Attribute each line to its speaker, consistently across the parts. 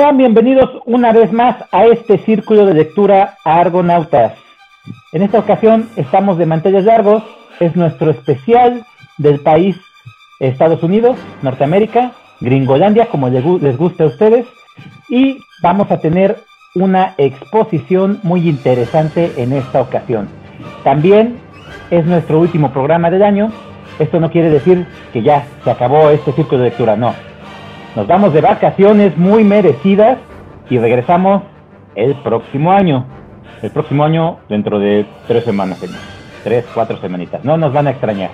Speaker 1: Sean bienvenidos una vez más a este círculo de lectura Argonautas. En esta ocasión estamos de manteles largos, es nuestro especial del país Estados Unidos, Norteamérica, Gringolandia, como les guste a ustedes, y vamos a tener una exposición muy interesante en esta ocasión. También es nuestro último programa del año. Esto no quiere decir que ya se acabó este círculo de lectura, no. Nos vamos de vacaciones muy merecidas y regresamos el próximo año. El próximo año dentro de tres semanas, Tres, cuatro semanitas. No nos van a extrañar.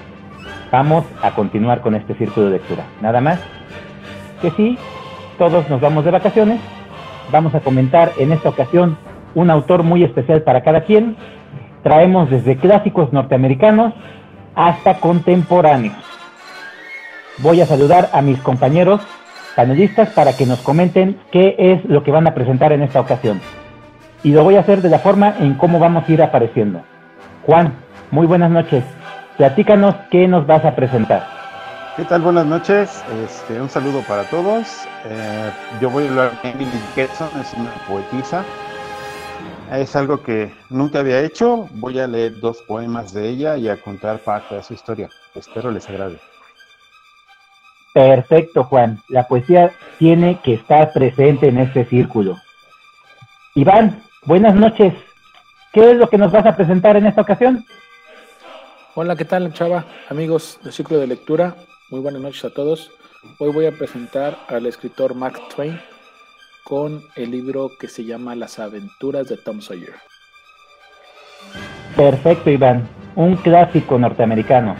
Speaker 1: Vamos a continuar con este círculo de lectura. Nada más que sí, todos nos vamos de vacaciones. Vamos a comentar en esta ocasión un autor muy especial para cada quien. Traemos desde clásicos norteamericanos hasta contemporáneos. Voy a saludar a mis compañeros panelistas para que nos comenten qué es lo que van a presentar en esta ocasión. Y lo voy a hacer de la forma en cómo vamos a ir apareciendo. Juan, muy buenas noches. Platícanos qué nos vas a presentar.
Speaker 2: ¿Qué tal? Buenas noches. Este, un saludo para todos. Eh, yo voy a hablar de Emily Dickinson, es una poetisa. Es algo que nunca había hecho. Voy a leer dos poemas de ella y a contar parte de su historia. Espero les agrade.
Speaker 1: Perfecto, Juan. La poesía tiene que estar presente en este círculo. Iván, buenas noches. ¿Qué es lo que nos vas a presentar en esta ocasión?
Speaker 3: Hola, ¿qué tal, Chava? Amigos del ciclo de lectura, muy buenas noches a todos. Hoy voy a presentar al escritor Mark Twain con el libro que se llama Las aventuras de Tom Sawyer.
Speaker 1: Perfecto, Iván. Un clásico norteamericano.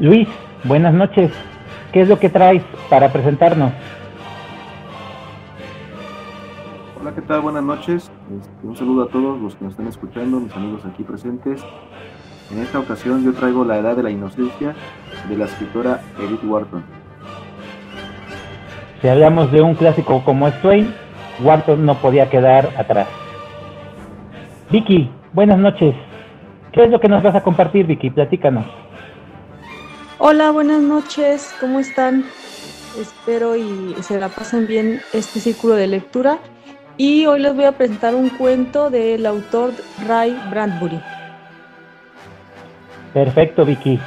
Speaker 1: Luis, buenas noches. ¿Qué es lo que traes para presentarnos?
Speaker 4: Hola, ¿qué tal? Buenas noches. Este, un saludo a todos los que nos están escuchando, mis amigos aquí presentes. En esta ocasión yo traigo La Edad de la Inocencia de la escritora Edith Wharton.
Speaker 1: Si hablamos de un clásico como es Twain, Wharton no podía quedar atrás. Vicky, buenas noches. ¿Qué es lo que nos vas a compartir, Vicky? Platícanos.
Speaker 5: Hola, buenas noches. ¿Cómo están? Espero y se la pasen bien este círculo de lectura. Y hoy les voy a presentar un cuento del autor Ray Bradbury.
Speaker 1: Perfecto, Vicky.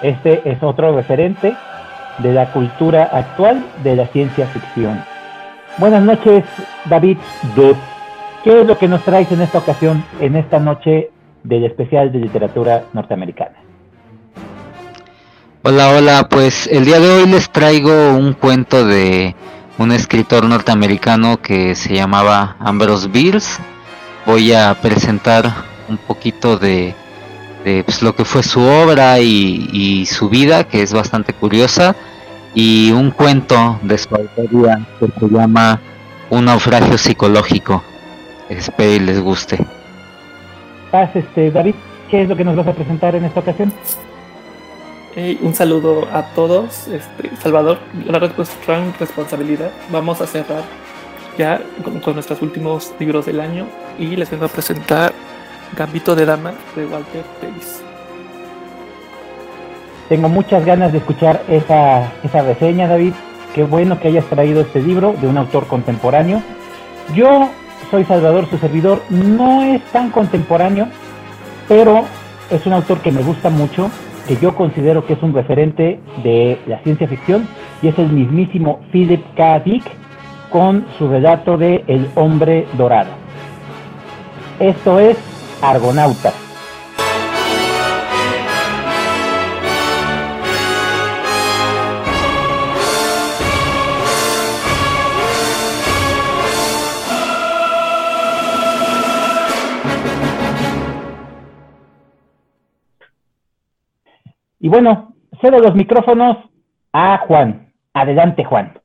Speaker 1: Este es otro referente de la cultura actual de la ciencia ficción. Buenas noches, David ¿Qué es lo que nos traes en esta ocasión, en esta noche del especial de literatura norteamericana?
Speaker 6: Hola, hola, pues el día de hoy les traigo un cuento de un escritor norteamericano que se llamaba Ambrose Bierce. Voy a presentar un poquito de de pues, lo que fue su obra y, su vida, que es bastante curiosa, y un cuento de su autoría que se llama Un naufragio psicológico. Espero y les guste.
Speaker 1: Este, David, ¿qué es lo que nos vas a presentar en esta ocasión?
Speaker 7: Un saludo a todos. Este, Salvador, la gran responsabilidad. Vamos a cerrar ya con, con, nuestros últimos libros del año y les vengo a presentar Gambito de Dama de Walter Davis.
Speaker 1: Tengo muchas ganas de escuchar esa, esa reseña, David. Qué bueno que hayas traído este libro de un autor contemporáneo. Yo soy Salvador, su servidor. No es tan contemporáneo, pero es un autor que me gusta mucho, que yo considero que es un referente de la ciencia ficción, y es el mismísimo Philip K. Dick con su relato de El hombre dorado. Esto es Argonauta. Y bueno, cedo los micrófonos a Juan. Adelante, Juan.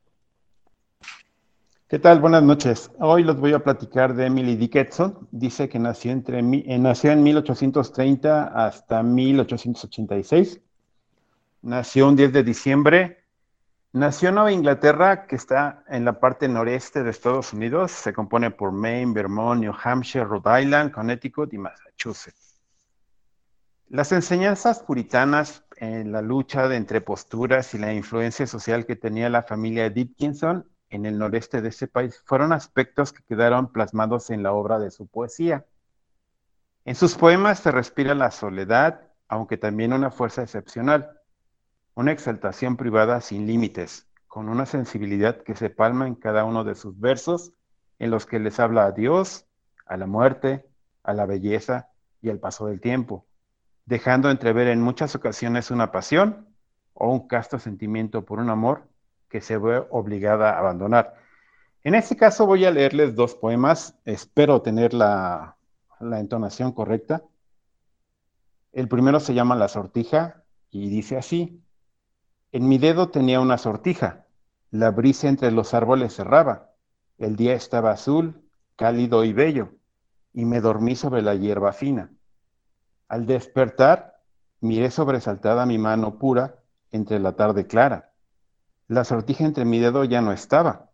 Speaker 2: ¿Qué tal? Buenas noches. Hoy les voy a platicar de Emily Dickinson. Dice que nació, entre, eh, nació en 1830 hasta 1886. Nació un 10 de diciembre. Nació en Nueva Inglaterra, que está en la parte noreste de Estados Unidos. Se compone por Maine, Vermont, New Hampshire, Rhode Island, Connecticut y Massachusetts. Las enseñanzas puritanas en la lucha entre posturas y la influencia social que tenía la familia Dickinson en el noreste de ese país fueron aspectos que quedaron plasmados en la obra de su poesía. En sus poemas se respira la soledad, aunque también una fuerza excepcional, una exaltación privada sin límites, con una sensibilidad que se palma en cada uno de sus versos, en los que les habla a Dios, a la muerte, a la belleza y al paso del tiempo, dejando entrever en muchas ocasiones una pasión o un casto sentimiento por un amor que se ve obligada a abandonar. En este caso voy a leerles dos poemas, espero tener la, la entonación correcta. El primero se llama La sortija y dice así, en mi dedo tenía una sortija, la brisa entre los árboles cerraba, el día estaba azul, cálido y bello, y me dormí sobre la hierba fina. Al despertar, miré sobresaltada mi mano pura entre la tarde clara. La sortija entre mi dedo ya no estaba.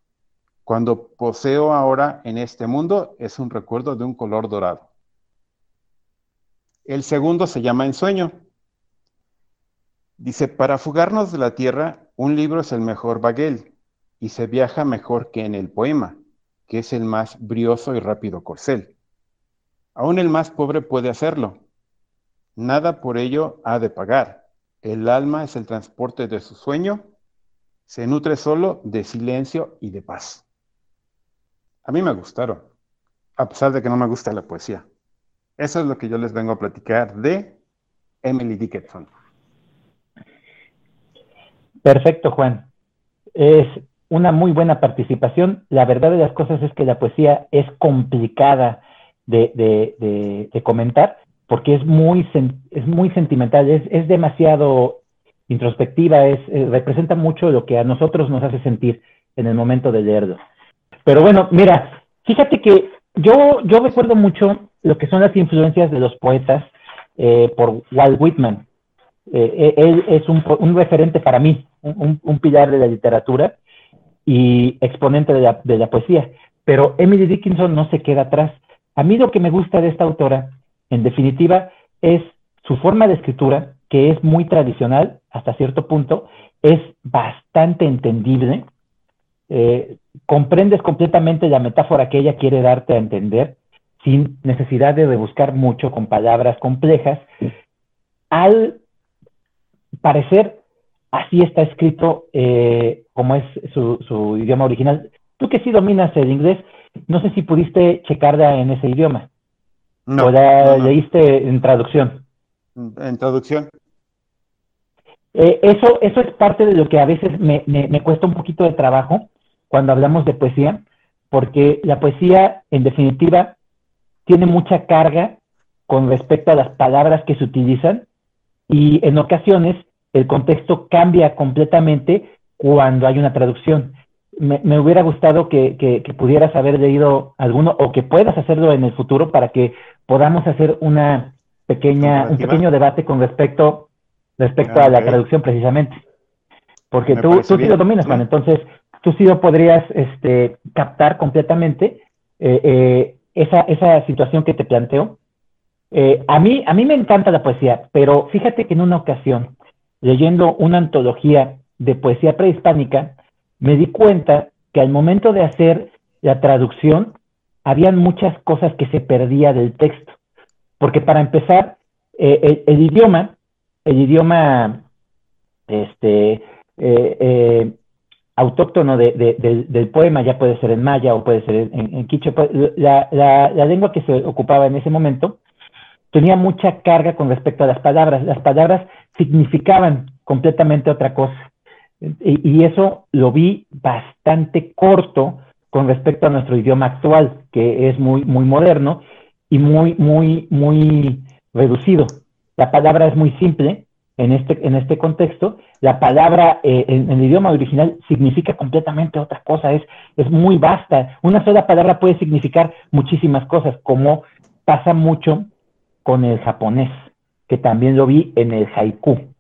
Speaker 2: Cuando poseo ahora en este mundo es un recuerdo de un color dorado. El segundo se llama Ensueño. Dice, para fugarnos de la tierra, un libro es el mejor baguel y se viaja mejor que en el poema, que es el más brioso y rápido corcel. Aún el más pobre puede hacerlo. Nada por ello ha de pagar. El alma es el transporte de su sueño. Se nutre solo de silencio y de paz. A mí me gustaron, a pesar de que no me gusta la poesía. Eso es lo que yo les vengo a platicar de Emily Dickinson.
Speaker 1: Perfecto, Juan. Es una muy buena participación. La verdad de las cosas es que la poesía es complicada de, comentar porque es muy, es muy sentimental, es, demasiado introspectiva, es, eh, representa mucho lo que a nosotros nos hace sentir en el momento de leerlo. Pero bueno, mira, fíjate que yo, yo recuerdo mucho lo que son las influencias de los poetas eh, por Walt Whitman. Eh, él es un, un, referente para mí, un, un, pilar de la literatura y exponente de la, de la poesía. Pero Emily Dickinson no se queda atrás. A mí lo que me gusta de esta autora, en definitiva, es su forma de escritura, que es muy tradicional hasta cierto punto, es bastante entendible, eh, comprendes completamente la metáfora que ella quiere darte a entender sin necesidad de rebuscar mucho con palabras complejas. Al parecer, así está escrito eh, como es su, idioma original. Tú que sí dominas el inglés, no sé si pudiste checarla en ese idioma. No, o la leíste en traducción.
Speaker 2: En traducción.
Speaker 1: Eh, eso, eso es parte de lo que a veces me, me cuesta un poquito de trabajo cuando hablamos de poesía, porque la poesía, en definitiva, tiene mucha carga con respecto a las palabras que se utilizan y en ocasiones el contexto cambia completamente cuando hay una traducción. Me, hubiera gustado que, pudieras haber leído alguno o que puedas hacerlo en el futuro para que podamos hacer una pequeña, un pequeño debate con respecto, respecto a la traducción precisamente. Porque tú, tú sí lo dominas, man. Entonces, tú sí lo podrías este, captar completamente eh, eh, esa, esa situación que te planteo. Eh, a, mí, a mí me encanta la poesía, pero fíjate que en una ocasión, leyendo una antología de poesía prehispánica, me di cuenta que al momento de hacer la traducción, habían muchas cosas que se perdía del texto. Porque para empezar, el, el, idioma, el idioma este, autóctono del poema, ya puede ser en maya o puede ser en, en pues, la, la, lengua que se ocupaba en ese momento tenía mucha carga con respecto a las palabras. Las palabras significaban completamente otra cosa. Y, eso lo vi bastante corto con respecto a nuestro idioma actual, que es muy, muy moderno y muy, muy, muy reducido. La palabra es muy simple, en este, en este contexto, la palabra eh, en, el idioma original significa completamente otra cosa, es, es muy vasta. Una sola palabra puede significar muchísimas cosas, como pasa mucho con el japonés, que también lo vi en el haiku.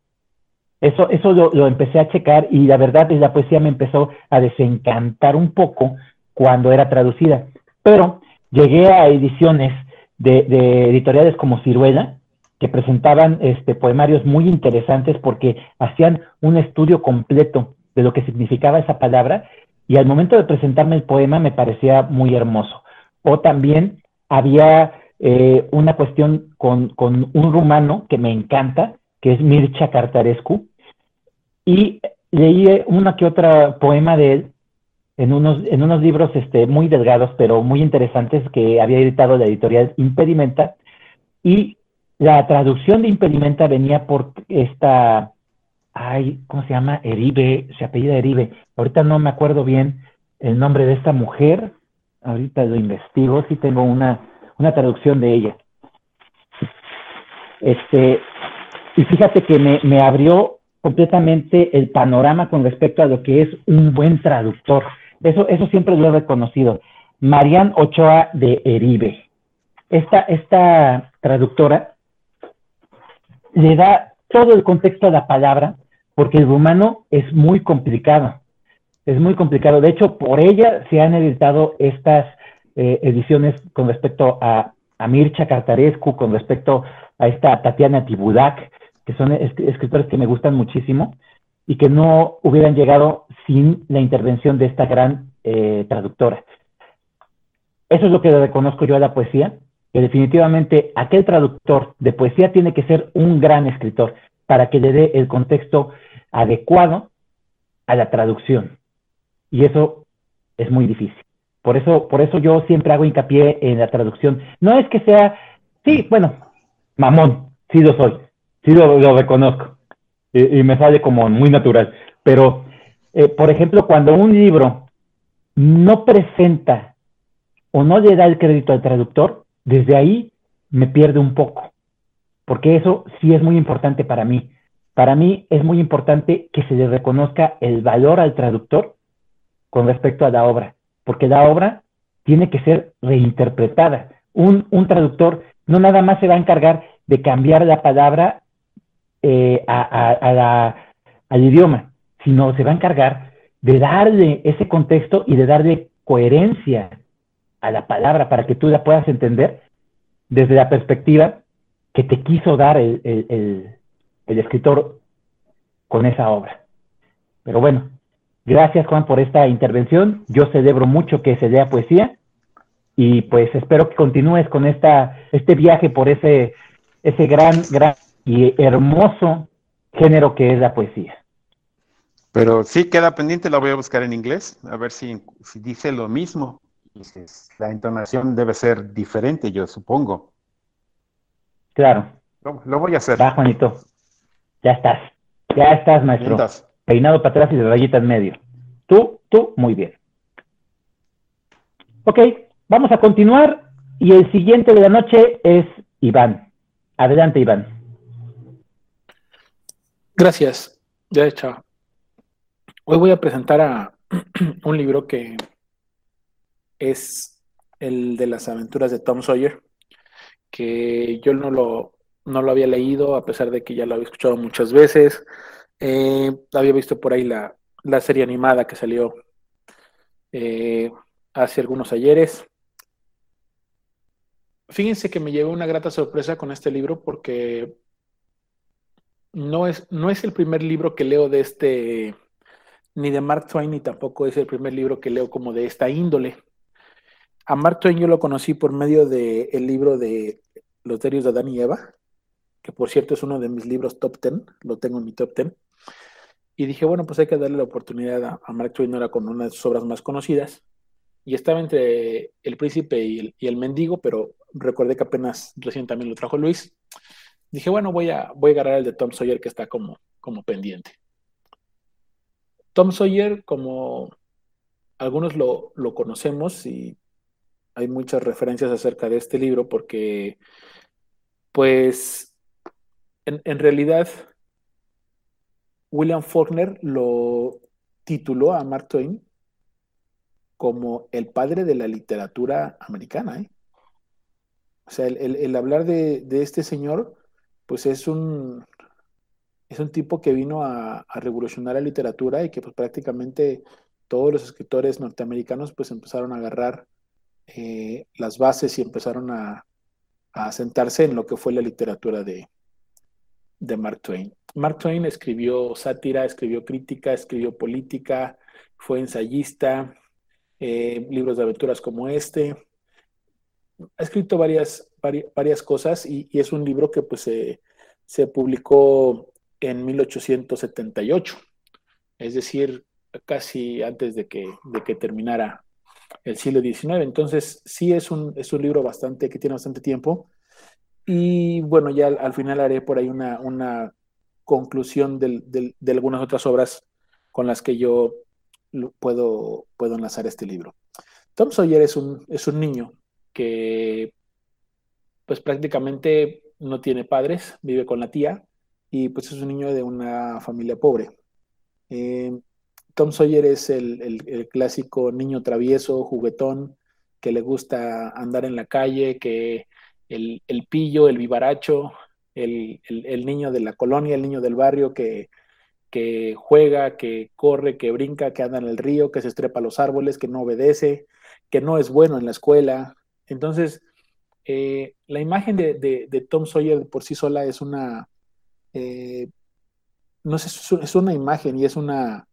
Speaker 1: Eso, eso lo, empecé a checar y la verdad es la poesía me empezó a desencantar un poco cuando era traducida. Pero llegué a ediciones de, de editoriales como Ciruela, que presentaban este, poemarios muy interesantes porque hacían un estudio completo de lo que significaba esa palabra y al momento de presentarme el poema me parecía muy hermoso. O también había eh, una cuestión con, con, un rumano que me encanta, que es Mircea Cartarescu, y leí una que otra poema de él en unos, en unos libros este, muy delgados, pero muy interesantes que había editado la editorial Impedimenta, y la traducción de Impedimenta venía por esta, ay, ¿cómo se llama? Eribe, se apellida Eribe. Ahorita no me acuerdo bien el nombre de esta mujer, ahorita lo investigo, sí tengo una, una traducción de ella. Este, y fíjate que me, abrió completamente el panorama con respecto a lo que es un buen traductor. Eso, eso siempre lo he reconocido. Marian Ochoa de Eribe. Esta, esta traductora le da todo el contexto a la palabra, porque el rumano es muy complicado. Es muy complicado. De hecho, por ella se han editado estas eh, ediciones con respecto a, a Mircea Cartarescu, con respecto a esta Tatiana Tibudak, que son escritores que me gustan muchísimo y que no hubieran llegado sin la intervención de esta gran eh, traductora. Eso es lo que reconozco yo a la poesía, que definitivamente aquel traductor de poesía tiene que ser un gran escritor para que le dé el contexto adecuado a la traducción. Y eso es muy difícil. Por eso, por eso yo siempre hago hincapié en la traducción. No es que sea, sí, bueno, mamón, sí lo soy, sí lo, reconozco. Y, me sale como muy natural. Pero, eh, por ejemplo, cuando un libro no presenta o no le da el crédito al traductor, desde ahí me pierde un poco, porque eso sí es muy importante para mí. Para mí es muy importante que se le reconozca el valor al traductor con respecto a la obra, porque la obra tiene que ser reinterpretada. Un, traductor no nada más se va a encargar de cambiar la palabra eh, al idioma, sino se va a encargar de darle ese contexto y de darle coherencia a la palabra para que tú la puedas entender desde la perspectiva que te quiso dar el, el, escritor con esa obra. Pero bueno, gracias Juan por esta intervención. Yo celebro mucho que se lea poesía y pues espero que continúes con esta, este viaje por ese, ese gran, gran y hermoso género que es la poesía.
Speaker 2: Pero sí queda pendiente, la voy a buscar en inglés, a ver si, si dice lo mismo la entonación debe ser diferente, yo supongo.
Speaker 1: Claro.
Speaker 2: Lo, voy a hacer.
Speaker 1: Va, Juanito. Ya estás. Ya estás, maestro. Peinado para atrás y de rayita en medio. Tú, tú, muy bien. Ok, vamos a continuar. Y el siguiente de la noche es Iván. Adelante, Iván.
Speaker 3: Gracias. Ya hecho. Hoy voy a presentar a un libro que es el de las aventuras de Tom Sawyer, que yo no lo, no lo había leído, a pesar de que ya lo había escuchado muchas veces. Eh, había visto por ahí la, serie animada que salió eh, hace algunos ayeres. Fíjense que me llevé una grata sorpresa con este libro porque no es, no es el primer libro que leo de este, ni de Mark Twain, ni tampoco es el primer libro que leo como de esta índole. A Mark Twain yo lo conocí por medio del el libro de Los diarios de Adán y Eva, que por cierto es uno de mis libros top ten, lo tengo en mi top ten. Y dije, bueno, pues hay que darle la oportunidad a, Mark Twain, no era con una de sus obras más conocidas. Y estaba entre El Príncipe y el, Mendigo, pero recordé que apenas recién también lo trajo Luis. Dije, bueno, voy a, voy a agarrar el de Tom Sawyer que está como, como pendiente. Tom Sawyer, como algunos lo, lo conocemos y hay muchas referencias acerca de este libro porque, pues, en, realidad, William Faulkner lo tituló a Mark Twain como el padre de la literatura americana. ¿eh? O sea, el, hablar de, este señor, pues es un, es un tipo que vino a, revolucionar la literatura y que pues prácticamente todos los escritores norteamericanos pues empezaron a agarrar eh, las bases y empezaron a, a, sentarse en lo que fue la literatura de, de Mark Twain. Mark Twain escribió sátira, escribió crítica, escribió política, fue ensayista, eh, libros de aventuras como este. Ha escrito varias, varias, cosas y, es un libro que pues se publicó en 1878, es decir, casi antes de que, de que terminara el siglo XIX. Entonces, sí es un, es un libro bastante que tiene bastante tiempo. Y bueno, ya al, final haré por ahí una, una conclusión de algunas otras obras con las que yo puedo, puedo enlazar este libro. Tom Sawyer es un, es un niño que pues prácticamente no tiene padres, vive con la tía y pues es un niño de una familia pobre. Eh, Tom Sawyer es el, clásico niño travieso, juguetón, que le gusta andar en la calle, que el, pillo, el vivaracho, el, niño de la colonia, el niño del barrio que, que juega, que corre, que brinca, que anda en el río, que se estrepa a los árboles, que no obedece, que no es bueno en la escuela. Entonces, eh, la imagen de, Tom Sawyer por sí sola es una, eh, no sé, es una imagen y es una,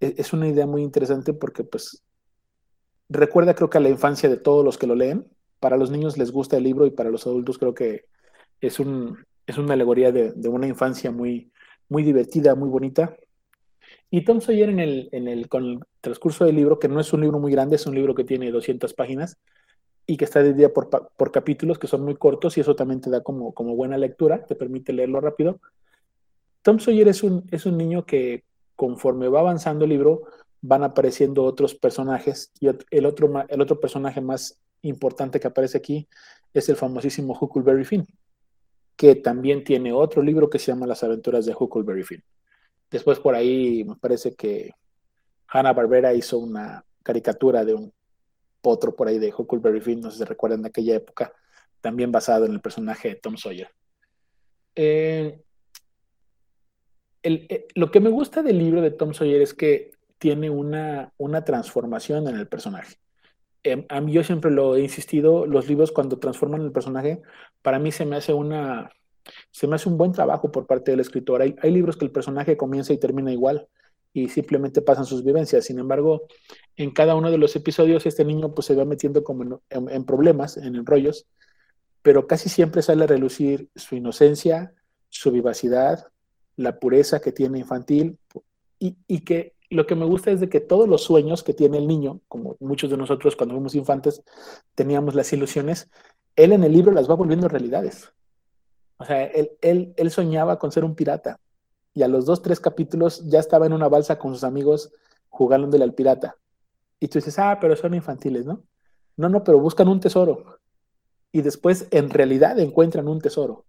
Speaker 3: e, es una idea muy interesante porque pues recuerda creo que a la infancia de todos los que lo leen. Para los niños les gusta el libro y para los adultos creo que es, un, es una alegoría de, una infancia muy, muy divertida, muy bonita. Y Tom Sawyer en el, en el, con el transcurso del libro, que no es un libro muy grande, es un libro que tiene 200 páginas, y que está dividido por, por, capítulos que son muy cortos y eso también te da como, como buena lectura, te permite leerlo rápido. Tom Sawyer es un, es un niño que conforme va avanzando el libro van apareciendo otros personajes y el otro, el otro personaje más importante que aparece aquí es el famosísimo Huckleberry Finn, que también tiene otro libro que se llama Las aventuras de Huckleberry Finn. Después por ahí me parece que Hanna Barbera hizo una caricatura de un otro por ahí de Huckleberry Finn, no sé si recuerdan de aquella época, también basado en el personaje de Tom Sawyer. Eh, eh, lo que me gusta del libro de Tom Sawyer es que tiene una, una transformación en el personaje. Mí yo siempre lo he insistido, los libros cuando transforman el personaje, para mí se me hace una, se me hace un buen trabajo por parte del escritor. Hay, hay libros que el personaje comienza y termina igual y simplemente pasan sus vivencias. Sin embargo, en cada uno de los episodios este niño pues se va metiendo como en, problemas, en enrollos, pero casi siempre sale a relucir su inocencia, su vivacidad, la pureza que tiene infantil y, y, que lo que me gusta es de que todos los sueños que tiene el niño, como muchos de nosotros cuando fuimos infantes teníamos las ilusiones, él en el libro las va volviendo realidades. O sea, él, él, él soñaba con ser un pirata, y a los dos, tres capítulos ya estaba en una balsa con sus amigos jugándole al pirata. Y tú dices, ah, pero son infantiles, ¿no? No, no, pero buscan un tesoro. Y después en realidad encuentran un tesoro.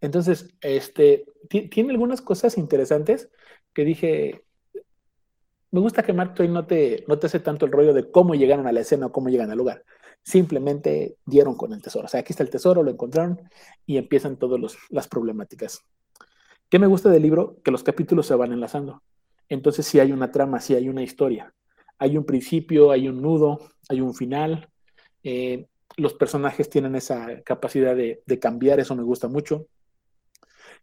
Speaker 3: Entonces, este, tiene algunas cosas interesantes que dije, me gusta que Mark Twain no te, no te hace tanto el rollo de cómo llegaron a la escena o cómo llegan al lugar. Simplemente dieron con el tesoro. O sea, aquí está el tesoro, lo encontraron y empiezan todas las problemáticas. ¿Qué me gusta del libro? Que los capítulos se van enlazando. Entonces sí hay una trama, sí hay una historia. Hay un principio, hay un nudo, hay un final. Eh, los personajes tienen esa capacidad de, cambiar, eso me gusta mucho.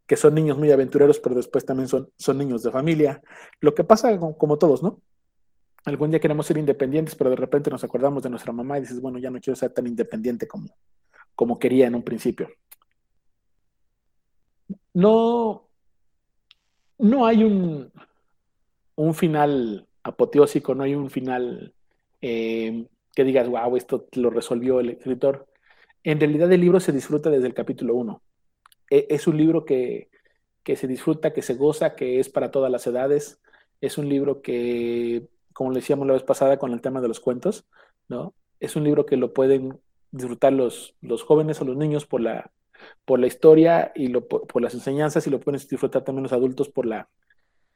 Speaker 3: Que son niños muy aventureros, pero después también son, son niños de familia. Lo que pasa como, todos, ¿no? Algún día queremos ser independientes, pero de repente nos acordamos de nuestra mamá y dices, bueno, ya no quiero ser tan independiente como, como quería en un principio. No, no hay un, un final apoteósico, no hay un final eh, que digas, wow, esto lo resolvió el escritor. En realidad el libro se disfruta desde el capítulo 1. E, es un libro que, se disfruta, que se goza, que es para todas las edades. Es un libro que, como le decíamos la vez pasada con el tema de los cuentos, ¿no? Es un libro que lo pueden disfrutar los, los jóvenes o los niños por la, por la historia y por, las enseñanzas y lo pueden disfrutar también los adultos por la,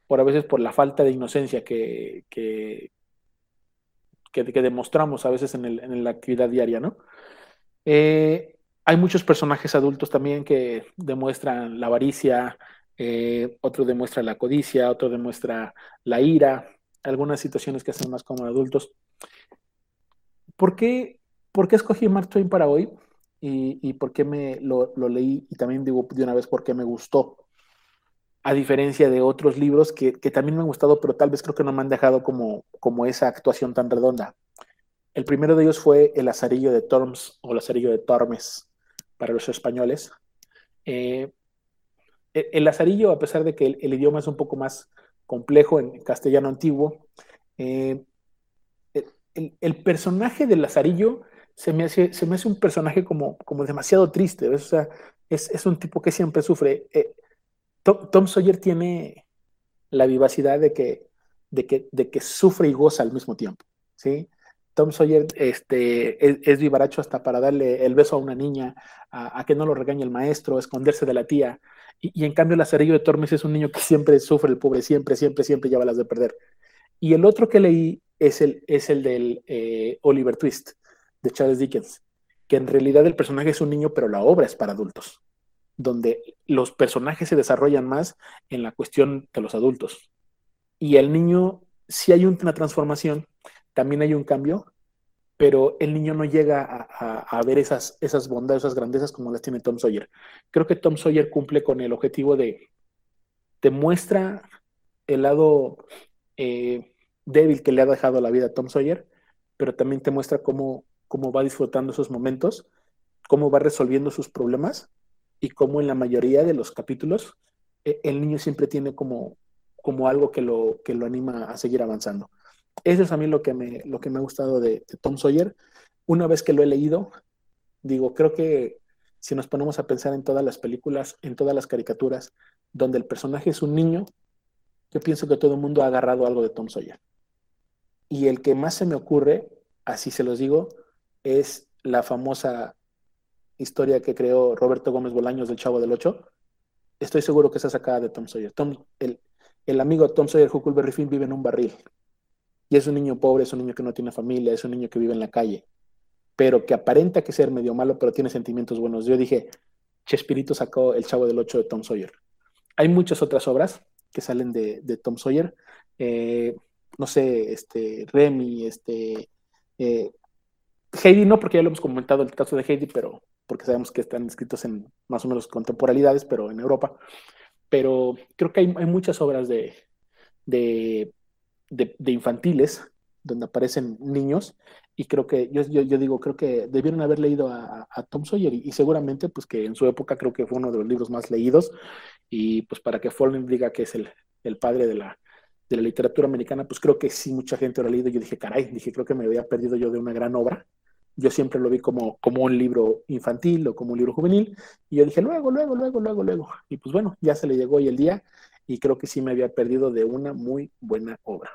Speaker 3: por a veces por la falta de inocencia que, que, que, demostramos a veces en, el, en, la actividad diaria, ¿no? Eh, hay muchos personajes adultos también que demuestran la avaricia, eh, otro demuestra la codicia, otro demuestra la ira, algunas situaciones que hacen más como adultos. ¿Por qué, ¿Por qué escogí Mark Twain para hoy? Y, por qué me lo, leí y también digo de una vez por qué me gustó. a diferencia de otros libros que, también me han gustado, pero tal vez creo que no me han dejado como, como esa actuación tan redonda. El primero de ellos fue El Azarillo de Tormes o El de Tormes para los españoles. Eh, e, el Lazarillo, a pesar de que el, idioma es un poco más complejo en castellano antiguo, eh, el, personaje del Lazarillo se me hace, se me hace un personaje como, como demasiado triste, O sea, es, un tipo que siempre sufre. Eh, Tom, Sawyer tiene la vivacidad de que, de, que, de que sufre y goza al mismo tiempo, ¿sí? Tom Sawyer este, es, vivaracho hasta para darle el beso a una niña, a, que no lo regañe el maestro, esconderse de la tía. Y, en cambio, Lazarillo de Tormes es un niño que siempre sufre, el pobre, siempre, siempre, siempre lleva las de perder. Y el otro que leí es el, es el del eh, Oliver Twist, de Charles Dickens, que en realidad el personaje es un niño, pero la obra es para adultos, donde los personajes se desarrollan más en la cuestión de los adultos. Y el niño, si hay una transformación, también hay un cambio, pero el niño no llega a, ver esas, esas bondades, esas grandezas como las tiene Tom Sawyer. Creo que Tom Sawyer cumple con el objetivo de, te muestra el lado eh, débil que le ha dejado la vida a Tom Sawyer, pero también te muestra cómo, cómo va disfrutando esos momentos, cómo va resolviendo sus problemas y cómo en la mayoría de los capítulos eh, el niño siempre tiene como, como algo que lo, que lo anima a seguir avanzando. Eso es a mí lo que me, lo que me ha gustado de, Tom Sawyer. Una vez que lo he leído, digo, creo que si nos ponemos a pensar en todas las películas, en todas las caricaturas, donde el personaje es un niño, yo pienso que todo el mundo ha agarrado algo de Tom Sawyer. Y el que más se me ocurre, así se los digo, es la famosa historia que creó Roberto Gómez Bolaños del Chavo del Ocho. Estoy seguro que está sacada de Tom Sawyer. Tom, el, el amigo Tom Sawyer Huckleberry Finn vive en un barril y es un niño pobre, es un niño que no tiene familia, es un niño que vive en la calle, pero que aparenta que ser medio malo, pero tiene sentimientos buenos. Yo dije, Chespirito sacó El Chavo del Ocho de Tom Sawyer. Hay muchas otras obras que salen de, Tom Sawyer. Eh, no sé, este, Remy, este, eh, Heidi no, porque ya lo hemos comentado el caso de Heidi, pero porque sabemos que están escritos en más o menos contemporaneidades, pero en Europa. Pero creo que hay, muchas obras de, de infantiles donde aparecen niños y creo que yo, digo, creo que debieron haber leído a, Tom Sawyer y, seguramente pues que en su época creo que fue uno de los libros más leídos y pues para que Forlin diga que es el, el padre de la, de la literatura americana, pues creo que sí mucha gente lo ha leído. Yo dije, caray, dije, creo que me había perdido yo de una gran obra. Yo siempre lo vi como, como un libro infantil o como un libro juvenil. Y yo dije, luego, luego, luego, luego, luego. Y pues bueno, ya se le llegó hoy el día y creo que sí me había perdido de una muy buena obra.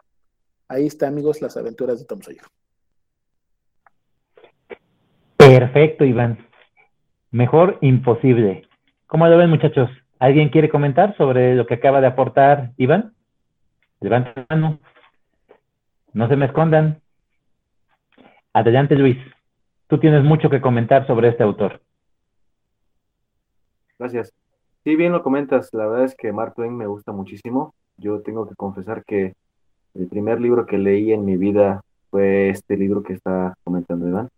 Speaker 3: Ahí está, amigos, las aventuras de Tom Sawyer.
Speaker 1: Perfecto, Iván. Mejor imposible. ¿Cómo lo ven, muchachos? ¿Alguien quiere comentar sobre lo que acaba de aportar Iván? Levanten la mano. No se me escondan. Adelante, Luis. Tú tienes mucho que comentar sobre este autor.
Speaker 4: Gracias. Sí, bien lo comentas. La verdad es que Mark Twain me gusta muchísimo. Yo tengo que confesar que el primer libro que leí en mi vida fue este libro que está comentando Iván,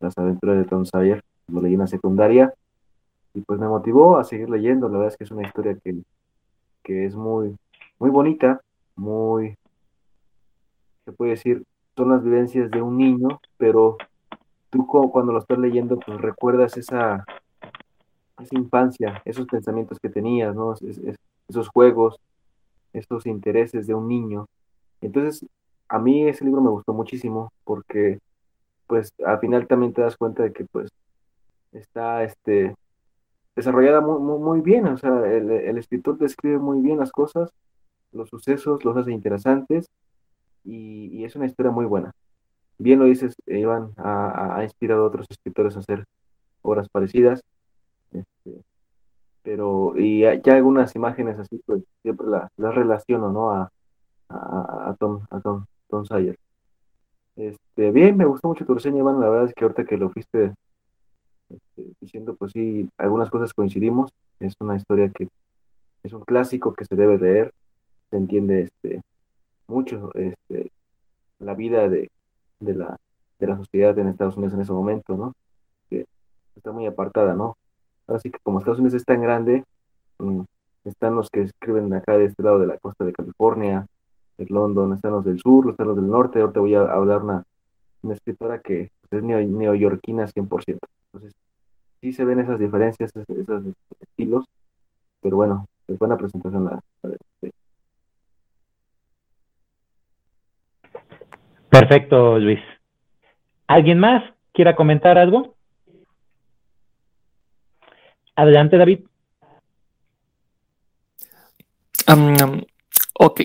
Speaker 4: Las aventuras de Tom Sawyer. Lo leí en la secundaria y pues me motivó a seguir leyendo. La verdad es que es una historia que, que es muy, muy bonita, muy, se puede decir, son las vivencias de un niño, pero tú cuando lo estás leyendo, pues recuerdas esa, infancia, esos pensamientos que tenías, ¿no? esos juegos, esos intereses de un niño. Entonces, a mí ese libro me gustó muchísimo porque, pues, al final también te das cuenta de que, pues, está, este, desarrollada muy, bien, o sea, el, el, escritor describe muy bien las cosas, los sucesos, los hace interesantes y, es una historia muy buena. Bien lo dices, Iván, ha, inspirado otros escritores a hacer obras parecidas. Este, pero, y ya algunas imágenes así, pues siempre las, relaciono, ¿no? A, a, Tom, a Tom, Tom. Este, bien, me gustó mucho tu reseña, Iván. La verdad es que ahorita que lo fuiste este, diciendo, pues sí, algunas cosas coincidimos. Es una historia que es un clásico que se debe leer. Se entiende este, mucho este, la vida de, de, la, de la sociedad en Estados Unidos en ese momento, ¿no? Está muy apartada, ¿no? Así que como Estados Unidos es tan grande, mm, están los que escriben acá de este lado de la costa de California, de London, están los del sur, están los del norte. Ahorita voy a hablar una, una escritora que es neoyorquina 100%. Entonces, sí se ven esas diferencias, esos, estilos, pero bueno, es buena presentación la,
Speaker 1: Perfecto, Luis. ¿Alguien más quiera comentar algo? Adelante, David.
Speaker 7: ok.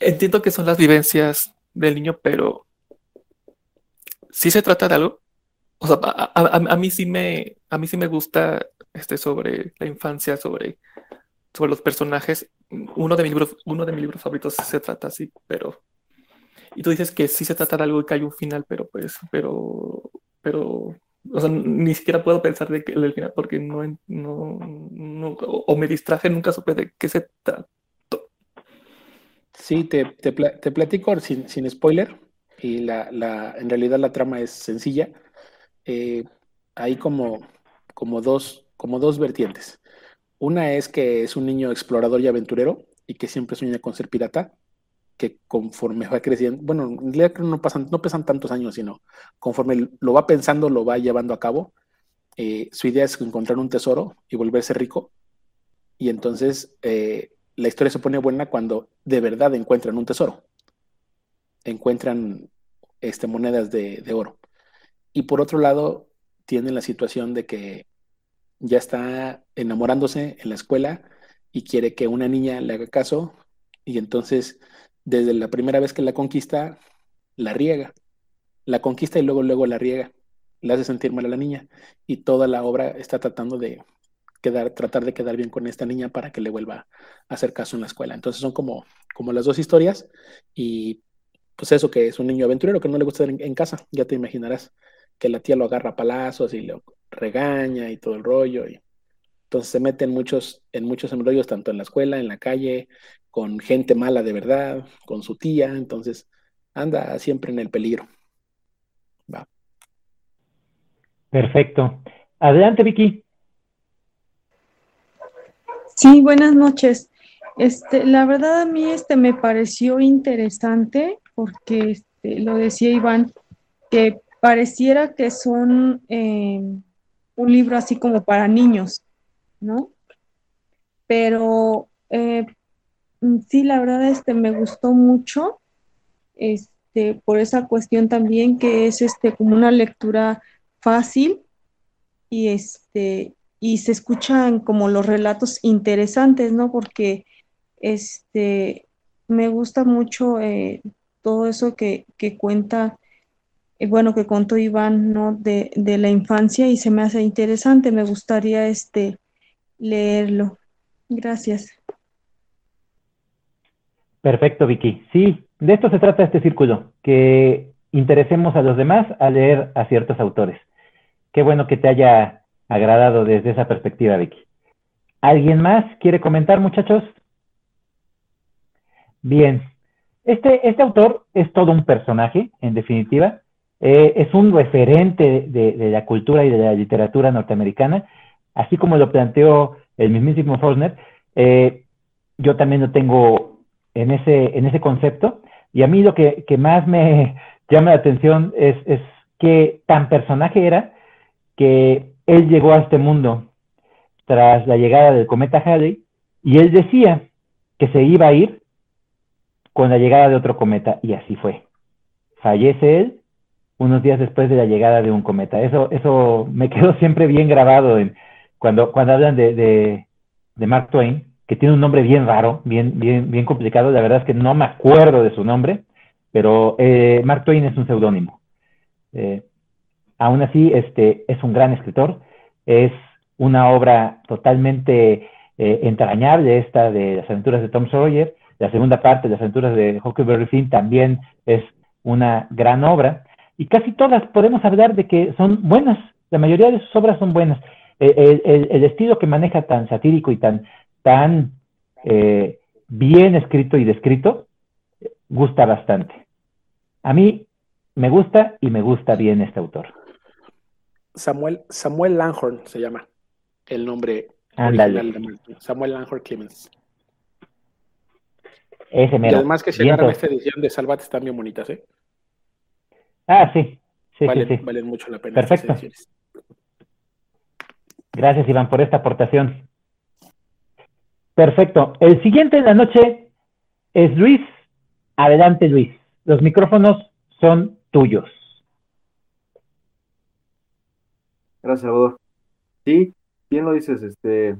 Speaker 7: Entiendo que son las vivencias del niño, pero ¿sí se trata de algo? O sea, a, mí sí me, a mí sí me gusta este sobre la infancia, sobre, sobre los personajes. Uno de mis libros, uno de mis libros favoritos se trata así, pero y tú dices que sí se trata de algo y que hay un final, pero pues, pero, pero, o sea, ni siquiera puedo pensar de que el final porque no, no, o me distraje, nunca supe de qué se trató.
Speaker 3: Sí, te, te, te platico sin, sin, spoiler y la, la, en realidad la trama es sencilla. Eh, hay como, como, dos, como dos vertientes. Una es que es un niño explorador y aventurero y que siempre sueña con ser pirata que conforme va creciendo, bueno, en no pasan, no pesan tantos años, sino conforme lo va pensando, lo va llevando a cabo. Eh, su idea es encontrar un tesoro y volverse rico. Y entonces eh, la historia se pone buena cuando de verdad encuentran un tesoro. Encuentran este, monedas de, de oro. Y por otro lado, tienen la situación de que ya está enamorándose en la escuela y quiere que una niña le haga caso y entonces desde la primera vez que la conquista, la riega. La conquista y luego, luego la riega. Le hace sentir mal a la niña. Y toda la obra está tratando de quedar, tratar de quedar bien con esta niña para que le vuelva a hacer caso en la escuela. Entonces son como, como las dos historias. Y pues eso que es un niño aventurero que no le gusta estar en, casa. Ya te imaginarás que la tía lo agarra a palazos y lo regaña y todo el rollo. Y entonces se mete en muchos, en muchos embrollos, tanto en la escuela, en la calle, con gente mala de verdad, con su tía, entonces anda siempre en el peligro. Va.
Speaker 1: Perfecto. Adelante, Vicky.
Speaker 5: Sí, buenas noches. Este, la verdad a mí este me pareció interesante porque este, lo decía Iván, que pareciera que son eh, un libro así como para niños, ¿no? Pero eh, sí, la verdad, este, me gustó mucho, este, por esa cuestión también que es, este, como una lectura fácil y, este, y se escuchan como los relatos interesantes, ¿no? Porque, este, me gusta mucho eh, todo eso que, cuenta, eh, bueno, que contó Iván, ¿no? De, de, la infancia y se me hace interesante, me gustaría, este, leerlo. Gracias.
Speaker 1: Perfecto, Vicky. Sí, de esto se trata este círculo, que interesemos a los demás a leer a ciertos autores. Qué bueno que te haya agradado desde esa perspectiva, Vicky. ¿Alguien más quiere comentar, muchachos? Bien, este, este autor es todo un personaje, en definitiva. Eh, es un referente de, la cultura y de la literatura norteamericana, así como lo planteó el mismísimo Faulkner. Eh, yo también lo tengo en ese, en ese concepto. Y a mí lo que, más me llama la atención es, es que tan personaje era que él llegó a este mundo tras la llegada del cometa Halley y él decía que se iba a ir con la llegada de otro cometa y así fue. Fallece él unos días después de la llegada de un cometa. Eso, eso me quedó siempre bien grabado en, cuando, cuando hablan de, de Mark Twain, que tiene un nombre bien raro, bien, bien, bien complicado. La verdad es que no me acuerdo de su nombre, pero eh, Mark Twain es un seudónimo. Eh, aún así, este, es un gran escritor. Es una obra totalmente eh, entrañable esta de las aventuras de Tom Sawyer. La segunda parte de las aventuras de Huckleberry Finn también es una gran obra. Y casi todas podemos hablar de que son buenas. La mayoría de sus obras son buenas. el estilo que maneja tan satírico y tan tan eh, bien escrito y descrito, gusta bastante. A mí me gusta y me gusta bien este autor.
Speaker 3: Samuel, Samuel Langhorn se llama el nombre,
Speaker 1: Ándale.
Speaker 3: original de Martin, Samuel Langhor Clemens.
Speaker 1: Ese
Speaker 3: Y
Speaker 1: mero.
Speaker 3: además que
Speaker 1: Vientos.
Speaker 3: agarran esta edición de Salvat están bien bonitas, ¿eh?
Speaker 1: Ah, sí. Sí,
Speaker 3: valen,
Speaker 1: sí, sí.
Speaker 3: valen mucho la pena.
Speaker 1: Perfecto. Gracias, Iván, por esta aportación. Perfecto. El siguiente en la noche es Luis. Adelante, Luis. Los micrófonos son tuyos.
Speaker 4: Gracias, Salvador. Sí, bien lo dices, este,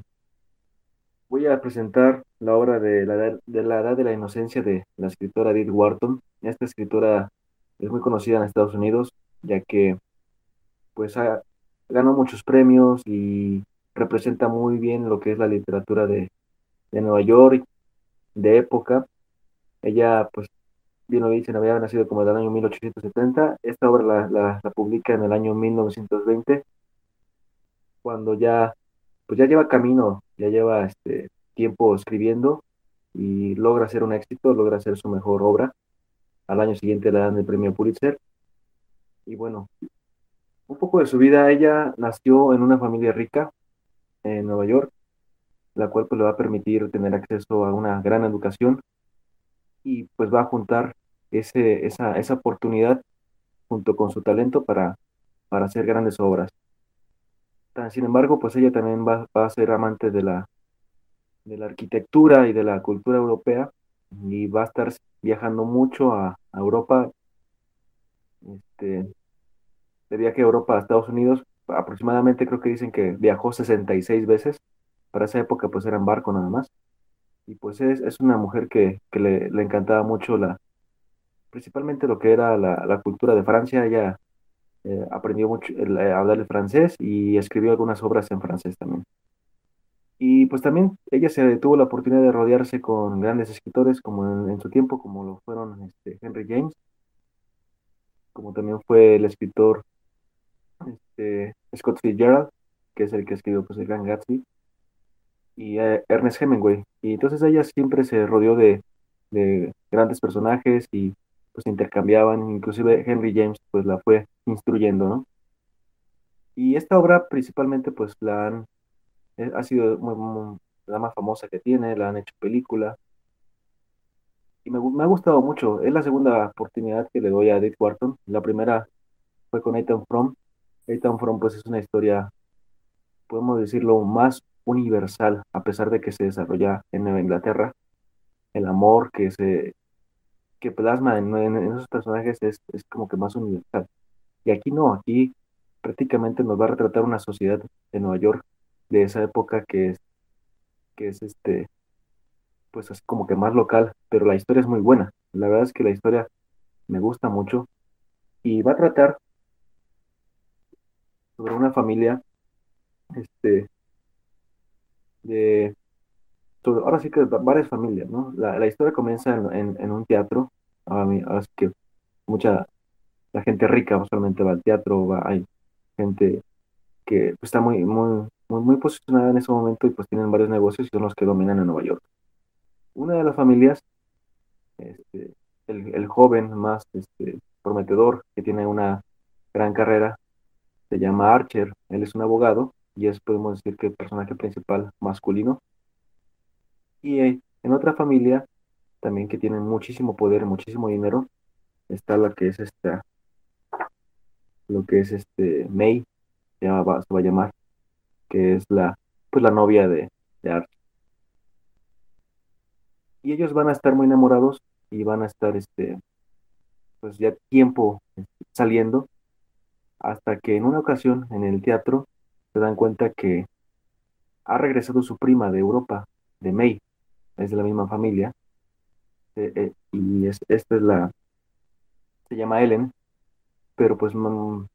Speaker 4: voy a presentar la obra de la, edad- de la Edad de la Inocencia de la escritora Edith Wharton. Esta escritora es muy conocida en Estados Unidos, ya que pues ha- ganó muchos premios y representa muy bien lo que es la literatura de, de Nueva York, de época. Ella, pues, bien lo dicen, había nacido como en el año 1870. Esta obra la, la- la publica en el año 1920 cuando ya, pues ya lleva camino, ya lleva este tiempo escribiendo y logra hacer un éxito, logra hacer su mejor obra. Al año siguiente le dan el premio Pulitzer. Y bueno, un poco de su vida, ella nació en una familia rica en Nueva York, la cual pues le va a permitir tener acceso a una gran educación y pues va a juntar ese, esa, esa oportunidad junto con su talento para, para hacer grandes obras. Tan- Sin embargo, pues ella también va, a ser amante de la, de la arquitectura y de la cultura europea y va a estar viajando mucho a, a Europa, este, de viaje a Europa a Estados Unidos, aproximadamente creo que dicen que viajó 66 veces, para esa época pues era en barco nada más, y pues es, es una mujer que, que le, le encantaba mucho la, principalmente lo que era la, la cultura de Francia, ella eh, aprendió mucho el, eh, hablar el francés y escribió algunas obras en francés también. Y pues también ella se tuvo la oportunidad de rodearse con grandes escritores como en, en su tiempo, como lo fueron este, Henry James, como también fue el escritor este, Scott Fitzgerald, que es el que escribió pues, el Gran Gatsby, y eh, Ernest Hemingway. Y entonces ella siempre se rodeó de, de grandes personajes y pues intercambiaban, inclusive Henry James pues la fue instruyendo, ¿no? Y esta obra principalmente pues la han, eh, ha sido muy- muy- la más famosa que tiene, la han hecho película, y me, me ha gustado mucho, es la segunda oportunidad que le doy a Edith Wharton, la primera fue con Ethan Frome, Ethan Frome pues es una historia, podemos decirlo, más universal, a pesar de que se desarrolla en Nueva Inglaterra, el amor que se que plasma en, en- esos personajes es, es como que más universal. Y aquí no, aquí prácticamente nos va a retratar una sociedad de Nueva York de esa época que es, que es este, pues así como que más local, pero la historia es muy buena. La verdad es que la historia me gusta mucho y va a tratar sobre una familia, este, de, ahora sí que va- varias familias, ¿no? La, la historia comienza en, en- un teatro, ahora, ahora sí que mucha, la gente rica usualmente va al teatro, va, hay gente que pues, está muy, muy, muy, muy posicionada en ese momento y pues tienen varios negocios y son los que dominan en Nueva York. Una de las familias, este, el, el joven más este, prometedor, que tiene una gran carrera, se llama Archer, él es un abogado y es, podemos decir que el personaje principal masculino. Y eh, en otra familia, también que tienen muchísimo poder, muchísimo dinero, está la que es esta, lo que es este May, se, va, se va a llamar, que es la, pues la novia de, de Archer. Y ellos van a estar muy enamorados y van a estar, este, pues ya tiempo este, saliendo, hasta que en una ocasión en el teatro se dan cuenta que ha regresado su prima de Europa, de May, es de la misma familia, eh, eh, y es, esta es la, se llama Ellen, pero pues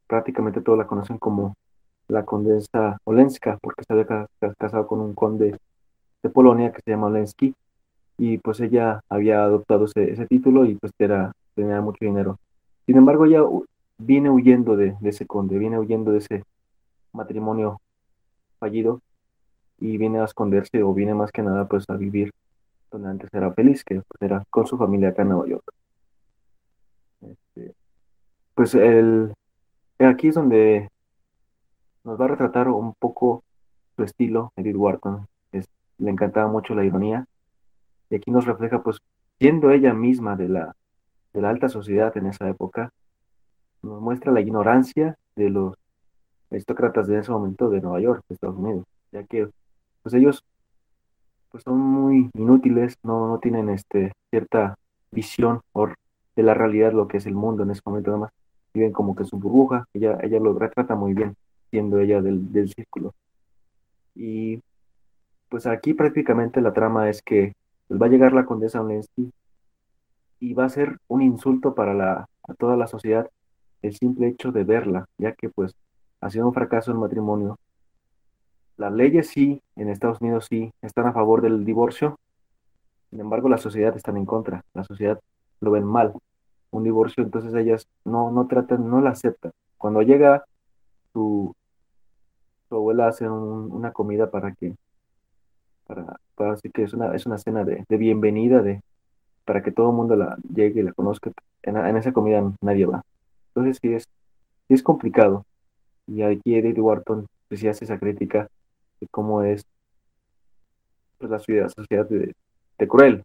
Speaker 4: prácticamente todos la conocen como la condesa Olenska, porque se había ca- ca- casado con un conde de Polonia que se llama Olensky, y pues ella había adoptado ese, ese título y pues era, tenía mucho dinero. Sin embargo, ella viene huyendo de, de ese conde, viene huyendo de ese matrimonio fallido y viene a esconderse o viene más que nada pues a vivir donde antes era feliz, que pues, era con su familia acá en Nueva York. Este, pues el, aquí es donde nos va a retratar un poco su estilo, Edith Wharton, le encantaba mucho la ironía, y aquí nos refleja, pues, siendo ella misma de la, de la alta sociedad en esa época, nos muestra la ignorancia de los aristócratas de ese momento de Nueva York, de Estados Unidos, ya que pues ellos pues son muy inútiles, no, no tienen este, cierta visión de la realidad, lo que es el mundo en ese momento, nada más viven como que su burbuja, ella, ella lo retrata muy bien, siendo ella del, del círculo. Y pues aquí prácticamente la trama es que pues, va a llegar la condesa Olensky y va a ser un insulto para la, a toda la sociedad el simple hecho de verla, ya que pues ha sido un fracaso el matrimonio. Las leyes sí, en Estados Unidos sí, están a favor del divorcio, sin embargo la sociedad está en contra, la sociedad lo ven mal, un divorcio, entonces ellas no, no tratan, no la aceptan. Cuando llega su, abuela hace una comida para que, para, para así que es una, es una cena de, bienvenida, de, para que todo el mundo la llegue y la conozca. En, en esa comida nadie va. Entonces sí es, es complicado. Y aquí Edith Wharton pues, hace esa crítica de cómo es pues, la sociedad, sociedad de, cruel,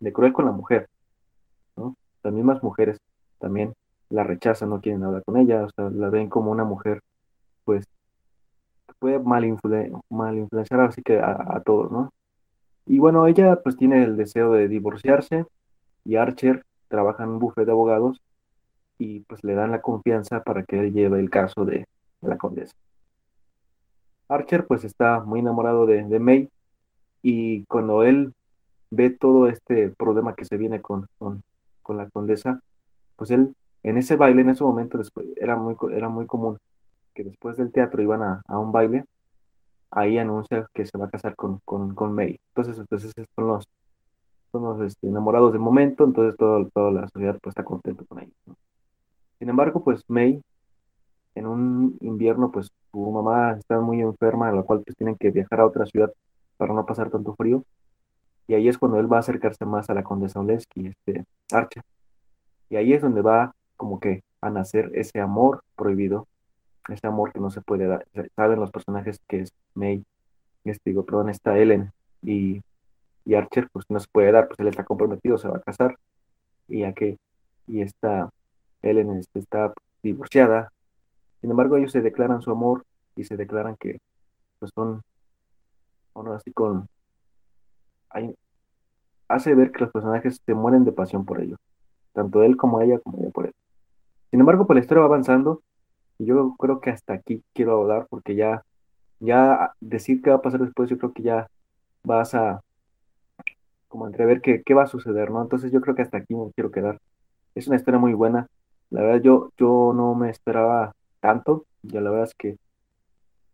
Speaker 4: de cruel con la mujer. Las mismas mujeres también la rechazan, no quieren hablar con ella, o sea, la ven como una mujer, pues, que puede mal, mal influenciar así que a, a todos, ¿no? Y bueno, ella pues tiene el deseo de divorciarse y Archer trabaja en un bufete de abogados y pues le dan la confianza para que él lleve el caso de, la condesa. Archer pues está muy enamorado de, de, May y cuando él ve todo este problema que se viene con, con, con, la condesa, pues él en ese baile, en ese momento, después, era, muy, era muy común que después del teatro iban a, a un baile, ahí anuncia que se va a casar con, con, con May. Entonces, entonces son los, son los este, enamorados del momento, entonces todo, toda la sociedad pues está contento con ellos. Sin embargo, pues May, en un invierno, pues su mamá está muy enferma, a la cual pues tienen que viajar a otra ciudad para no pasar tanto frío. Y ahí es cuando él va a acercarse más a la condesa Oleski, este, Archer. Y ahí es donde va como que a nacer ese amor prohibido, ese amor que no se puede dar. Saben los personajes que es May, este, digo, perdón, está Ellen y, y Archer, pues no se puede dar, pues él está comprometido, se va a casar. Y ya que, y está Ellen está divorciada. Sin embargo, ellos se declaran su amor y se declaran que pues son, bueno, así con... Hace ver que los personajes se mueren de pasión por ellos, tanto él como ella, como ella por él. Sin embargo, pues la historia va avanzando y yo creo que hasta aquí quiero hablar porque ya, ya decir qué va a pasar después, yo creo que ya vas a como entrever qué, qué va a suceder, ¿no? Entonces yo creo que hasta aquí me quiero quedar. Es una historia muy buena. La verdad, yo, yo no me esperaba tanto. Ya la verdad es que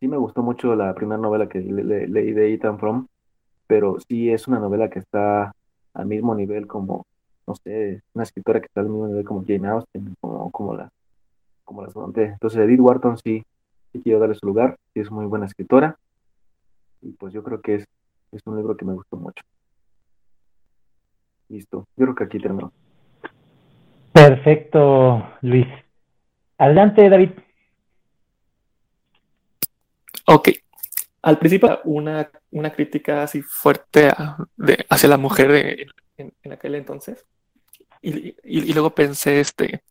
Speaker 4: sí me gustó mucho la primera novela que leí de Ethan From, pero sí es una novela que está al mismo nivel como, no sé, una escritora que está al mismo nivel como Jane Austen, como, como la como las Entonces, Edith Wharton sí, sí quiero darle su lugar, sí es muy buena escritora, y pues yo creo que es, es un libro que me gustó mucho. Listo, yo creo que aquí terminó.
Speaker 1: Perfecto, Luis. Adelante, David.
Speaker 7: Ok. Al principio una, una crítica así fuerte de, hacia la mujer en, aquel entonces. Y, y, luego pensé, este,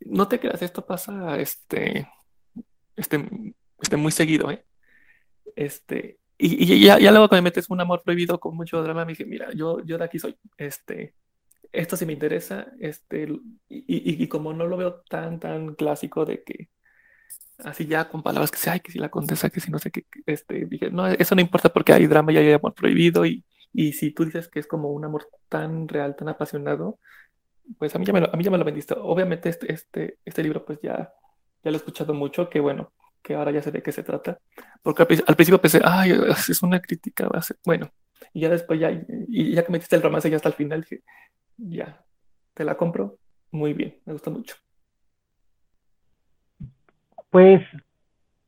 Speaker 7: no te creas, esto pasa este, este, este muy seguido, ¿eh? Este, y, y ya, ya, luego cuando me metes un amor prohibido con mucho drama, me dije, mira, yo, yo de aquí soy, este, esto sí me interesa, este, y, y, como no lo veo tan, tan clásico de que así ya con palabras que se, ay, que si la condesa, que si no sé qué, este, dije, no, eso no importa porque hay drama y hay amor prohibido, y, y si tú dices que es como un amor tan real, tan apasionado, pues a mí ya me lo, a mí ya me lo. Obviamente este, este, este libro pues ya, ya lo he escuchado mucho, que bueno, que ahora ya sé de qué se trata, porque al, principio pensé, ay, es una crítica, bueno, y ya después ya, y ya que metiste el romance ya hasta el final, ya, te la compro, muy bien, me gusta mucho.
Speaker 1: Pues,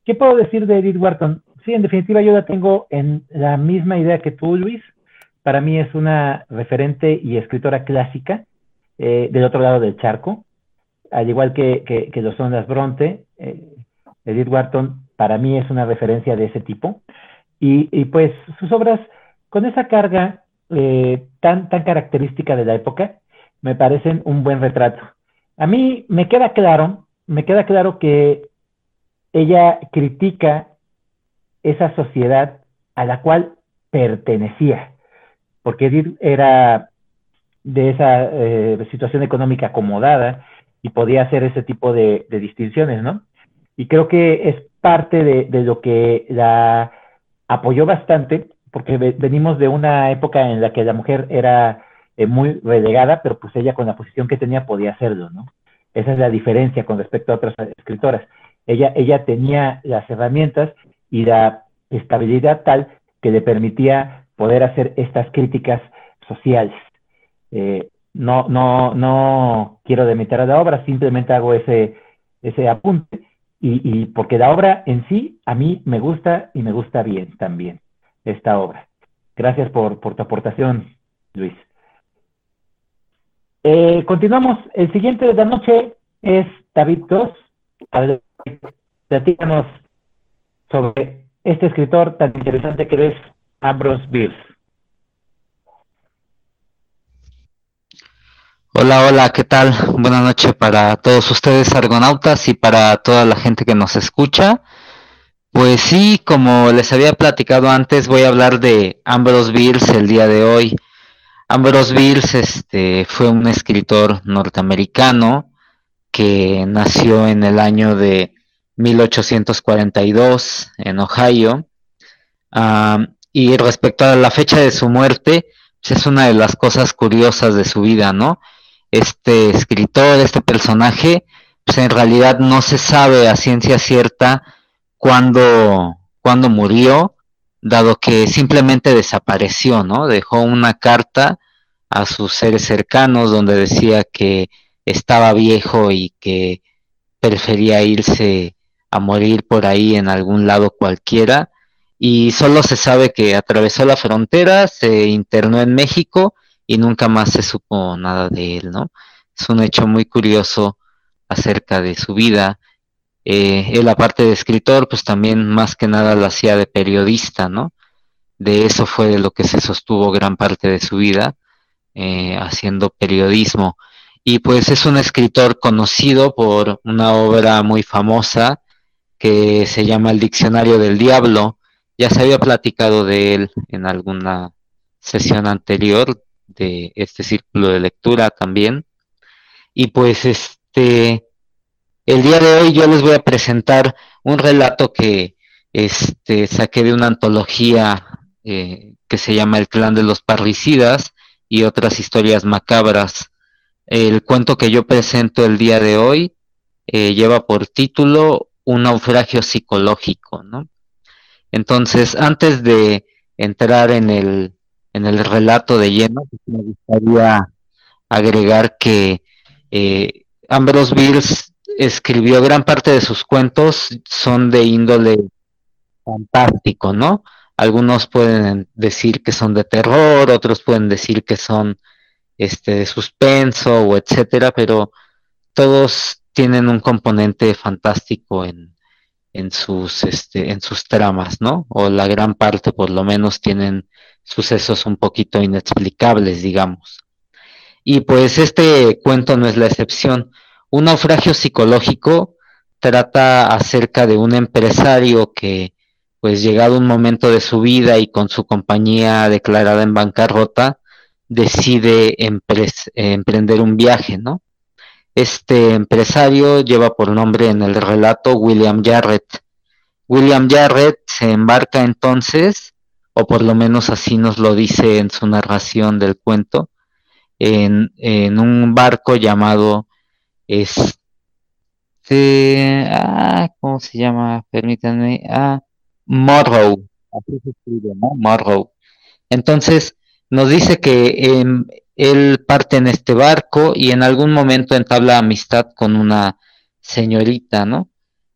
Speaker 1: ¿qué puedo decir de Edith Wharton? Sí, en definitiva yo la tengo en la misma idea que tú, Luis. Para mí es una referente y escritora clásica eh, del otro lado del charco, al igual que, que, lo son las Bronte. Eh, Edith Wharton para mí es una referencia de ese tipo. Y, pues sus obras, con esa carga eh, tan, tan característica de la época, me parecen un buen retrato. A mí me queda claro, me queda claro que ella critica esa sociedad a la cual pertenecía, porque Edith era de esa eh, situación económica acomodada y podía hacer ese tipo de, distinciones, ¿no? Y creo que es parte de, lo que la apoyó bastante, porque venimos de una época en la que la mujer era eh, muy relegada, pero pues ella con la posición que tenía podía hacerlo, ¿no? Esa es la diferencia con respecto a otras escritoras. Ella, ella tenía las herramientas y la estabilidad tal que le permitía poder hacer estas críticas sociales. Eh, no, no, no quiero demitir a la obra, simplemente hago ese, ese apunte, y, porque la obra en sí a mí me gusta y me gusta bien también, esta obra. Gracias por, por tu aportación, Luis. Eh, continuamos. El siguiente de la noche es David Goss. Platícanos sobre este escritor tan interesante que es Ambrose Bierce.
Speaker 6: Hola, hola, ¿qué tal? Buenas noches para todos ustedes argonautas y para toda la gente que nos escucha. Pues sí, como les había platicado antes, voy a hablar de Ambrose Bierce el día de hoy. Ambrose Bierce este, fue un escritor norteamericano que nació en el año de 1842 en Ohio. Y respecto a la fecha de su muerte, pues es una de las cosas curiosas de su vida, ¿no? este escritor, este personaje, pues en realidad no se sabe a ciencia cierta cuándo, cuándo murió, dado que simplemente desapareció, ¿no? Dejó una carta a sus seres cercanos donde decía que estaba viejo y que prefería irse a morir por ahí en algún lado cualquiera. Y solo se sabe que atravesó la frontera, se internó en México y nunca más se supo nada de él, ¿no? Es un hecho muy curioso acerca de su vida. Eh, él, aparte de escritor, pues también más que nada lo hacía de periodista, ¿no? De eso fue de lo que se sostuvo gran parte de su vida, eh, haciendo periodismo. Y pues es un escritor conocido por una obra muy famosa que se llama El Diccionario del Diablo. Ya se había platicado de él en alguna sesión anterior, de este círculo de lectura también. Y pues este, el día de hoy yo les voy a presentar un relato que este, saqué de una antología eh, que se llama El clan de los parricidas y otras historias macabras. El cuento que yo presento el día de hoy eh, lleva por título Un naufragio psicológico, ¿no? Entonces, antes de entrar en el, en el relato de lleno, pues, me gustaría agregar que eh, Ambrose Bierce escribió gran parte de sus cuentos, son de índole fantástico, ¿no? Algunos pueden decir que son de terror, otros pueden decir que son este de suspenso o etcétera, pero todos tienen un componente fantástico en, en sus este en sus tramas, ¿no? O la gran parte por lo menos tienen sucesos un poquito inexplicables, digamos. Y pues este cuento no es la excepción. Un naufragio psicológico trata acerca de un empresario que, pues llegado un momento de su vida y con su compañía declarada en bancarrota, decide emprender un viaje, ¿no? Este empresario lleva por nombre en el relato William Jarrett. William Jarrett se embarca entonces o por lo menos así nos lo dice en su narración del cuento, en, un barco llamado este, ah, ¿cómo se llama? Permítanme, ah, Morrow, así se escribe, ¿no? Morrow. Entonces, nos dice que em, él parte en este barco y en algún momento entabla amistad con una señorita, ¿no?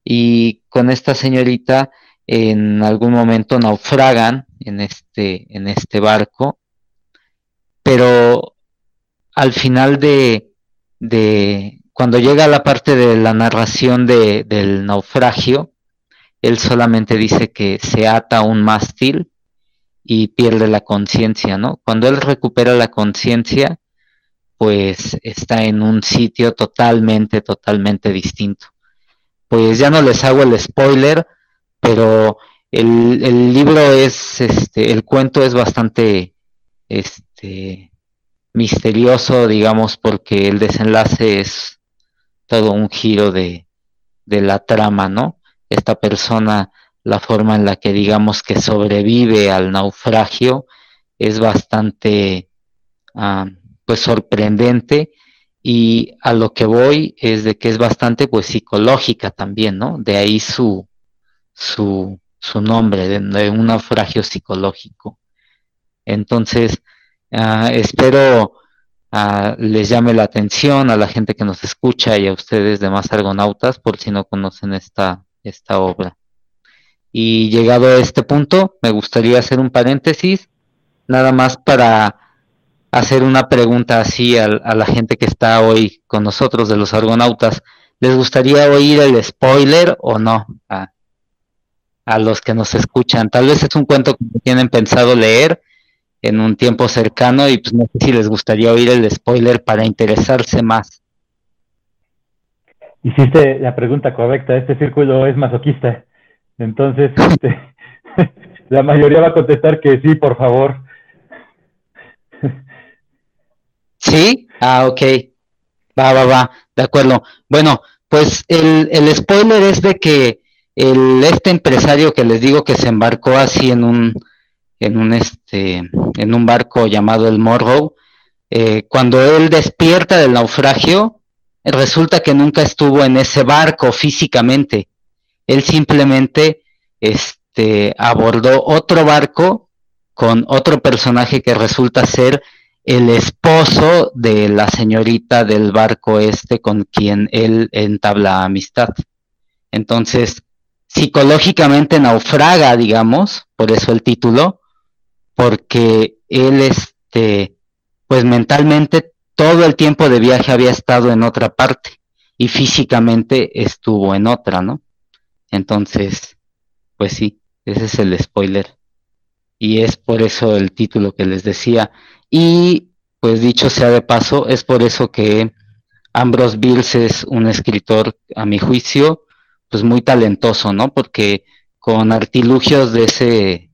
Speaker 6: Y con esta señorita en algún momento naufragan en este, en este barco, pero al final de, de cuando llega la parte de la narración de, del naufragio, él solamente dice que se ata un mástil y pierde la conciencia, ¿no? Cuando él recupera la conciencia, pues está en un sitio totalmente, totalmente distinto. Pues ya no les hago el spoiler, pero el, el libro es, este, el cuento es bastante, este, misterioso, digamos, porque el desenlace es todo un giro de, de la trama, ¿no? Esta persona la forma en la que digamos que sobrevive al naufragio es bastante ah, pues sorprendente y a lo que voy es de que es bastante pues psicológica también, ¿no? De ahí su, su, su nombre, de, un naufragio psicológico. Entonces, ah, espero ah, les llame la atención a la gente que nos escucha y a ustedes demás argonautas por si no conocen esta, esta obra. Y llegado a este punto, me gustaría hacer un paréntesis, nada más para hacer una pregunta así a, la gente que está hoy con nosotros de los argonautas. ¿Les gustaría oír el spoiler o no? A, a los que nos escuchan. Tal vez es un cuento que tienen pensado leer en un tiempo cercano y pues no sé si les gustaría oír el spoiler para interesarse más.
Speaker 1: Hiciste la pregunta correcta, este círculo es masoquista. Entonces, este, la mayoría va a contestar que sí, por favor.
Speaker 6: ¿Sí? Ah, ok. Va, va, va. De acuerdo. Bueno, pues el, el spoiler es de que el, este empresario que les digo que se embarcó así en un, en un, este, en un barco llamado el Morrow, eh, cuando él despierta del naufragio, resulta que nunca estuvo en ese barco físicamente él simplemente este, abordó otro barco con otro personaje que resulta ser el esposo de la señorita del barco este con quien él entabla amistad. Entonces, psicológicamente naufraga, digamos, por eso el título, porque él, este, pues mentalmente todo el tiempo de viaje había estado en otra parte y físicamente estuvo en otra, ¿no? Entonces, pues sí, ese es el spoiler. Y es por eso el título que les decía. Y pues dicho sea de paso, es por eso que Ambrose Bierce es un escritor, a mi juicio, pues muy talentoso, ¿no? Porque con artilugios de ese,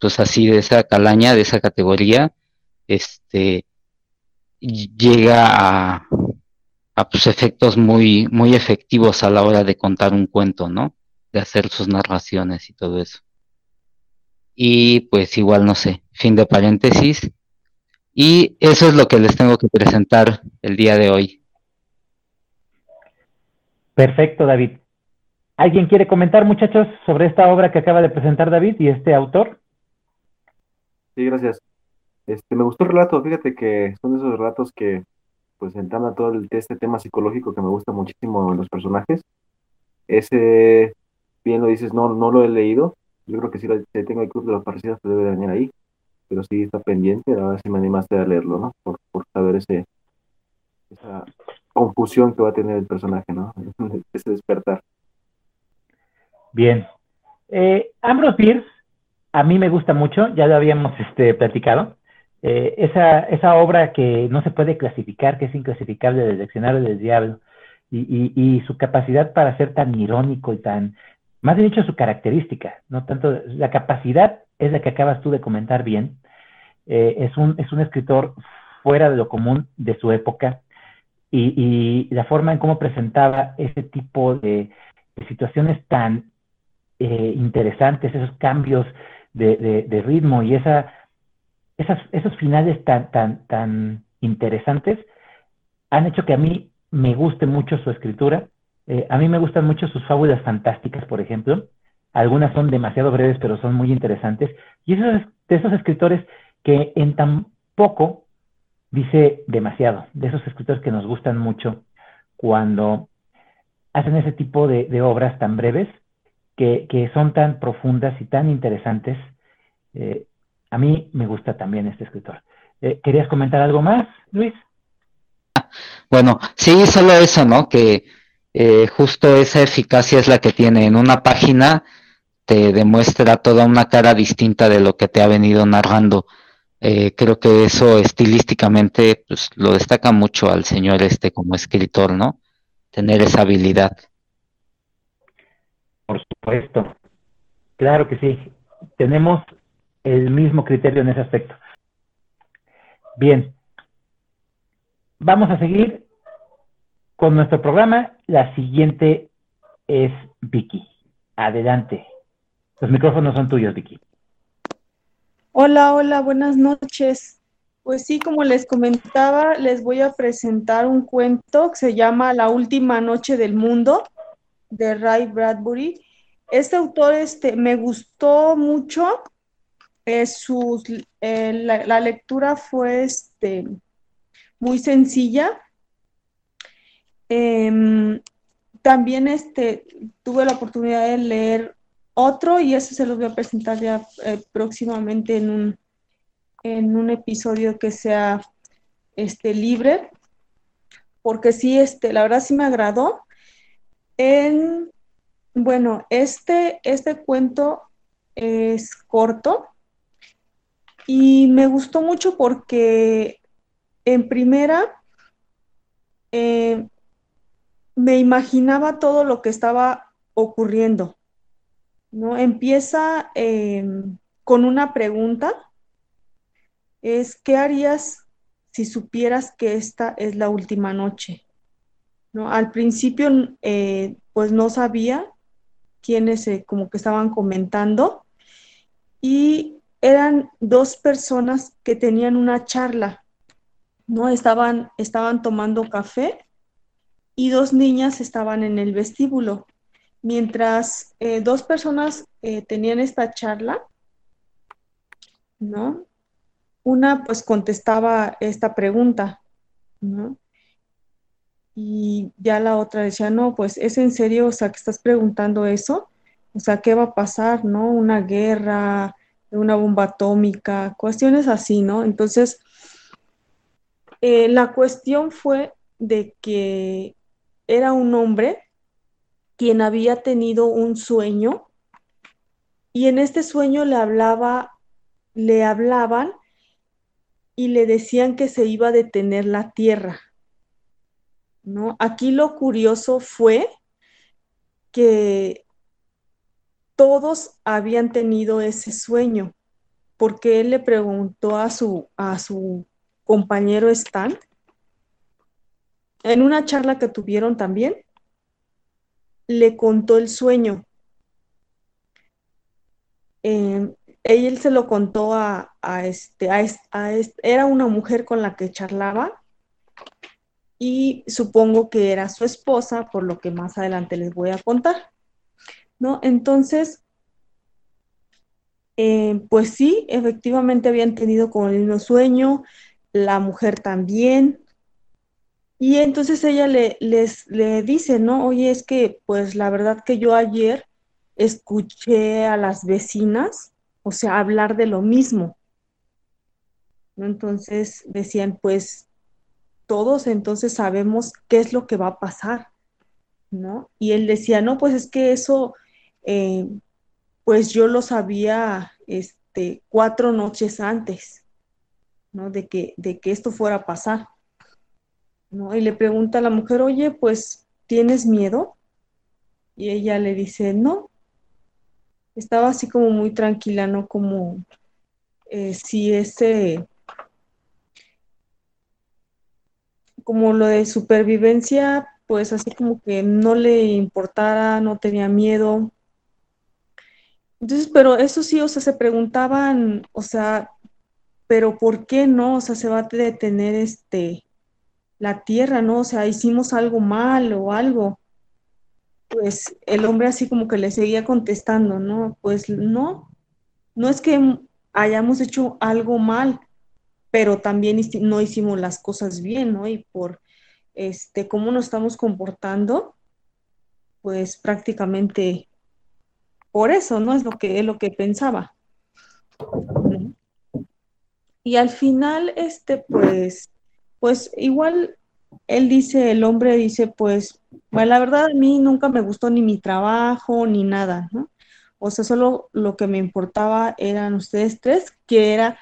Speaker 6: pues así, de esa calaña, de esa categoría, este, llega a, a pues, efectos muy, muy efectivos a la hora de contar un cuento, ¿no? De hacer sus narraciones y todo eso. Y pues igual no sé, fin de paréntesis. Y eso es lo que les tengo que presentar el día de hoy.
Speaker 1: Perfecto, David. ¿Alguien quiere comentar, muchachos, sobre esta obra que acaba de presentar David y este autor?
Speaker 4: Sí, gracias. Este, me gustó el relato, fíjate que son esos relatos que pues a todo el, este tema psicológico que me gusta muchísimo en los personajes. Ese bien lo dices, no, no lo he leído. Yo creo que si tengo el Club de los Parecidos, se debe venir ahí. Pero sí está pendiente, a ver si me animaste a leerlo, ¿no? Por, por saber ese, esa confusión que va a tener el personaje, ¿no? ese despertar.
Speaker 1: Bien. Eh, Ambrose Pierce, a mí me gusta mucho, ya lo habíamos este, platicado. Eh, esa, esa obra que no se puede clasificar, que es inclasificable del diccionario del diablo, y, y, su capacidad para ser tan irónico y tan más bien dicho su característica, no tanto la capacidad es la que acabas tú de comentar bien. Eh, es, un, es un escritor fuera de lo común de su época y, la forma en cómo presentaba ese tipo de, situaciones tan eh, interesantes, esos cambios de, ritmo y esa, esas, esos finales tan, tan, tan interesantes han hecho que a mí me guste mucho su escritura eh, a mí me gustan mucho sus fábulas fantásticas, por ejemplo. Algunas son demasiado breves, pero son muy interesantes. Y esos, de esos escritores que en tan poco dice demasiado, de esos escritores que nos gustan mucho cuando hacen ese tipo de, obras tan breves, que, son tan profundas y tan interesantes. Eh, a mí me gusta también este escritor. Eh, ¿Querías comentar algo más, Luis?
Speaker 6: Bueno, sí, solo eso, ¿no? Que eh, justo esa eficacia es la que tiene. En una página te demuestra toda una cara distinta de lo que te ha venido narrando. Eh, creo que eso estilísticamente pues, lo destaca mucho al señor este como escritor, ¿no? Tener esa habilidad.
Speaker 1: Por supuesto. Claro que sí. Tenemos el mismo criterio en ese aspecto. Bien. Vamos a seguir con nuestro programa. La siguiente es Vicky. Adelante. Los micrófonos son tuyos, Vicky.
Speaker 5: Hola, hola, buenas noches. Pues sí, como les comentaba, les voy a presentar un cuento que se llama La última noche del mundo de Ray Bradbury. Este autor este, me gustó mucho. su, eh, la, lectura fue este, muy sencilla. Em, también este, tuve la oportunidad de leer otro y eso se los voy a presentar ya eh, próximamente en un, en un episodio que sea este, libre, porque sí, este, la verdad sí me agradó. En, bueno, este, este cuento es corto y me gustó mucho porque en primera eh, me imaginaba todo lo que estaba ocurriendo, ¿no? Empieza em, con una pregunta, es, ¿qué harías si supieras que esta es la última noche? ¿No? Al principio, eh, pues no sabía quiénes eh, como que estaban comentando y eran dos personas que tenían una charla, ¿no? Estaban, estaban tomando café y dos niñas estaban en el vestíbulo. Mientras eh, dos personas eh, tenían esta charla, ¿no? Una pues contestaba esta pregunta, ¿no? Y ya la otra decía, no, pues es en serio, o sea, que estás preguntando eso, o sea, ¿qué va a pasar, no? Una guerra, una bomba atómica, cuestiones así, ¿no? Entonces, eh, la cuestión fue de que era un hombre quien había tenido un sueño y en este sueño le hablaba, le hablaban y le decían que se iba a detener la tierra. ¿No? Aquí lo curioso fue que todos habían tenido ese sueño, porque él le preguntó a su, a su compañero Stan en una charla que tuvieron también, le contó el sueño. Él se lo contó a, este, a, era una mujer con la que charlaba y supongo que era su esposa, por lo que más adelante les voy a contar. ¿No? Entonces, eh, pues sí, efectivamente habían tenido como el mismo sueño, la mujer también, y entonces ella le, les, le dice, ¿no? Oye, es que pues la verdad que yo ayer escuché a las vecinas, o sea, hablar de lo mismo. Entonces decían, pues todos entonces sabemos qué es lo que va a pasar, ¿no? Y él decía, no, pues es que eso, eh, pues yo lo sabía este, cuatro noches antes, ¿no? De que, de que esto fuera a pasar. Y le pregunta a la mujer, oye, pues, ¿tienes miedo? Y ella le dice, no. Estaba así como muy tranquila, ¿no? Como eh, si ese, como lo de supervivencia, pues así como que no le importara, no tenía miedo. Entonces, pero eso sí, o sea, se preguntaban, o sea, pero ¿por qué no? O sea, se va a detener este, la tierra, ¿no? O sea, hicimos algo mal o algo. Pues el hombre así como que le seguía contestando, ¿no? Pues no, no es que hayamos hecho algo mal, pero también no hicimos las cosas bien, ¿no? Y por este cómo nos estamos comportando, pues prácticamente por eso, ¿no? Es lo que es lo que pensaba. Y al final, este, pues, pues igual él dice, el hombre dice, pues, bueno, la verdad a mí nunca me gustó ni mi trabajo ni nada, ¿no? O sea, solo lo que me importaba eran ustedes tres, que era,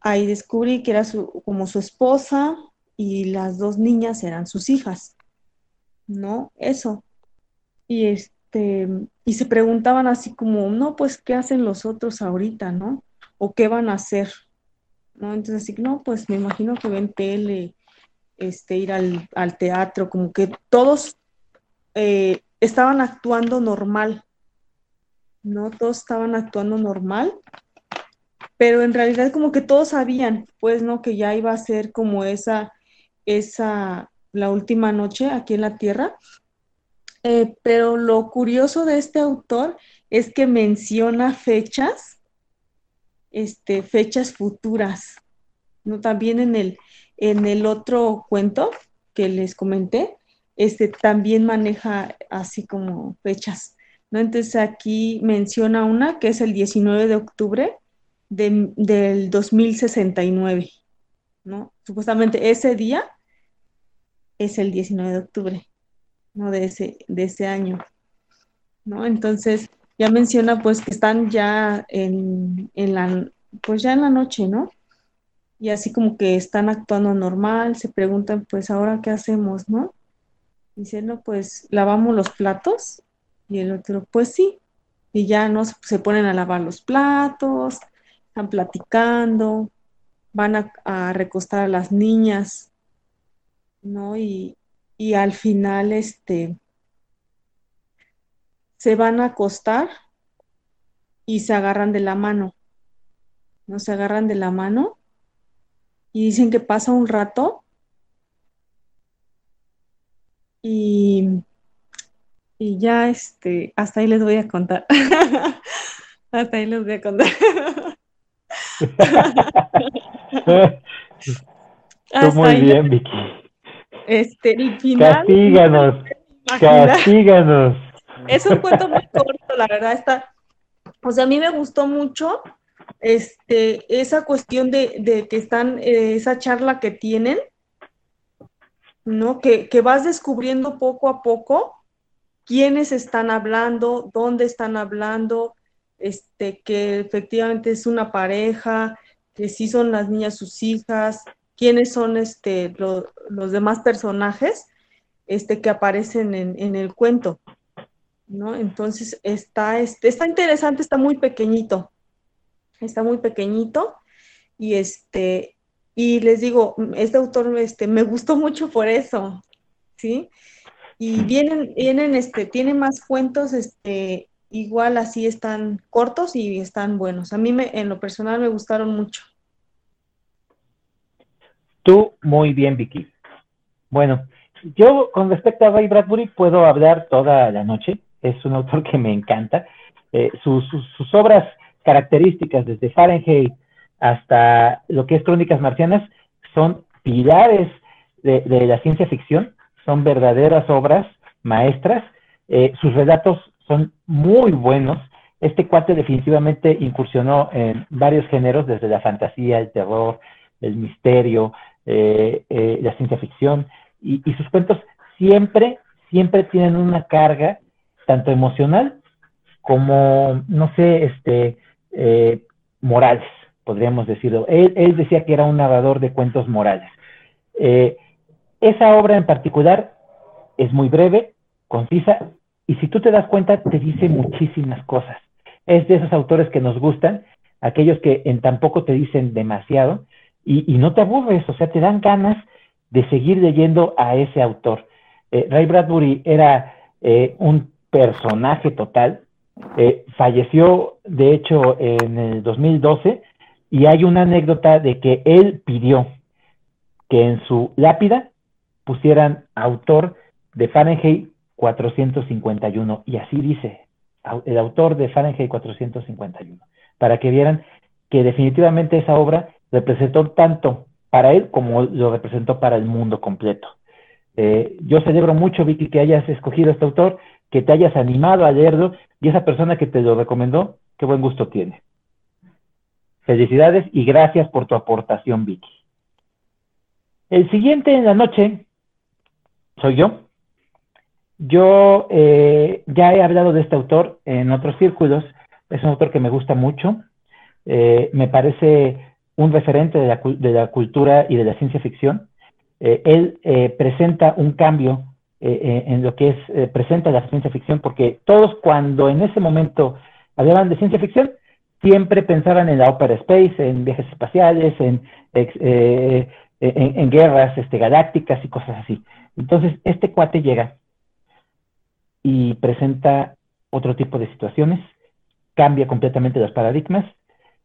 Speaker 5: ahí descubrí que era su, como su esposa y las dos niñas eran sus hijas, ¿no? Eso. Y este, y se preguntaban así como, no, pues, ¿qué hacen los otros ahorita, no? ¿O qué van a hacer? ¿No? Entonces, así, no, pues me imagino que ven tele, este, ir al, al teatro, como que todos eh, estaban actuando normal, ¿no? Todos estaban actuando normal, pero en realidad como que todos sabían, pues, ¿no? Que ya iba a ser como esa, esa, la última noche aquí en la Tierra. Eh, pero lo curioso de este autor es que menciona fechas, este, fechas futuras, ¿no? También en el, en el otro cuento que les comenté, este también maneja así como fechas. ¿no? Entonces aquí menciona una que es el 19 de octubre del 2069. ¿no? Supuestamente ese día es el 19 de octubre ¿no? de, ese, de ese año. ¿no? Entonces ya menciona pues que están ya en, en la, pues ya en la noche, ¿no? y así como que están actuando normal, se preguntan, pues ahora qué hacemos, ¿no? Dicen, no, pues lavamos los platos y el otro, pues sí, y ya no se ponen a lavar los platos, están platicando, van a, recostar a las niñas, ¿no? Y, y al final, este, se van a acostar y se agarran de la mano, ¿no? Se agarran de la mano y dicen que pasa un rato y, y ya este, hasta ahí les voy a contar. hasta ahí les voy a contar.
Speaker 1: muy bien, Vicky.
Speaker 5: Este, el final.
Speaker 1: Castíganos, castíganos.
Speaker 5: Es un cuento muy corto, la verdad está. O sea, a mí me gustó mucho este, esa cuestión de, que están, eh, esa charla que tienen, ¿no? Que, vas descubriendo poco a poco quiénes están hablando, dónde están hablando, este, que efectivamente es una pareja, que sí son las niñas sus hijas, quiénes son este, los demás personajes este, que aparecen en, en, el cuento. ¿No? Entonces está, este, está interesante, está muy pequeñito está muy pequeñito y este, y les digo, este autor este, me gustó mucho por eso, ¿sí? Y vienen, vienen, este, tiene más cuentos, este, igual así están cortos y están buenos. A mí me, en lo personal me gustaron mucho.
Speaker 1: Tú muy bien, Vicky. Bueno, yo con respecto a Ray Bradbury puedo hablar toda la noche. Es un autor que me encanta. Eh, sus, sus, obras características desde Fahrenheit hasta lo que es Crónicas Marcianas son pilares de, la ciencia ficción, son verdaderas obras maestras, eh, sus relatos son muy buenos. Este cuate definitivamente incursionó en varios géneros, desde la fantasía, el terror, el misterio, eh, la ciencia ficción, y, y sus cuentos siempre, siempre tienen una carga tanto emocional como, no sé, este, eh, morales, podríamos decirlo. Él, decía que era un narrador de cuentos morales. Eh, esa obra en particular es muy breve, concisa, y si tú te das cuenta, te dice muchísimas cosas. Es de esos autores que nos gustan, aquellos que en tampoco te dicen demasiado, y, no te aburres, o sea, te dan ganas de seguir leyendo a ese autor. Eh, Ray Bradbury era un personaje total, eh, falleció, de hecho, en el 2012 y hay una anécdota de que él pidió que en su lápida pusieran autor de Fahrenheit 451 y así dice, el autor de Fahrenheit 451, para que vieran que definitivamente esa obra representó tanto para él como lo representó para el mundo completo. Eh, yo celebro mucho, Vicky, que hayas escogido este autor, que te hayas animado a leerlo, y esa persona que te lo recomendó, qué buen gusto tiene. Felicidades y gracias por tu aportación, Vicky. El siguiente en la noche soy yo. Yo eh, ya he hablado de este autor en otros círculos, es un autor que me gusta mucho, eh, me parece un referente de la, cultura y de la ciencia ficción. Eh, él presenta un cambio eh, en lo que es, presenta la ciencia ficción, porque todos cuando en ese momento hablaban de ciencia ficción, siempre pensaban en la ópera space, en viajes espaciales, en, en, en, guerras este, galácticas y cosas así. Entonces, este cuate llega y presenta otro tipo de situaciones, cambia completamente los paradigmas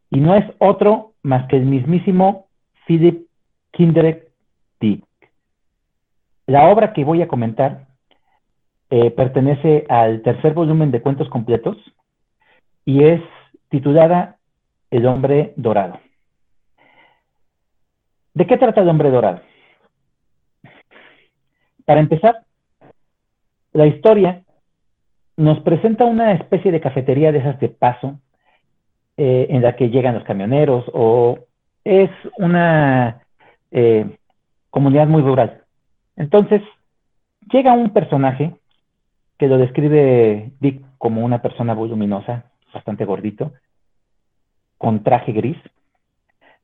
Speaker 1: y no es otro más que el mismísimo Philip Kindred. La obra que voy a comentar eh, pertenece al tercer volumen de cuentos completos y es titulada El hombre dorado. ¿De qué trata el hombre dorado? Para empezar, la historia nos presenta una especie de cafetería de esas de paso eh, en la que llegan los camioneros o es una eh, comunidad muy rural. Entonces, llega un personaje que lo describe Dick como una persona voluminosa, bastante gordito, con traje gris,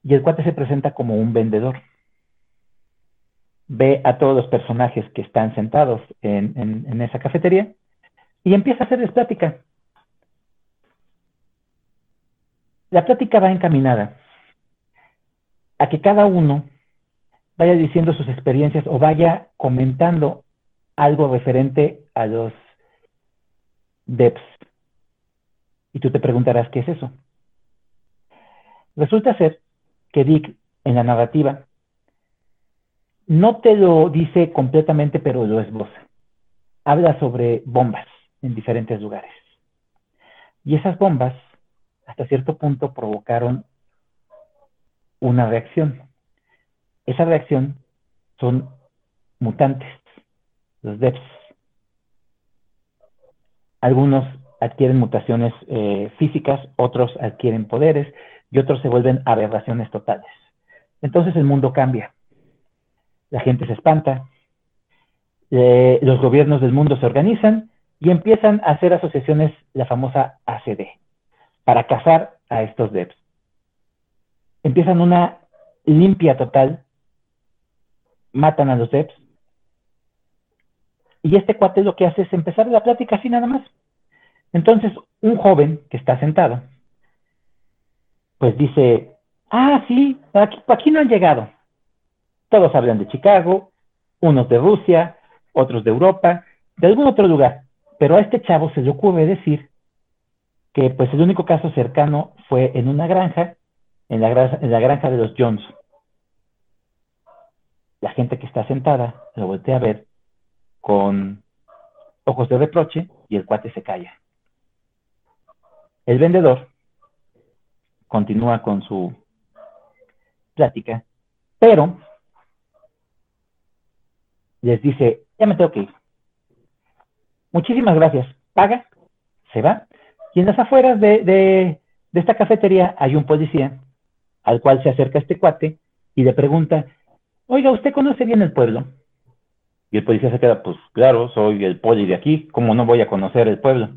Speaker 1: y el cuate se presenta como un vendedor. Ve a todos los personajes que están sentados en, en, en esa cafetería y empieza a hacerles plática. La plática va encaminada a que cada uno vaya diciendo sus experiencias o vaya comentando algo referente a los DEPs. Y tú te preguntarás, ¿qué es eso? Resulta ser que Dick en la narrativa no te lo dice completamente, pero lo esboza. Habla sobre bombas en diferentes lugares. Y esas bombas hasta cierto punto provocaron una reacción. Esa reacción son mutantes, los DEPs. Algunos adquieren mutaciones eh, físicas, otros adquieren poderes y otros se vuelven aberraciones totales. Entonces el mundo cambia. La gente se espanta, eh, los gobiernos del mundo se organizan y empiezan a hacer asociaciones, la famosa ACD, para cazar a estos devs. Empiezan una limpia total, matan a los devs, y este cuate lo que hace es empezar la plática así nada más. Entonces, un joven que está sentado, pues dice, ah, sí, aquí, aquí no han llegado. Todos hablan de Chicago, unos de Rusia, otros de Europa, de algún otro lugar. Pero a este chavo se le ocurre decir que pues el único caso cercano fue en una granja, en la, granja, en la granja de los Jones. La gente que está sentada lo voltea a ver con ojos de reproche y el cuate se calla. El vendedor continúa con su plática, pero les dice, ya me tengo que ir. Muchísimas gracias. Paga, se va y en las afueras de, de, esta cafetería hay un policía al cual se acerca este cuate y le pregunta, oiga, ¿usted conoce bien el pueblo? Y el policía se queda, pues claro, soy el poli de aquí, ¿cómo no voy a conocer el pueblo?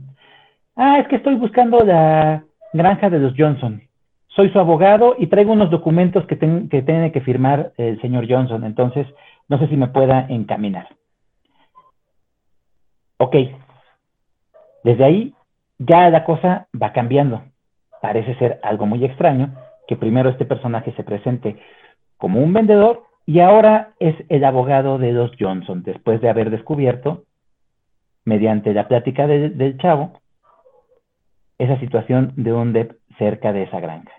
Speaker 1: Ah, es que estoy buscando la granja de los Johnson. Soy su abogado y traigo unos documentos que, que tiene que firmar el señor Johnson, entonces no sé si me pueda encaminar. Ok, desde ahí ya la cosa va cambiando. Parece ser algo muy extraño que primero este personaje se presente como un vendedor y ahora es el abogado de los Johnson, después de haber descubierto, mediante la plática del chavo, esa situación de un DEP cerca de esa granja.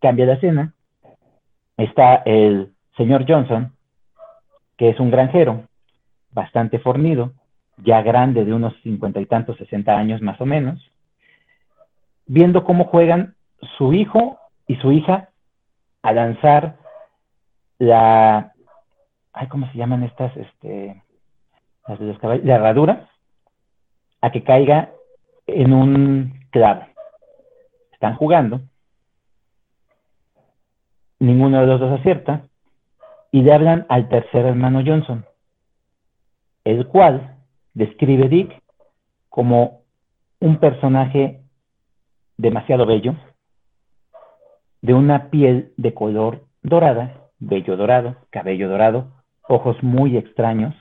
Speaker 1: Cambia la escena. Está el señor Johnson, que es un granjero, bastante fornido, ya grande de unos cincuenta y tantos, sesenta años más o menos, viendo cómo juegan su hijo y su hija a lanzar la, ¿cómo se llaman estas? Este, las la herradura, a que caiga en un clavo. Están jugando, ninguno de los dos acierta, y le hablan al tercer hermano Johnson, el cual describe Dick como un personaje demasiado bello, de una piel de color dorada, vello dorado, cabello dorado, ojos muy extraños,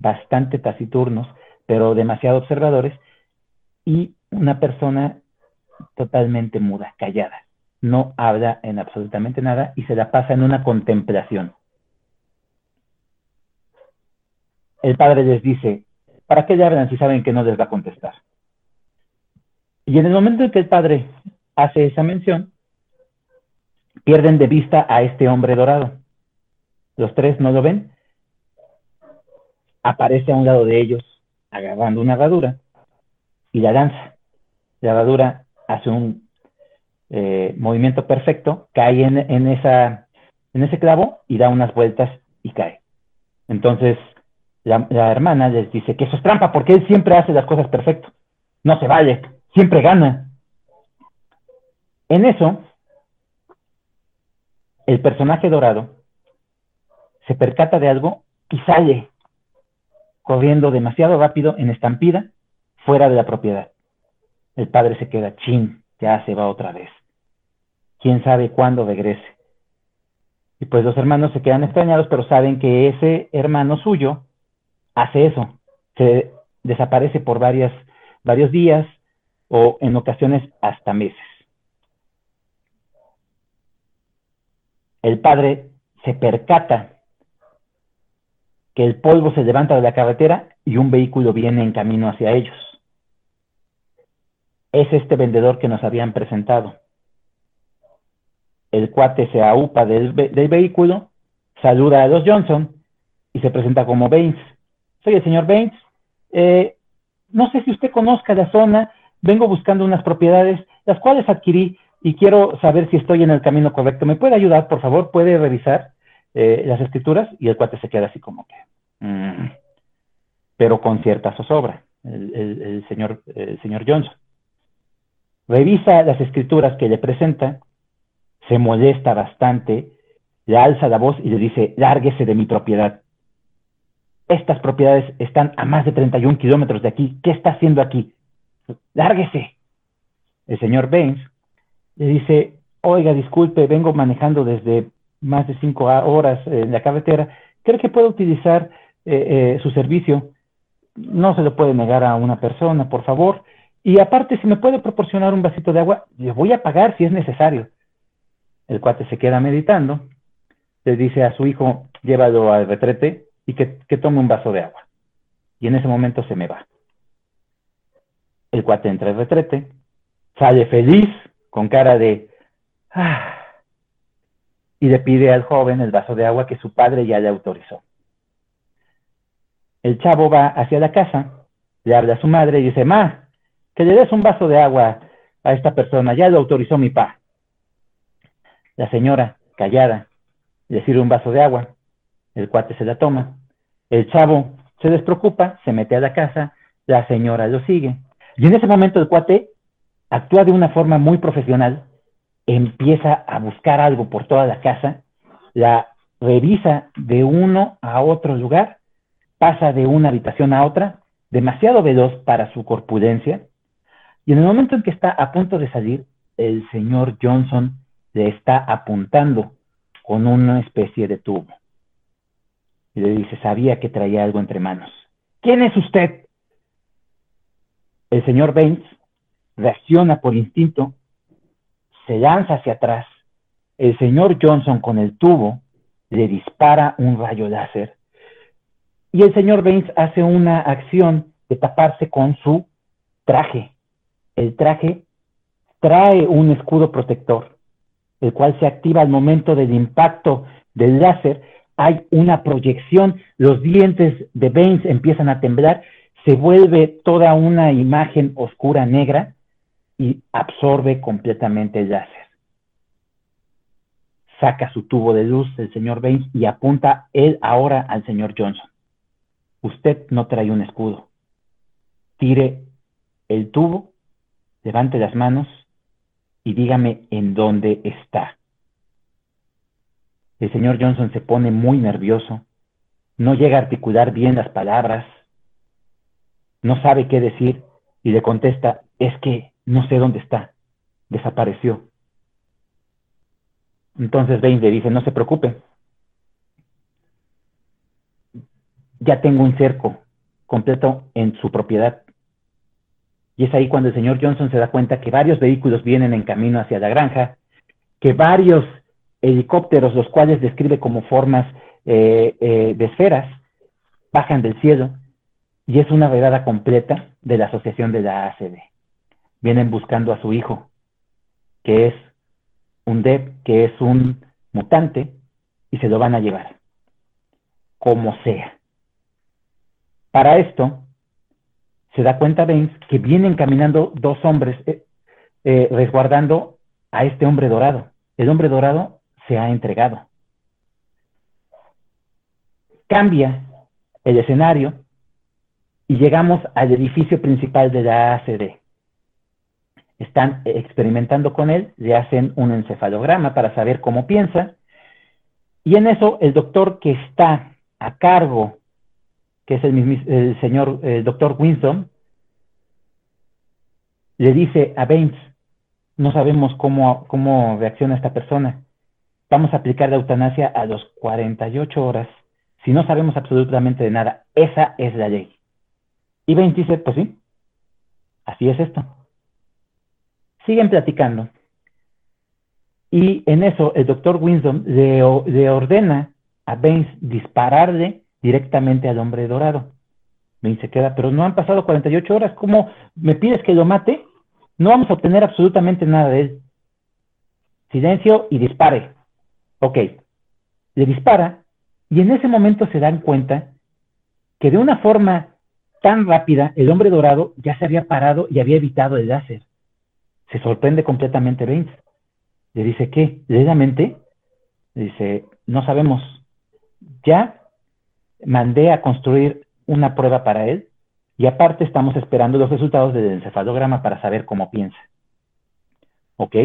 Speaker 1: bastante taciturnos, pero demasiado observadores, y una persona totalmente muda, callada. No habla en absolutamente nada y se la pasa en una contemplación. El padre les dice, ¿para qué le hablan si saben que no les va a contestar? Y en el momento en que el padre hace esa mención, pierden de vista a este hombre dorado. Los tres no lo ven. Aparece a un lado de ellos agarrando una herradura y la danza. La herradura hace un eh, movimiento perfecto, cae en ese clavo y da unas vueltas y cae. Entonces la, la hermana les dice que eso es trampa porque él siempre hace las cosas perfecto. No se vale, siempre gana. En eso, el personaje dorado se percata de algo y sale corriendo demasiado rápido en estampida fuera de la propiedad. El padre se queda chin, ya se va otra vez. Quién sabe cuándo regrese. Y pues los hermanos se quedan extrañados, pero saben que ese hermano suyo hace eso. Se desaparece por varias, varios días o en ocasiones hasta meses. El padre se percata que el polvo se levanta de la carretera y un vehículo viene en camino hacia ellos. Es este vendedor que nos habían presentado. El cuate se aupa del, vehículo, saluda a los Johnson y se presenta como Baines. Soy el señor Baines. Eh, no sé si usted conozca la zona, vengo buscando unas propiedades, las cuales adquirí y quiero saber si estoy en el camino correcto. ¿Me puede ayudar, por favor? ¿Puede revisar? Eh, las escrituras y el cuate se queda así como que, mm", pero con cierta zozobra, el, señor, el señor Johnson. Revisa las escrituras que le presenta, se molesta bastante, le alza la voz y le dice, lárguese de mi propiedad. Estas propiedades están a más de 31 kilómetros de aquí. ¿Qué está haciendo aquí? Lárguese. El señor Baines le dice, oiga, disculpe, vengo manejando desde más de cinco horas en la carretera, cree que puede utilizar eh, eh, su servicio. No se lo puede negar a una persona, por favor. Y aparte, si me puede proporcionar un vasito de agua, le voy a pagar si es necesario. El cuate se queda meditando, le dice a su hijo, llévalo al retrete y que, que tome un vaso de agua. Y en ese momento se me va. El cuate entra al retrete, sale feliz, con cara de, ah, y le pide al joven el vaso de agua que su padre ya le autorizó. El chavo va hacia la casa, le habla a su madre y dice, Ma, que le des un vaso de agua a esta persona, ya lo autorizó mi pa. La señora, callada, le sirve un vaso de agua, el cuate se la toma, el chavo se despreocupa, se mete a la casa, la señora lo sigue. Y en ese momento el cuate actúa de una forma muy profesional empieza a buscar algo por toda la casa, la revisa de uno a otro lugar, pasa de una habitación a otra, demasiado veloz para su corpulencia, y en el momento en que está a punto de salir, el señor Johnson le está apuntando con una especie de tubo. Y le dice, sabía que traía algo entre manos. ¿Quién es usted? El señor Baines reacciona por instinto se lanza hacia atrás. El señor Johnson con el tubo le dispara un rayo láser y el señor Baines hace una acción de taparse con su traje. El traje trae un escudo protector, el cual se activa al momento del impacto del láser. Hay una proyección, los dientes de Baines empiezan a temblar, se vuelve toda una imagen oscura negra y absorbe completamente láser. Saca su tubo de luz el señor Baines y apunta él ahora al señor Johnson. Usted no trae un escudo. Tire el tubo, levante las manos y dígame en dónde está. El señor Johnson se pone muy nervioso, no llega a articular bien las palabras, no sabe qué decir y le contesta, es que no sé dónde está, desapareció. Entonces Baines le dice, no se preocupe, ya tengo un cerco completo en su propiedad. Y es ahí cuando el señor Johnson se da cuenta que varios vehículos vienen en camino hacia la granja, que varios helicópteros, los cuales describe como formas eh, eh, de esferas, bajan del cielo, y es una redada completa de la asociación de la ACD. Vienen buscando a su hijo, que es un Dev, que es un mutante, y se lo van a llevar, como sea. Para esto, se da cuenta Baines que vienen caminando dos hombres eh, eh, resguardando a este hombre dorado. El hombre dorado se ha entregado. Cambia el escenario y llegamos al edificio principal de la ACD. Están experimentando con él, le hacen un encefalograma para saber cómo piensa, y en eso el doctor que está a cargo que es el, señor el doctor Winston, le dice a Baines, no sabemos cómo, cómo reacciona esta persona. Vamos a aplicar la eutanasia a los 48 horas. Si no sabemos absolutamente de nada, esa es la ley. Y Baines dice, pues sí, así es esto. Siguen platicando. Y en eso el doctor Winston le, le ordena a Baines dispararle directamente al hombre dorado. Me dice, queda, pero no han pasado 48 horas, ¿cómo me pides que lo mate? No vamos a obtener absolutamente nada de él. Silencio y dispare. Ok, le dispara y en ese momento se dan cuenta que de una forma tan rápida el hombre dorado ya se había parado y había evitado el láser. Se sorprende completamente Baines. Le dice, ¿qué? ¿Legalmente? Le dice, no sabemos. Ya mandé a construir una prueba para él y aparte estamos esperando los resultados del encefalograma para saber cómo piensa. ¿Ok?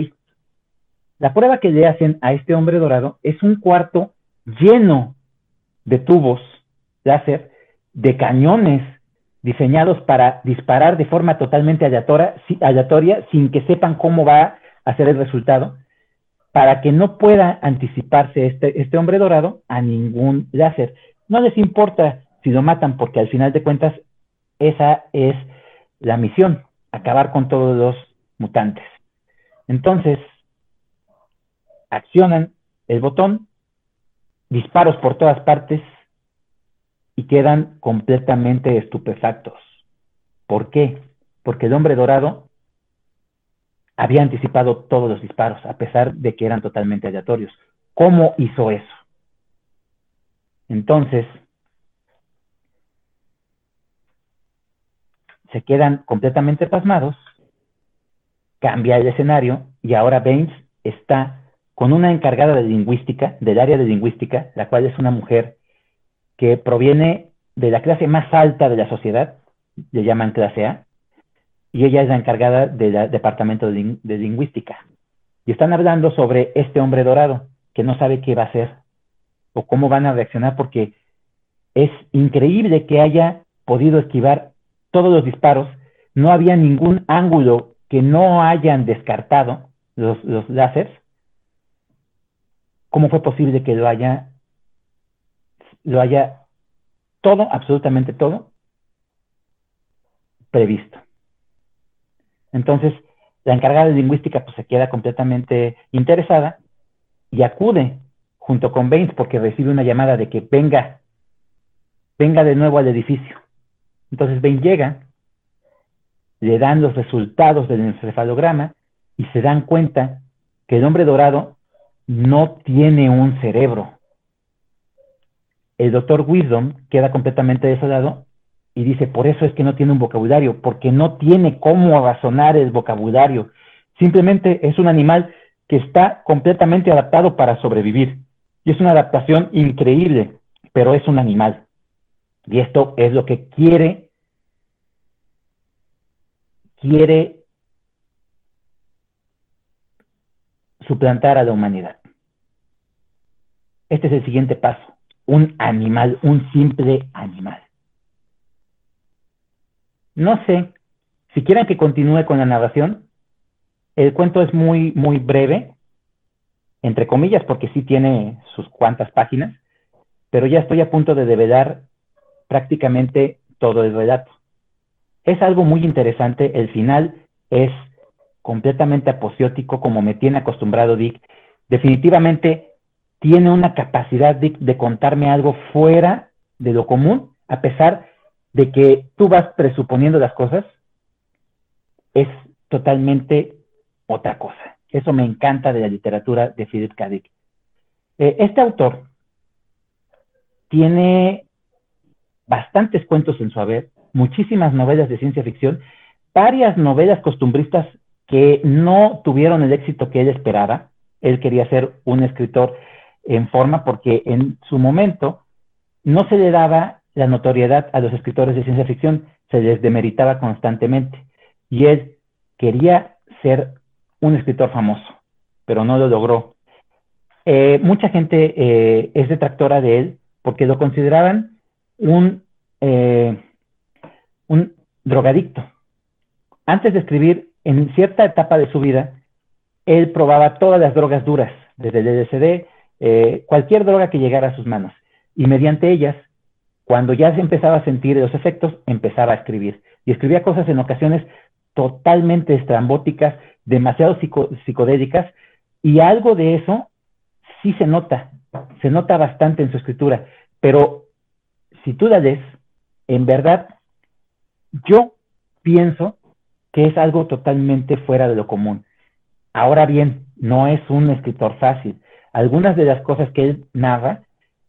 Speaker 1: La prueba que le hacen a este hombre dorado es un cuarto lleno de tubos láser, de cañones diseñados para disparar de forma totalmente aleatoria, sin que sepan cómo va a ser el resultado, para que no pueda anticiparse este, este hombre dorado a ningún láser. No les importa si lo matan porque al final de cuentas esa es la misión, acabar con todos los mutantes. Entonces, accionan el botón, disparos por todas partes y quedan completamente estupefactos. ¿Por qué? Porque el hombre dorado había anticipado todos los disparos, a pesar de que eran totalmente aleatorios. ¿Cómo hizo eso? Entonces, se quedan completamente pasmados, cambia el escenario y ahora Baines está con una encargada de lingüística, del área de lingüística, la cual es una mujer que proviene de la clase más alta de la sociedad, le llaman clase A, y ella es la encargada del departamento de, lingüística. Y están hablando sobre este hombre dorado, que no sabe qué va a hacer o cómo van a reaccionar, porque es increíble que haya podido esquivar todos los disparos, no había ningún ángulo que no hayan descartado los, los láseres. ¿Cómo fue posible que lo haya, lo haya todo, absolutamente todo, previsto? Entonces, la encargada de lingüística pues, se queda completamente interesada y acude junto con Baines porque recibe una llamada de que venga, venga de nuevo al edificio. Entonces Baines llega, le dan los resultados del encefalograma y se dan cuenta que el hombre dorado no tiene un cerebro. El doctor Wisdom queda completamente desolado y dice, por eso es que no tiene un vocabulario, porque no tiene cómo razonar el vocabulario. Simplemente es un animal que está completamente adaptado para sobrevivir. Y es una adaptación increíble, pero es un animal. Y esto es lo que quiere, quiere suplantar a la humanidad. Este es el siguiente paso. Un animal, un simple animal. No sé si quieren que continúe con la narración. El cuento es muy, muy breve, entre comillas, porque sí tiene sus cuantas páginas, pero ya estoy a punto de develar prácticamente todo el relato. Es algo muy interesante, el final es completamente aposiótico, como me tiene acostumbrado Dick. Definitivamente tiene una capacidad de contarme algo fuera de lo común, a pesar de que tú vas presuponiendo las cosas, es totalmente otra cosa. Eso me encanta de la literatura de Philip K. Dick. Este autor tiene bastantes cuentos en su haber, muchísimas novelas de ciencia ficción, varias novelas costumbristas que no tuvieron el éxito que él esperaba. Él quería ser un escritor en forma porque en su momento no se le daba la notoriedad a los escritores de ciencia ficción, se les demeritaba constantemente. Y él quería ser un escritor famoso, pero no lo logró. Eh, mucha gente eh, es detractora de él porque lo consideraban un, eh, un drogadicto. Antes de escribir, en cierta etapa de su vida, él probaba todas las drogas duras, desde el LSD, cualquier droga que llegara a sus manos, y mediante ellas, cuando ya se empezaba a sentir los efectos, empezaba a escribir. Y escribía cosas en ocasiones totalmente estrambóticas, demasiado psicodélicas, y algo de eso sí se nota, se nota bastante en su escritura, pero si tú la lees, en verdad, yo pienso que es algo totalmente fuera de lo común. Ahora bien, no es un escritor fácil. Algunas de las cosas que él narra,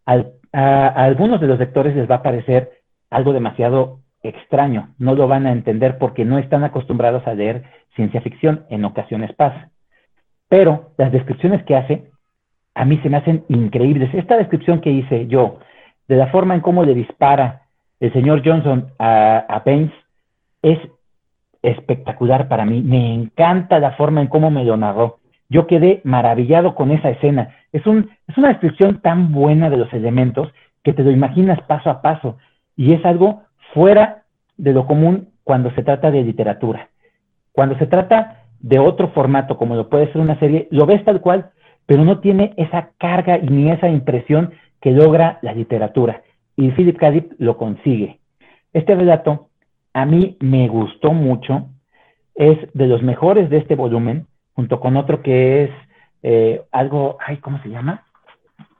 Speaker 1: a algunos de los lectores les va a parecer algo demasiado extraño, no lo van a entender porque no están acostumbrados a leer ciencia ficción, en ocasiones pasa. Pero las descripciones que hace a mí se me hacen increíbles. Esta descripción que hice yo, de la forma en cómo le dispara el señor Johnson a, a Pence, es espectacular para mí. Me encanta la forma en cómo me lo narró. Yo quedé maravillado con esa escena. Es, un, es una descripción tan buena de los elementos que te lo imaginas paso a paso. Y es algo fuera de lo común cuando se trata de literatura. Cuando se trata de otro formato, como lo puede ser una serie, lo ves tal cual, pero no tiene esa carga y ni esa impresión que logra la literatura. Y Philip K. lo consigue. Este relato a mí me gustó mucho, es de los mejores de este volumen, junto con otro que es eh, algo, ay, ¿cómo se llama?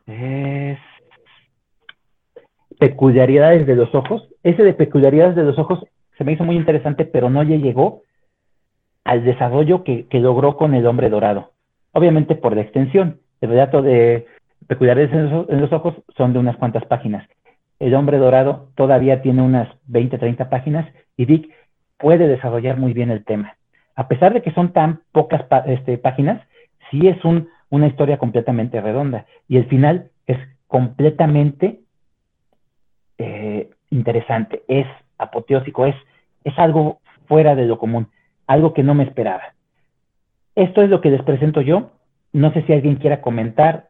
Speaker 1: Es peculiaridades de los ojos. Ese de peculiaridades de los ojos se me hizo muy interesante, pero no llegó al desarrollo que, logró con el hombre dorado. Obviamente por la extensión. El relato de peculiaridades en los, ojos son de unas cuantas páginas. El hombre dorado todavía tiene unas 20, 30 páginas y Dick puede desarrollar muy bien el tema. A pesar de que son tan pocas este, páginas, sí es un, una historia completamente redonda. Y el final es completamente eh, interesante, es apoteósico, es, es algo fuera de lo común, algo que no me esperaba. Esto es lo que les presento yo. No sé si alguien quiera comentar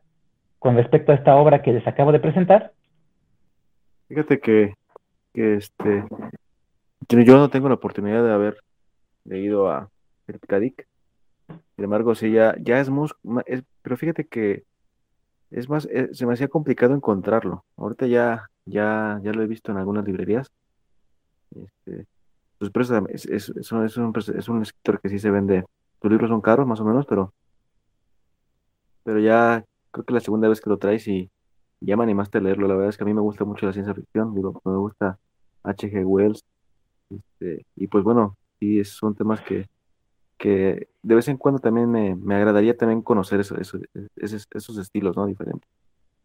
Speaker 1: con respecto a esta obra que les acabo de presentar.
Speaker 4: Fíjate que, que este, yo no tengo la oportunidad de haber leído a Kadik. Sin embargo, sí, ya, ya es, muy, pero fíjate que es más, eh, se me hacía complicado encontrarlo. Ahorita ya, ya, ya lo he visto en algunas librerías. Este, sus precios es, es, es, un, es, un, escritor que sí se vende. Tus libros son caros, más o menos, pero, pero ya creo que la segunda vez que lo traes y ya me animaste a leerlo. La verdad es que a mí me gusta mucho la ciencia ficción, digo, me gusta H.G. Wells. Este, y pues bueno, sí, son temas que, que de vez en cuando también me, me agradaría también conocer eso, eso, esos, esos estilos, ¿no? Diferentes.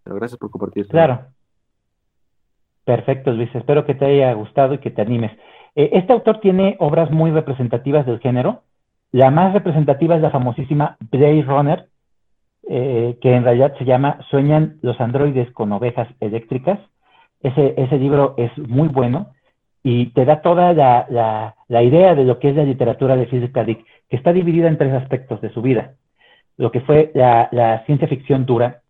Speaker 4: Pero gracias por compartir.
Speaker 1: Claro. Perfecto, Luis. Espero que te haya gustado y que te animes. Eh, este autor tiene obras muy representativas del género. La más representativa es la famosísima Blade Runner, eh, que en realidad se llama Sueñan los androides con ovejas eléctricas. Ese, ese libro es muy bueno y te da toda la, la, idea de lo que es la literatura de Philip. Dick, que está dividida en tres aspectos de su vida. Lo que fue la, la ciencia ficción dura,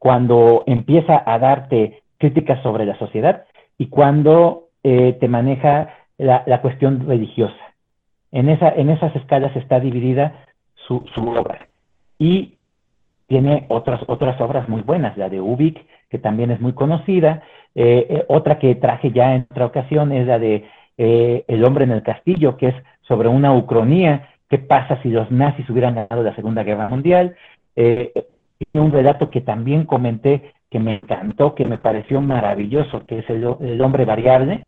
Speaker 1: cuando empieza a darte críticas sobre la sociedad y cuando eh, te maneja la, cuestión religiosa. En, esa, en esas escalas está dividida su, su obra. Y tiene otras, otras obras muy buenas, la de Ubik, que también es muy conocida. Eh, eh, otra que traje ya en otra ocasión es la de eh, El hombre en el castillo, que es sobre una ucronía, qué pasa si los nazis hubieran ganado la Segunda Guerra Mundial. un relato que también comenté que me encantó, que me pareció maravilloso, que es el, hombre variable.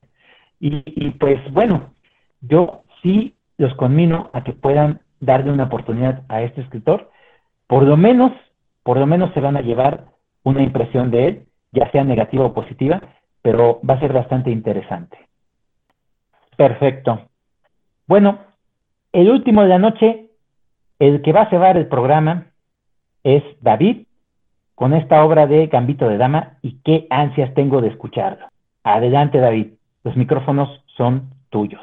Speaker 1: Y, y, pues bueno, yo sí los conmino a que puedan darle una oportunidad a este escritor, por lo menos, por lo menos se van a llevar una impresión de él, ya sea negativa o positiva, pero va a ser bastante interesante. Perfecto. Bueno, el último de la noche, el que va a cerrar el programa es David, con esta obra de Gambito de Dama y qué ansias tengo de escucharlo. Adelante, David. Los micrófonos son tuyos.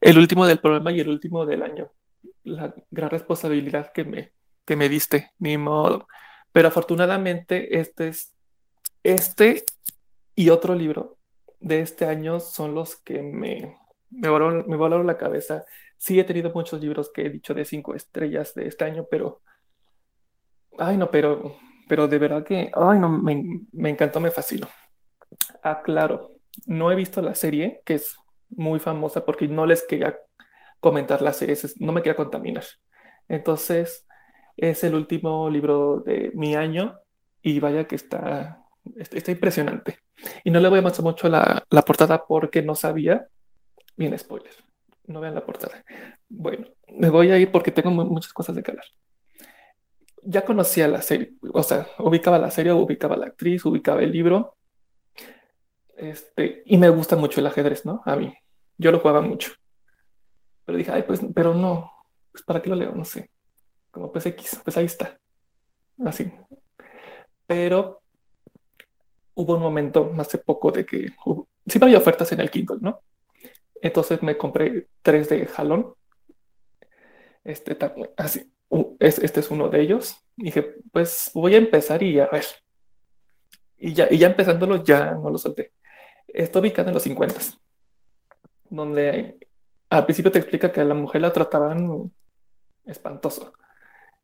Speaker 7: El último del programa y el último del año. La gran responsabilidad que me, que me diste, ni modo. Pero afortunadamente este es este y otro libro de este año son los que me, me, volaron, me volaron la cabeza. Sí he tenido muchos libros que he dicho de cinco estrellas de este año, pero Ay, no, pero, pero de verdad que, ay, no, me, me encantó, me fascinó. Ah, claro, no he visto la serie, que es muy famosa porque no les quería comentar la serie, no me quería contaminar. Entonces, es el último libro de mi año y vaya que está, está impresionante. Y no le voy a mostrar mucho la, la portada porque no sabía. Bien, spoiler. No vean la portada. Bueno, me voy a ir porque tengo muchas cosas de que hablar ya conocía la serie, o sea, ubicaba la serie, ubicaba la actriz, ubicaba el libro. Este, y me gusta mucho el ajedrez, ¿no? A mí. Yo lo jugaba mucho. Pero dije, ay, pues, pero no, pues, ¿para qué lo leo? No sé. Como pues X, pues ahí está. Así. Pero hubo un momento hace poco de que sí había ofertas en el Kindle, ¿no? Entonces me compré tres de jalón. Este, así, este es uno de ellos. dije, pues voy a empezar y a ver. Y ya, y ya empezándolo, ya no lo solté. Está ubicado en los 50, donde al principio te explica que a la mujer la trataban espantoso.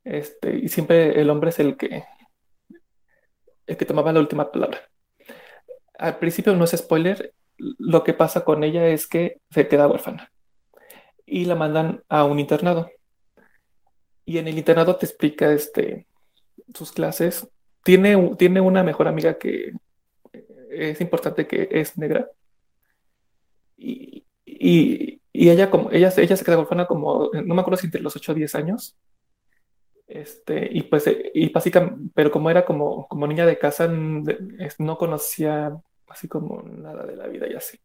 Speaker 7: Este, y siempre el hombre es el que, el que tomaba la última palabra. Al principio no es spoiler, lo que pasa con ella es que se queda huérfana y la mandan a un internado y en el internado te explica este, sus clases. Tiene, tiene una mejor amiga que es importante que es negra. Y, y, ella, como, ella, ella se queda huérfana como, no me acuerdo si entre los 8 o 10 años. Este, y pues, y básicamente, pero como era como, como niña de casa, no conocía así como nada de la vida y así.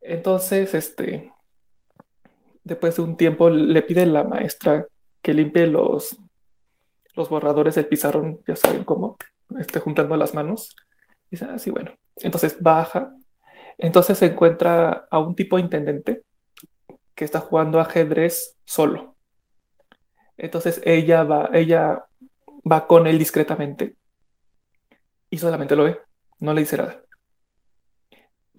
Speaker 7: Entonces, este, después de un tiempo le pide la maestra que limpie los, los borradores del pizarrón, ya saben cómo, esté juntando las manos. Y dice, ah, sí, bueno. Entonces baja. Entonces se encuentra a un tipo intendente que está jugando ajedrez solo. Entonces ella va, ella va con él discretamente y solamente lo ve, no le dice nada.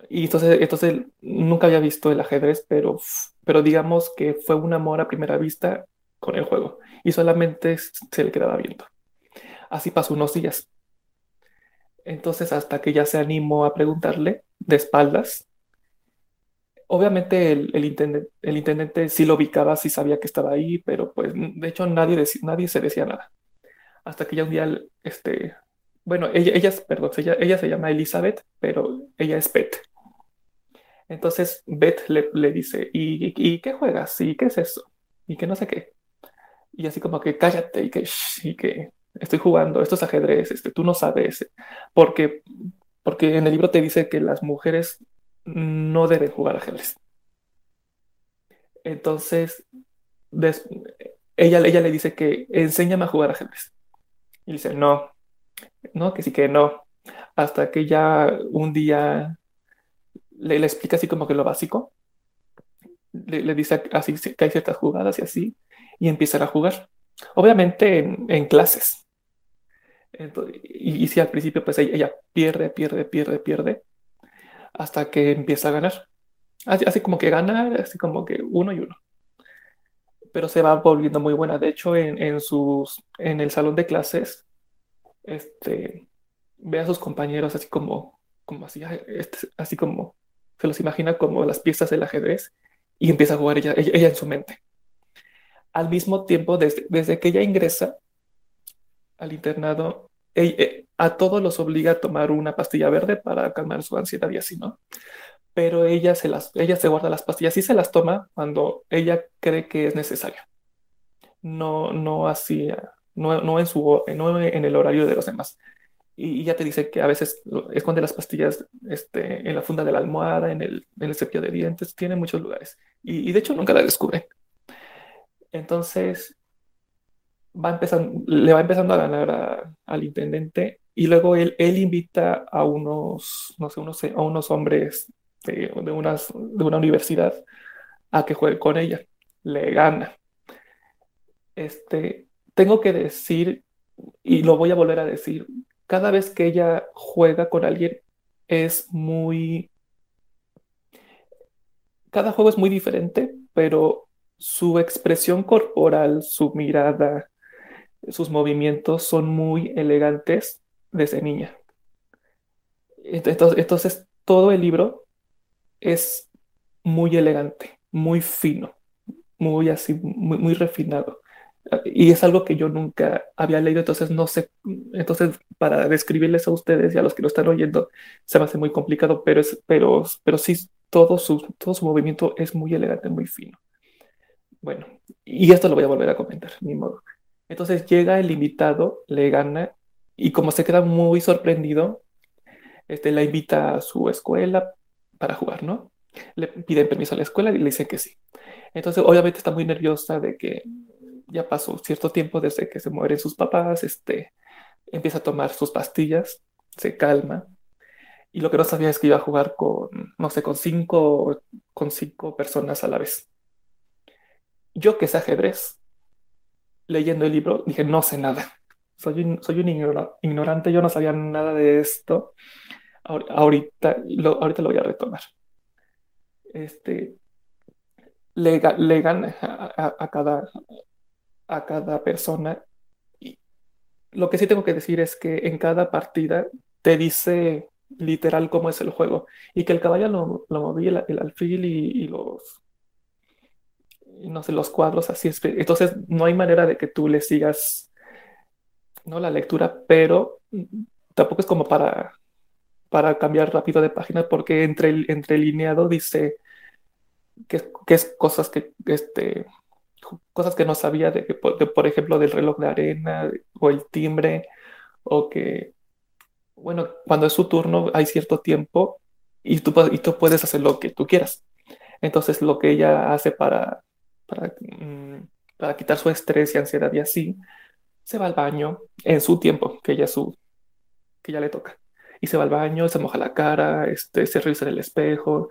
Speaker 7: Y entonces, entonces nunca había visto el ajedrez, pero, pero digamos que fue un amor a primera vista con el juego y solamente se le quedaba viendo. Así pasó unos días. Entonces, hasta que ya se animó a preguntarle de espaldas, obviamente el, intendente, el intendente sí lo ubicaba, sí sabía que estaba ahí, pero pues de hecho nadie, nadie se decía nada. Hasta que ya un día, este, bueno, ella, ella, perdón, ella, ella se llama Elizabeth, pero ella es Beth. Entonces Beth le, le dice, ¿Y, ¿y, qué juegas? ¿Y qué es eso? ¿Y qué no sé qué? Y así como que cállate y que, que estoy jugando, esto es ajedrez, este, tú no sabes. Porque, porque en el libro te dice que las mujeres no deben jugar ajedrez. Entonces, ella, ella le dice que enséñame a jugar ajedrez. Y dice, no, no, que sí que no. Hasta que ya un día le, le explica así como que lo básico. Le, dice así que hay ciertas jugadas y así y empezar a jugar. Obviamente en, clases. y, si al principio pues ella, pierde, pierde, pierde, pierde. Hasta que empieza a ganar. Así, como que ganar, así como que uno y uno. Pero se va volviendo muy buena. De hecho, en, en sus, en el salón de clases, este, ve a sus compañeros así como, como así, este, así como se los imagina como las piezas del ajedrez y empieza a jugar ella, ella, en su mente. Al mismo tiempo, desde, desde que ella ingresa al internado, a todos los obliga a tomar una pastilla verde para calmar su ansiedad y así, ¿no? Pero ella se, las, ella se guarda las pastillas y se las toma cuando ella cree que es necesario. No, no así, no, no, en su, no en el horario de los demás. Y, ya te dice que a veces esconde las pastillas este, en la funda de la almohada, en el, en el cepillo de dientes, tiene muchos lugares. Y, de hecho nunca la descubre. Entonces, va empezando, le va empezando a ganar al intendente y luego él, él invita a unos, no sé, unos, a unos hombres de, de, una universidad a que juegue con ella. Le gana. Este, tengo que decir, y lo voy a volver a decir, cada vez que ella juega con alguien es muy... Cada juego es muy diferente, pero su expresión corporal, su mirada, sus movimientos son muy elegantes desde niña. Entonces, entonces todo el libro es muy elegante, muy fino, muy así, muy, refinado. Y es algo que yo nunca había leído, entonces no sé, entonces para describirles a ustedes y a los que lo están oyendo se me hace muy complicado, pero, es, pero, pero sí, todo su, todo su movimiento es muy elegante, muy fino. Bueno, y esto lo voy a volver a comentar, ni modo. Entonces llega el invitado, le gana, y como se queda muy sorprendido, este, la invita a su escuela para jugar, ¿no? Le piden permiso a la escuela y le dicen que sí. Entonces, obviamente está muy nerviosa de que ya pasó cierto tiempo desde que se mueren sus papás, este, empieza a tomar sus pastillas, se calma. Y lo que no sabía es que iba a jugar con, no sé, con cinco, con cinco personas a la vez. Yo que sé ajedrez, leyendo el libro, dije, no sé nada. Soy un, soy un ignorante, yo no sabía nada de esto. Ahorita lo, ahorita lo voy a retomar. Este, le, le gana a, cada, a cada persona. Y lo que sí tengo que decir es que en cada partida te dice literal cómo es el juego y que el caballo lo, lo movía el, alfil y, los no sé los cuadros así es entonces no hay manera de que tú le sigas no la lectura pero tampoco es como para para cambiar rápido de página porque entre el entrelineado dice que, que es cosas que este cosas que no sabía, de, por, ejemplo, del reloj de arena o el timbre, o que, bueno, cuando es su turno hay cierto tiempo y tú, y tú puedes hacer lo que tú quieras. Entonces, lo que ella hace para, para, mm, para quitar su estrés y ansiedad y así, se va al baño en su tiempo, que ya, su, que ya le toca. Y se va al baño, se moja la cara, este, se revisa en el espejo,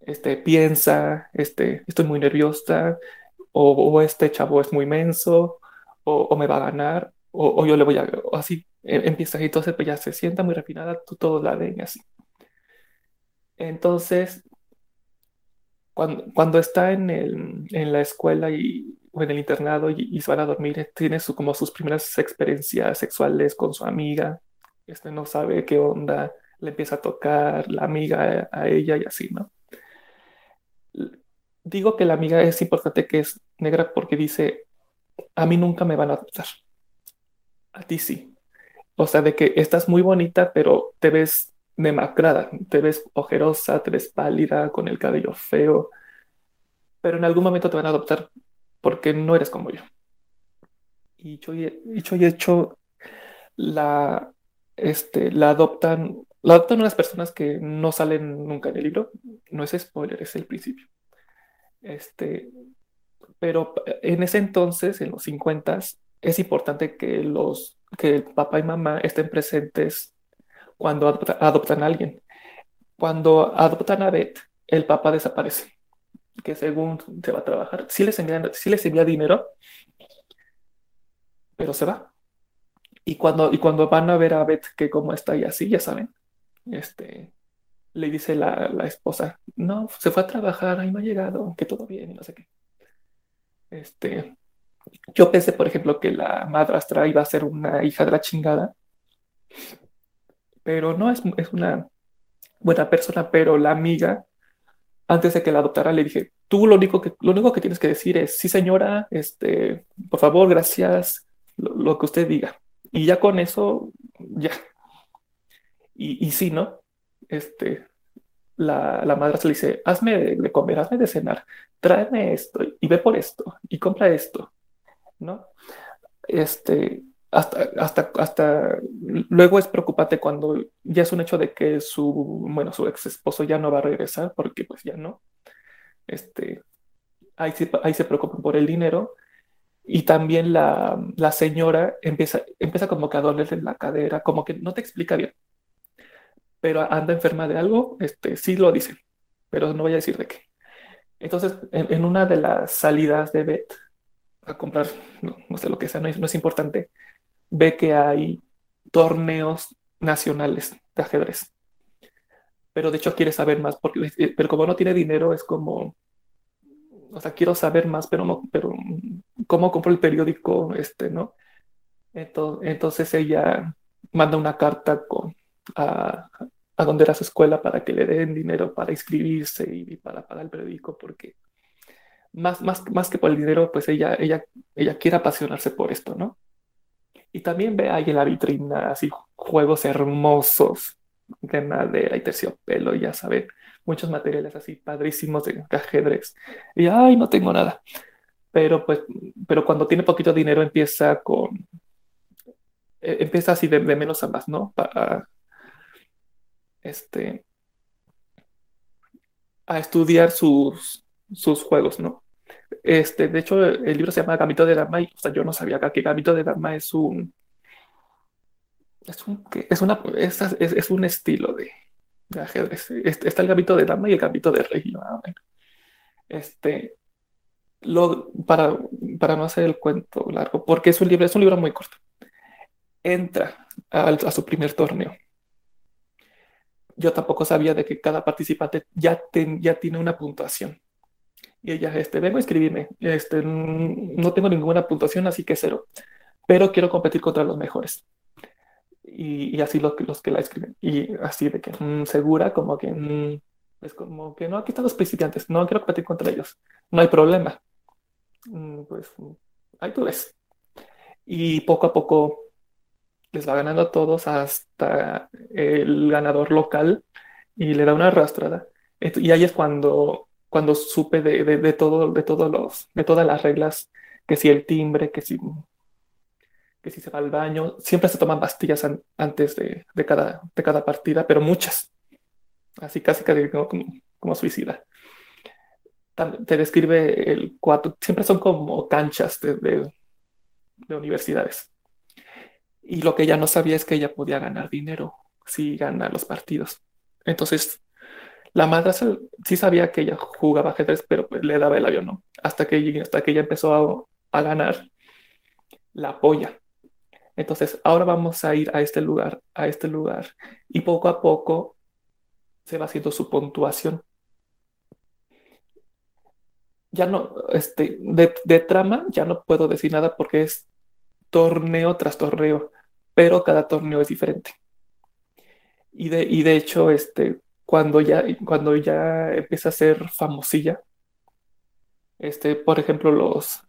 Speaker 7: este, piensa, este, estoy muy nerviosa, o, este chavo es muy menso, o, me va a ganar, o, yo le voy a, o así e, empieza y entonces pues ya se sienta muy refinada, tú todo la ven así. Entonces, cuando, cuando está en, el, en la escuela y, o en el internado y, se van a dormir, eh, tiene su, como sus primeras experiencias sexuales con su amiga, este no sabe qué onda, le empieza a tocar la amiga a ella y así, ¿no? digo que la amiga es importante que es negra porque dice, a mí nunca me van a adoptar. A ti sí. O sea, de que estás muy bonita, pero te ves demacrada, te ves ojerosa, te ves pálida, con el cabello feo, pero en algún momento te van a adoptar porque no eres como yo. Y yo, y hecho, la, este, la adoptan, la adoptan unas personas que no salen nunca en el libro. No es spoiler, es el principio. Este, pero en ese entonces, en los 50, es importante que los que el papá y mamá estén presentes cuando adoptan a alguien. Cuando adoptan a Beth, el papá desaparece, que según se va a trabajar, sí les, envía, sí les envía dinero, pero se va. Y cuando, y cuando van a ver a Beth que cómo está y así, ya saben, este, le dice la, la esposa, no, se fue a trabajar y no ha llegado, que todo bien y no sé qué. Este, yo pensé, por ejemplo, que la madrastra iba a ser una hija de la chingada, pero no es, es una buena persona, pero la amiga, antes de que la adoptara, le dije, tú lo único que, lo único que tienes que decir es, sí señora, este, por favor, gracias, lo, lo que usted diga. Y ya con eso, ya. Y, y sí, ¿no? Este, la, la madre se le dice, hazme de comer, hazme de cenar, tráeme esto y ve por esto y compra esto, ¿no? Este, hasta, hasta, hasta luego es preocupante cuando ya es un hecho de que su, bueno, su ex esposo ya no va a regresar porque pues ya no. Este, ahí, se, ahí se preocupan por el dinero y también la, la señora empieza, empieza como que a dolerle la cadera, como que no te explica bien pero anda enferma de algo, este, sí lo dice, pero no voy a decir de qué. Entonces, en, una de las salidas de Beth a comprar, no, sé lo que sea, no es, no es, importante, ve que hay torneos nacionales de ajedrez. Pero de hecho quiere saber más, porque, eh, pero como no tiene dinero, es como, o sea, quiero saber más, pero no, pero ¿cómo compro el periódico? Este, ¿no? Entonces, entonces ella manda una carta a, a donde era su escuela para que le den dinero para inscribirse y, para pagar el periódico, porque más, más, más que por el dinero, pues ella, ella, ella quiere apasionarse por esto, ¿no? Y también ve ahí en la vitrina así juegos hermosos de madera y terciopelo, ya saben, muchos materiales así padrísimos de ajedrez. Y ay, no tengo nada. Pero pues, pero cuando tiene poquito dinero empieza con, e, empieza así de, de menos a más, ¿no? Para, este, a estudiar sus, sus juegos, ¿no? Este, de hecho, el, libro se llama Gambito de Dama y o sea, yo no sabía que Gambito de Dama es un es un, es una, es, es, un estilo de, de, ajedrez. Está el Gambito de Dama y el Gambito de Rey. ¿no? Este, lo, para, para no hacer el cuento largo, porque es un libro, es un libro muy corto. Entra a, a su primer torneo yo tampoco sabía de que cada participante ya, ya tiene una puntuación. Y ella, este, vengo a escribirme, este, no tengo ninguna puntuación, así que cero, pero quiero competir contra los mejores. Y, y así los, los que la escriben. Y así de que, mm, segura, como que, mm, es como que, no, aquí están los principiantes, no quiero competir contra ellos, no hay problema. Mm, pues ahí tú ves. Y poco a poco les va ganando a todos hasta el ganador local y le da una arrastrada. Y ahí es cuando, cuando supe de, de, todo, de, todos los, de todas las reglas, que si el timbre, que si, que si se va al baño, siempre se toman pastillas antes de, de, cada, de cada partida, pero muchas. Así casi, casi como, como suicida. Te describe el cuatro, siempre son como canchas de, de universidades. Y lo que ella no sabía es que ella podía ganar dinero si gana los partidos. Entonces, la madre sí sabía que ella jugaba ajedrez, pero pues le daba el avión, ¿no? Hasta que, hasta que ella empezó a, ganar, la apoya. Entonces, ahora vamos a ir a este lugar, a este lugar. Y poco a poco se va haciendo su puntuación. Ya no, este, de, de trama ya no puedo decir nada porque es torneo tras torneo pero cada torneo es diferente. Y de, y de hecho, este, cuando, ya, cuando ya empieza a ser famosilla, este, por ejemplo, los,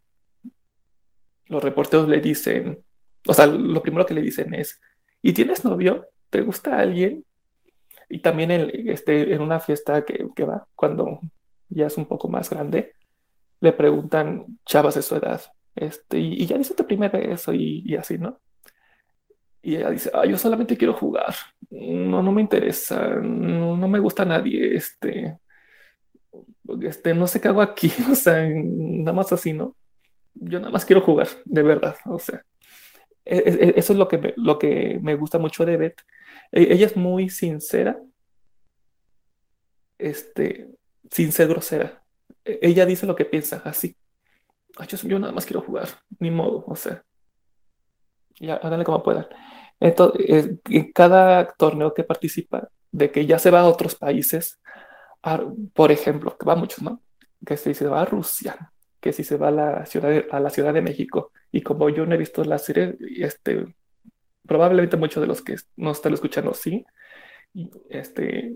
Speaker 7: los reporteros le dicen, o sea, lo primero que le dicen es, ¿y tienes novio? ¿Te gusta alguien? Y también en, este, en una fiesta que, que va, cuando ya es un poco más grande, le preguntan chavas de su edad, este, y, ya dice tu primer beso y, y, así, ¿no? Y ella dice, ah, yo solamente quiero jugar, no, no me interesa, no, no me gusta nadie, este, este, no sé qué hago aquí, o sea, nada más así, ¿no? Yo nada más quiero jugar, de verdad, o sea, e, e, e, eso es lo que me, lo que me gusta mucho de Beth. Ella es muy sincera, este, sin ser grosera. Ella dice lo que piensa, así. Ay, yo, yo nada más quiero jugar, ni modo, o sea, ya, háganle como puedan. Entonces, en cada torneo que participa, de que ya se va a otros países, por ejemplo, que va muchos, ¿no? Que si se va a Rusia, que si se va a la ciudad de, a la Ciudad de México, y como yo no he visto la serie, este, probablemente muchos de los que no están escuchando sí, este,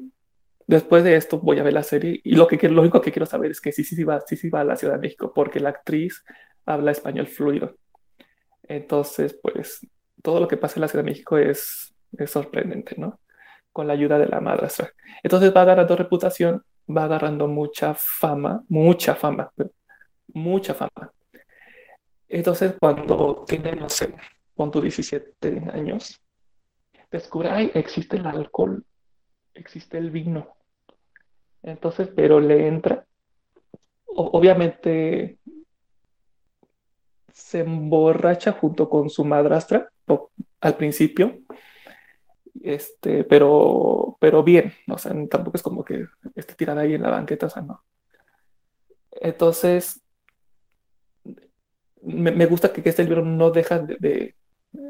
Speaker 7: después de esto voy a ver la serie y lo, que, lo único que quiero saber es que sí, sí, sí va, sí, sí va a la Ciudad de México, porque la actriz habla español fluido. Entonces, pues, todo lo que pasa en la Ciudad de México es, es sorprendente, ¿no? Con la ayuda de la madrastra. Entonces va agarrando reputación, va agarrando mucha fama, mucha fama, mucha fama. Entonces, cuando tiene, no sé, con tu 17 años, descubre, ay, existe el alcohol, existe el vino. Entonces, pero le entra. obviamente se emborracha junto con su madrastra al principio, este, pero, pero bien, o sea, tampoco es como que esté tirada ahí en la banqueta, o sea, no. Entonces, me, gusta que, este libro no deja de,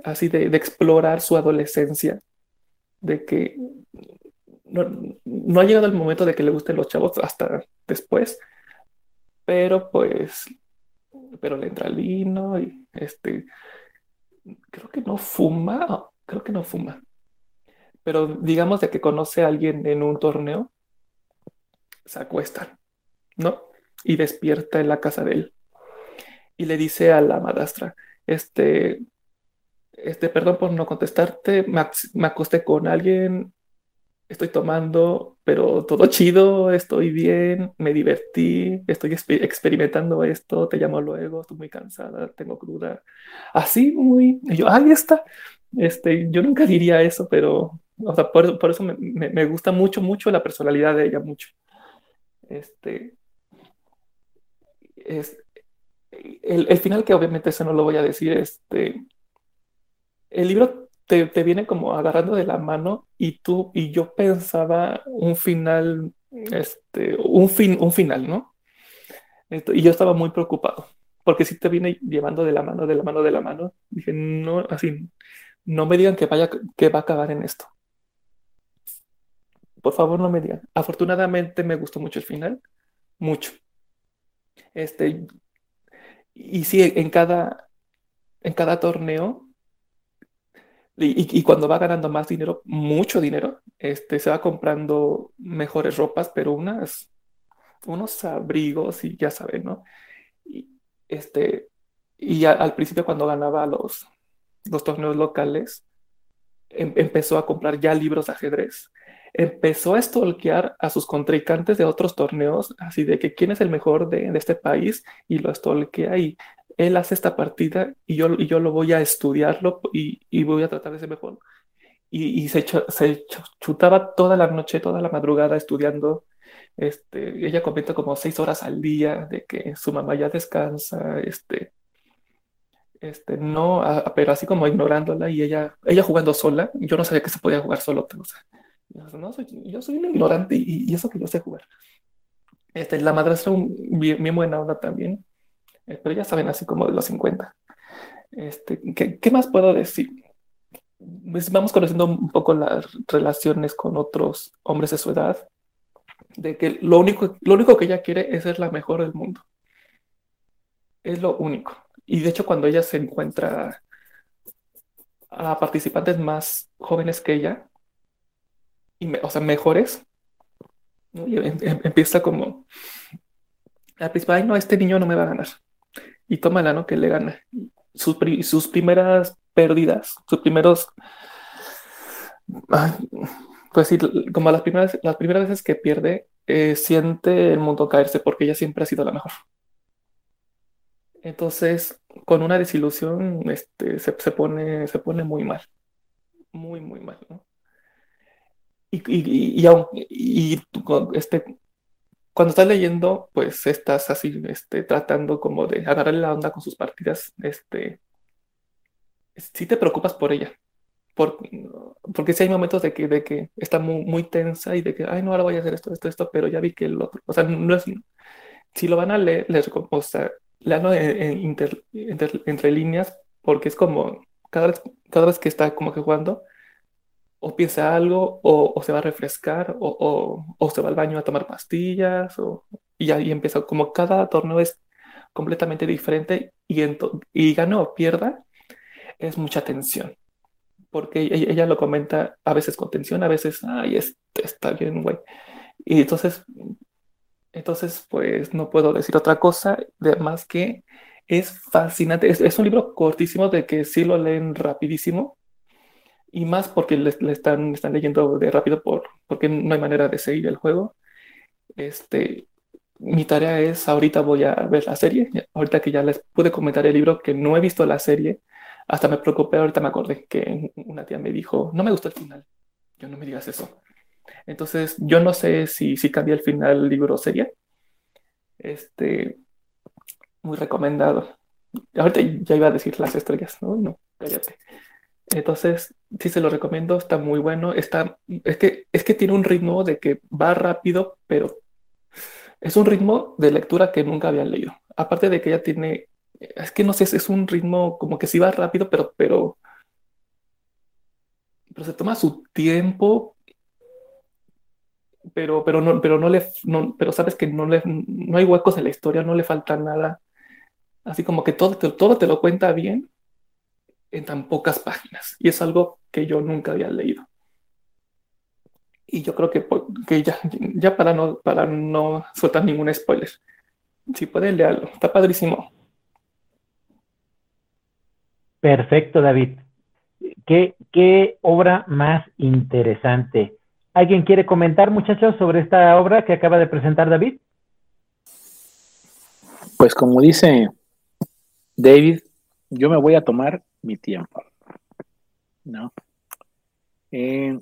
Speaker 7: así de, explorar su adolescencia, de que no, ha llegado el momento de que le gusten los chavos hasta después, pero pues, pero le entra el vino y este, creo que no fuma, creo que no fuma, pero digamos que conoce a alguien en un torneo, se acuestan, ¿no? Y despierta en la casa de él y le dice a la madrastra, este, este, perdón por no contestarte, me, acosté con alguien, estoy tomando, pero todo chido, estoy bien, me divertí, estoy experimentando esto, te llamo luego, estoy muy cansada, tengo cruda. Así, muy, yo, ahí está. Este, yo nunca diría eso, pero, o sea, por, por eso me, me, gusta mucho, mucho la personalidad de ella, mucho. Este, es, el, final, que obviamente eso no lo voy a decir, este, el libro te, viene como agarrando de la mano y tú y yo pensaba un final, este, un, fin, un final, ¿no? y yo estaba muy preocupado, porque si te viene llevando de la mano, de la mano, de la mano, dije, no, así, no me digan que, vaya, que va a acabar en esto. Por favor, no me digan. Afortunadamente me gustó mucho el final, mucho. Este, y sí, en cada, en cada torneo, y, cuando va ganando más dinero, mucho dinero, este, se va comprando mejores ropas, pero unas, unos abrigos y ya saben, ¿no? Y, este, y al principio cuando ganaba los, los torneos locales, em, empezó a comprar ya libros de ajedrez empezó a estolquear a sus contrincantes de otros torneos, así de que quién es el mejor de, este país y lo estolquea y él hace esta partida y yo, y yo lo voy a estudiarlo y, y voy a tratar de ser mejor. Y, y se, se, chutaba toda la noche, toda la madrugada estudiando. Este, ella comenta como seis horas al día de que su mamá ya descansa, este, este, no, pero así como ignorándola y ella, ella jugando sola, yo no sabía que se podía jugar solo, o sea, no, soy, yo soy un ignorante y, eso que yo sé jugar. Este, la madrastra, un, bien, buena onda también, eh, pero ya saben, así como de los 50. Este, ¿qué, ¿Qué más puedo decir? Pues vamos conociendo un poco las relaciones con otros hombres de su edad, de que lo único, lo único que ella quiere es ser la mejor del mundo. Es lo único. Y de hecho, cuando ella se encuentra a participantes más jóvenes que ella, o sea, mejores. Em, em, empieza como, al principio, ay, no, este niño no me va a ganar. Y tómala, ¿no? Que le gana. Sus, sus primeras pérdidas, sus primeros, pues sí, como las primeras, las primeras veces que pierde, eh, siente el mundo caerse porque ella siempre ha sido la mejor. Entonces, con una desilusión, este, se, se, pone, se pone muy mal. Muy, muy mal, ¿no? y, y, y, este, cuando estás leyendo, pues estás así, este, tratando como de agarrarle la onda con sus partidas, este, sí te preocupas por ella, por, porque si hay momentos de que, de que está muy, muy tensa y de que, ay, no, ahora voy a hacer esto, esto, esto, pero ya vi que el otro, o sea, no es, si lo van a leer, les, o sea, leanlo entre líneas, porque es como, cada vez, cada vez que está como que jugando, o piensa algo, o, se va a refrescar, o, se va al baño a tomar pastillas, o, y ahí empieza. Como cada torneo es completamente diferente y, y o pierda, es mucha tensión. Porque ella, lo comenta a veces con tensión, a veces, ay, está bien, güey. Y entonces, entonces, pues no puedo decir otra cosa de más que es fascinante. Es, es un libro cortísimo de que sí lo leen rapidísimo y más porque le, están, están leyendo de rápido por, porque no hay manera de seguir el juego. Este, mi tarea es, ahorita voy a ver la serie, ahorita que ya les pude comentar el libro, que no he visto la serie, hasta me preocupé, ahorita me acordé que una tía me dijo, no me gustó el final, yo no me digas eso. Entonces, yo no sé si, si cambia el final libro serie. Este, muy recomendado. Ahorita ya iba a decir las estrellas, ¿no? No, cállate. Entonces, sí se lo recomiendo, está muy bueno. Está, es, que, es que tiene un ritmo de que va rápido, pero es un ritmo de lectura que nunca había leído. Aparte de que ya tiene, es que no sé, es un ritmo como que sí va rápido, pero, pero, pero se toma su tiempo, pero, pero no, pero no le, pero sabes que no le, no hay huecos en la historia, no le falta nada. Así como que todo, todo te lo cuenta bien en tan pocas páginas. Y es algo que yo nunca había leído. Y yo creo que, que ya, ya para, no, para no soltar ningún spoiler, si pueden leerlo, está padrísimo.
Speaker 1: Perfecto, David. ¿Qué, qué obra más interesante. ¿Alguien quiere comentar, muchachos, sobre esta obra que acaba de presentar David?
Speaker 3: Pues como dice David, yo me voy a tomar mi tiempo. ¿No? Eh,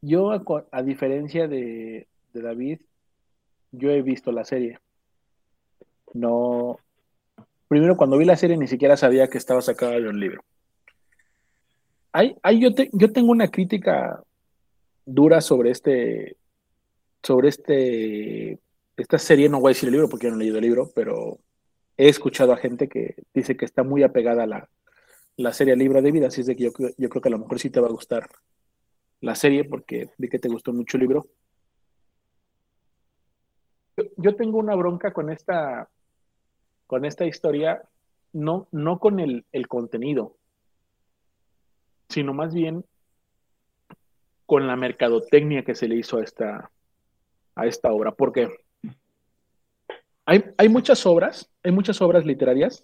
Speaker 3: yo, a, diferencia de, David, yo he visto la serie. No. Primero, cuando vi la serie, ni siquiera sabía que estaba sacada de un libro. Hay, hay, yo, yo tengo una crítica dura sobre este. Sobre este. Esta serie, no voy a decir el libro porque no he leído el libro, pero he escuchado a gente que dice que está muy apegada a la, la serie Libra de Vida, así es de que yo, yo, creo que a lo mejor sí te va a gustar la serie porque vi que te gustó mucho el libro. Yo, tengo una bronca con esta, con esta historia, no, no con el, el contenido, sino más bien con la mercadotecnia que se le hizo a esta, a esta obra. Porque hay, muchas obras, hay muchas obras literarias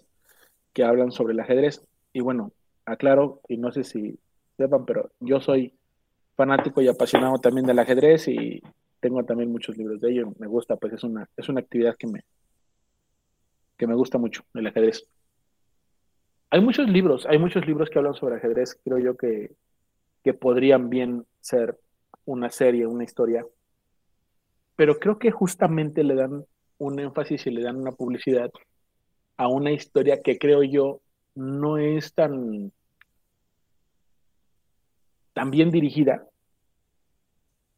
Speaker 3: que hablan sobre el ajedrez. Y bueno, aclaro, y no sé si sepan, pero yo soy fanático y apasionado también del ajedrez y tengo también muchos libros de ello. Me gusta, pues es una, es una actividad que me, que me gusta mucho, el ajedrez. Hay muchos libros, hay muchos libros que hablan sobre ajedrez, creo yo que, que podrían bien ser una serie, una historia, pero creo que justamente le dan un énfasis y le dan una publicidad a una historia que creo yo no es tan, tan bien dirigida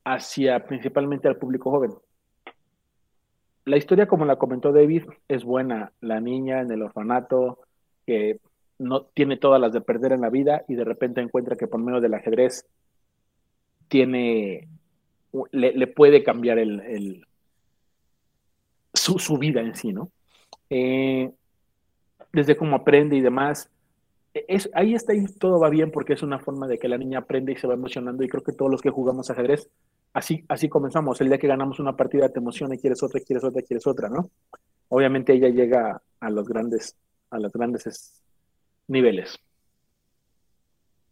Speaker 3: hacia principalmente al público joven. La historia, como la comentó David, es buena. La niña en el orfanato que no tiene todas las de perder en la vida y de repente encuentra que por medio del ajedrez tiene le, puede cambiar el, su, vida en sí, ¿no? Eh, desde cómo aprende y demás. E, es, ahí está, ahí todo va bien porque es una forma de que la niña aprende y se va emocionando y creo que todos los que jugamos ajedrez, así, así comenzamos. El día que ganamos una partida te emociona y quieres otra, quieres otra, quieres otra, ¿no? Obviamente ella llega a los grandes, a los grandes niveles.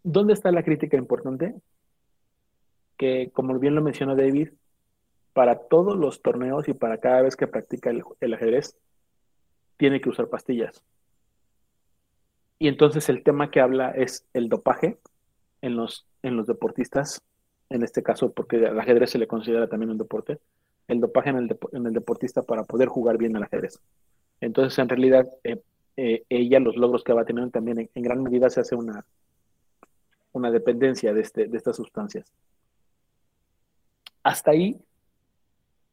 Speaker 3: ¿Dónde está la crítica importante? Que, como bien lo mencionó David, para todos los torneos y para cada vez que practica el, ajedrez, tiene que usar pastillas. Y entonces el tema que habla es el dopaje en los, en los deportistas, en este caso porque el ajedrez se le considera también un deporte, el dopaje en el, en el deportista para poder jugar bien al ajedrez. Entonces en realidad eh, eh, ella, los logros que va teniendo también en, gran medida se hace una, una dependencia de, este, de estas sustancias. Hasta ahí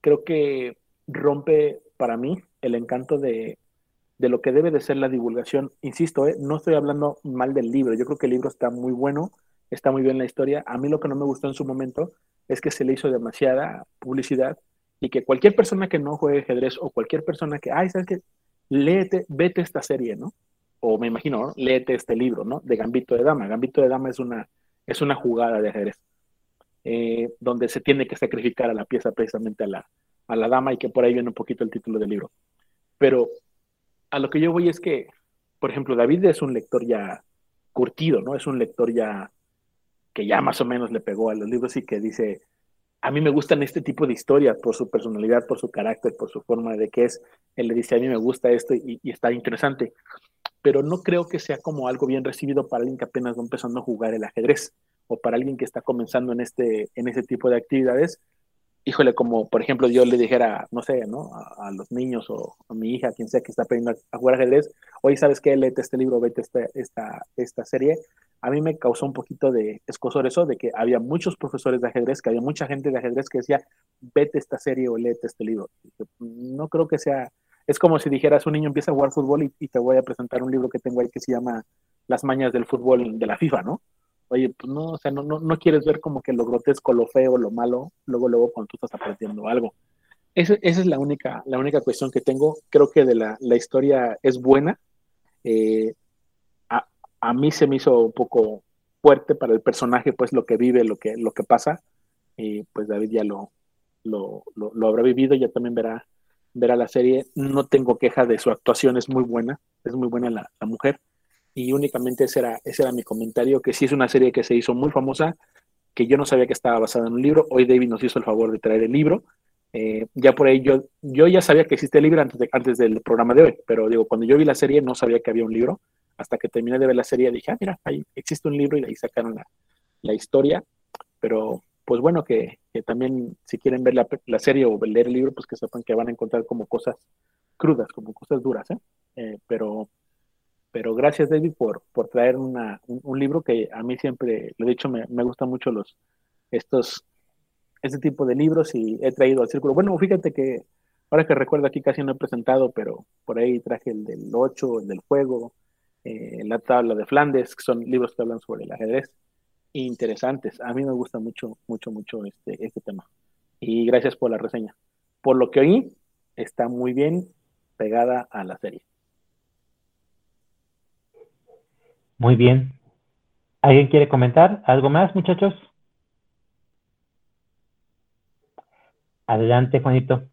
Speaker 3: creo que rompe para mí el encanto de, lo que debe de ser la divulgación. Insisto, ¿eh? no estoy hablando mal del libro, yo creo que el libro está muy bueno está muy bien la historia. A mí lo que no me gustó en su momento es que se le hizo demasiada publicidad y que cualquier persona que no juegue ajedrez o cualquier persona que, ay, ¿sabes qué? Léete, vete esta serie, ¿no? O me imagino, ¿no? léete este libro, ¿no? De Gambito de Dama. Gambito de Dama es una, es una jugada de ajedrez, eh, donde se tiene que sacrificar a la pieza precisamente a la, a la dama y que por ahí viene un poquito el título del libro. Pero a lo que yo voy es que, por ejemplo, David es un lector ya curtido, ¿no? Es un lector ya que ya más o menos le pegó a los libros y que dice, a mí me gustan este tipo de historias por su personalidad, por su carácter, por su forma de que es. Él le dice, a mí me gusta esto y, y está interesante. Pero no creo que sea como algo bien recibido para alguien que apenas va empezando a jugar el ajedrez o para alguien que está comenzando en, este, en ese tipo de actividades híjole, como por ejemplo yo le dijera, no sé, ¿no? A, los niños o a mi hija, quien sea que está aprendiendo a, jugar ajedrez, oye, ¿sabes qué? Léete este libro, vete este, esta, esta serie. A mí me causó un poquito de escosor eso, de que había muchos profesores de ajedrez, que había mucha gente de ajedrez que decía, vete esta serie o léete este libro. No creo que sea, es como si dijeras, un niño empieza a jugar fútbol y te voy a presentar un libro que tengo ahí que se llama Las mañas del fútbol de la FIFA, ¿no? Oye, pues no, o sea, no, no, no quieres ver como que lo grotesco, lo feo, lo malo, luego, luego cuando tú estás aprendiendo algo. Esa, esa es la única, la única cuestión que tengo. Creo que de la, la historia es buena. Eh, a, a, mí se me hizo un poco fuerte para el personaje, pues lo que vive, lo que, lo que pasa. Y pues David ya lo, lo, lo, lo habrá vivido, ya también verá, verá la serie. No tengo queja de su actuación, es muy buena, es muy buena la, la mujer y únicamente ese era, ese era mi comentario, que sí es una serie que se hizo muy famosa, que yo no sabía que estaba basada en un libro, hoy David nos hizo el favor de traer el libro, eh, ya por ahí yo, ya sabía que existe el libro antes, antes del programa de hoy, pero digo, cuando yo vi la serie no sabía que había un libro, hasta que terminé de ver la serie dije, ah, mira, ahí existe un libro y ahí sacaron la, la historia, pero pues bueno, que, que también si quieren ver la, la, serie o leer el libro, pues que sepan que van a encontrar como cosas crudas, como cosas duras, ¿eh? Eh, pero pero gracias David por, por traer una, un, libro que a mí siempre, lo he dicho, me, me gustan mucho los, estos, este tipo de libros y he traído al círculo. Bueno, fíjate que ahora que recuerdo aquí casi no he presentado, pero por ahí traje el del 8, el del juego, eh, la tabla de Flandes, que son libros que hablan sobre el ajedrez, interesantes. A mí me gusta mucho, mucho, mucho este, este tema. Y gracias por la reseña. Por lo que oí, está muy bien pegada a la serie.
Speaker 1: Muy bien. ¿Alguien quiere comentar algo más, muchachos? Adelante, Juanito.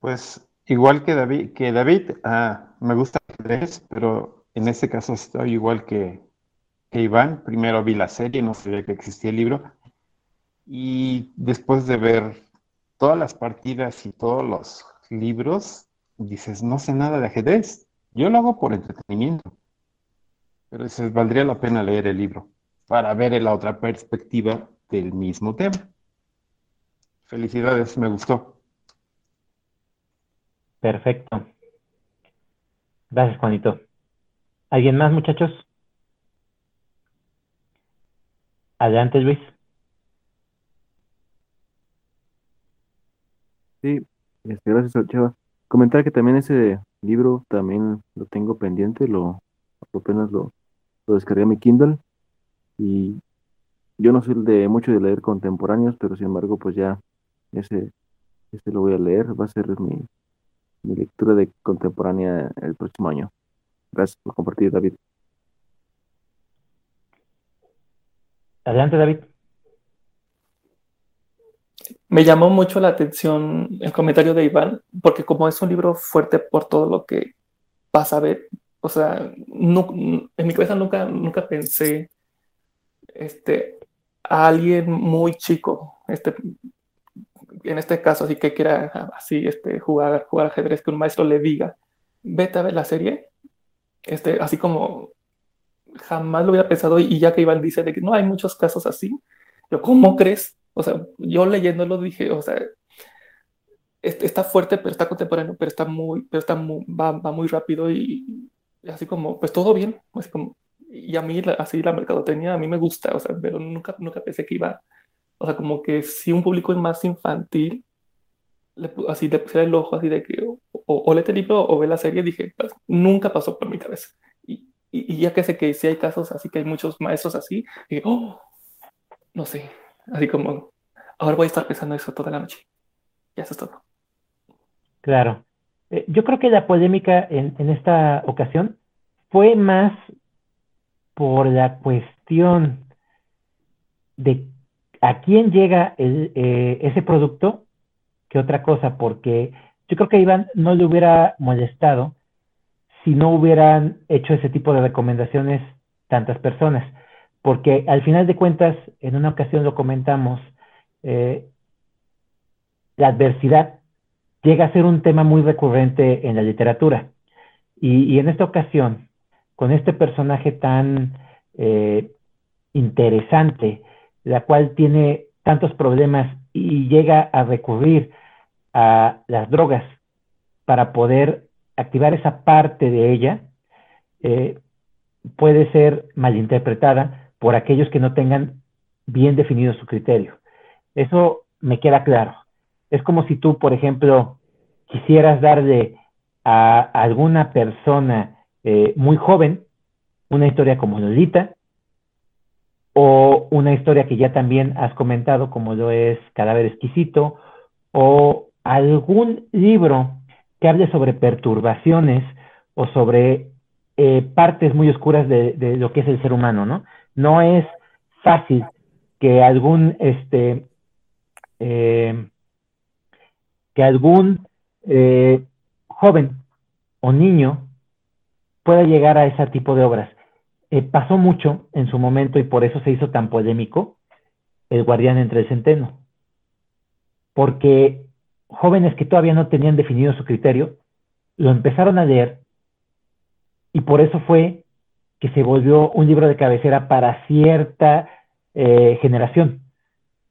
Speaker 2: Pues igual que David, que David ah, me gusta tres, pero en este caso estoy igual que, que Iván. Primero vi la serie, no sabía que existía el libro. Y después de ver todas las partidas y todos los libros, dices, no sé nada de ajedrez. Yo lo hago por entretenimiento. Pero dices, valdría la pena leer el libro para ver la otra perspectiva del mismo tema. Felicidades, me gustó.
Speaker 1: Perfecto. Gracias, Juanito. ¿Alguien más, muchachos? Adelante, Luis.
Speaker 4: Sí, este, gracias, Chava. Comentar que también ese libro también lo tengo pendiente, lo apenas lo, lo descargué a mi Kindle y yo no soy de mucho de leer contemporáneos, pero sin embargo, pues ya ese, ese lo voy a leer, va a ser mi, mi lectura de contemporánea el próximo año. Gracias por compartir, David.
Speaker 1: Adelante, David.
Speaker 7: Me llamó mucho la atención el comentario de Iván, porque como es un libro fuerte por todo lo que pasa a ver, o sea, no, en mi cabeza nunca, nunca pensé este, a alguien muy chico, este, en este caso, así que quiera así, este, jugar, jugar ajedrez, que un maestro le diga, vete a ver la serie, este, así como jamás lo hubiera pensado y ya que Iván dice de que no hay muchos casos así, yo, ¿cómo crees? O sea, yo leyéndolo dije, o sea, está fuerte, pero está contemporáneo, pero está muy, pero está va muy rápido y, así como, pues todo bien, así como, y a mí así la mercadotecnia a mí me gusta, o sea, pero nunca, nunca pensé que iba, o sea, como que si un público es más infantil, le, así le pusiera el ojo así de que o, o, lee el libro o ve la serie, dije, pues, nunca pasó por mi cabeza. Y, y, y, ya que sé que sí hay casos así, que hay muchos maestros así, dije, oh, no sé, así como, ahora voy a estar pensando eso toda la noche. Ya eso es todo.
Speaker 1: Claro. Eh, yo creo que la polémica en, esta ocasión fue más por la cuestión de a quién llega eh, ese producto que otra cosa, porque yo creo que a Iván no le hubiera molestado si no hubieran hecho ese tipo de recomendaciones tantas personas, porque al final de cuentas, en una ocasión lo comentamos, eh, la adversidad llega a ser un tema muy recurrente en la literatura. Y, en esta ocasión, con este personaje tan eh, interesante, la cual tiene tantos problemas y llega a recurrir a las drogas para poder activar esa parte de ella, eh, puede ser malinterpretada por aquellos que no tengan bien definido su criterio. Eso me queda claro. Es como si tú, por ejemplo, quisieras darle a alguna persona eh, muy joven una historia como Lolita o una historia que ya también has comentado como lo es Cadáver Exquisito o algún libro que hable sobre perturbaciones o sobre eh, partes muy oscuras de, lo que es el ser humano, ¿no? No es fácil que algún, este, eh, que algún eh, joven o niño pueda llegar a ese tipo de obras. Eh, pasó mucho en su momento y por eso se hizo tan polémico el guardián entre el centeno. Porque jóvenes que todavía no tenían definido su criterio, lo empezaron a leer y por eso fue que se volvió un libro de cabecera para cierta eh, generación,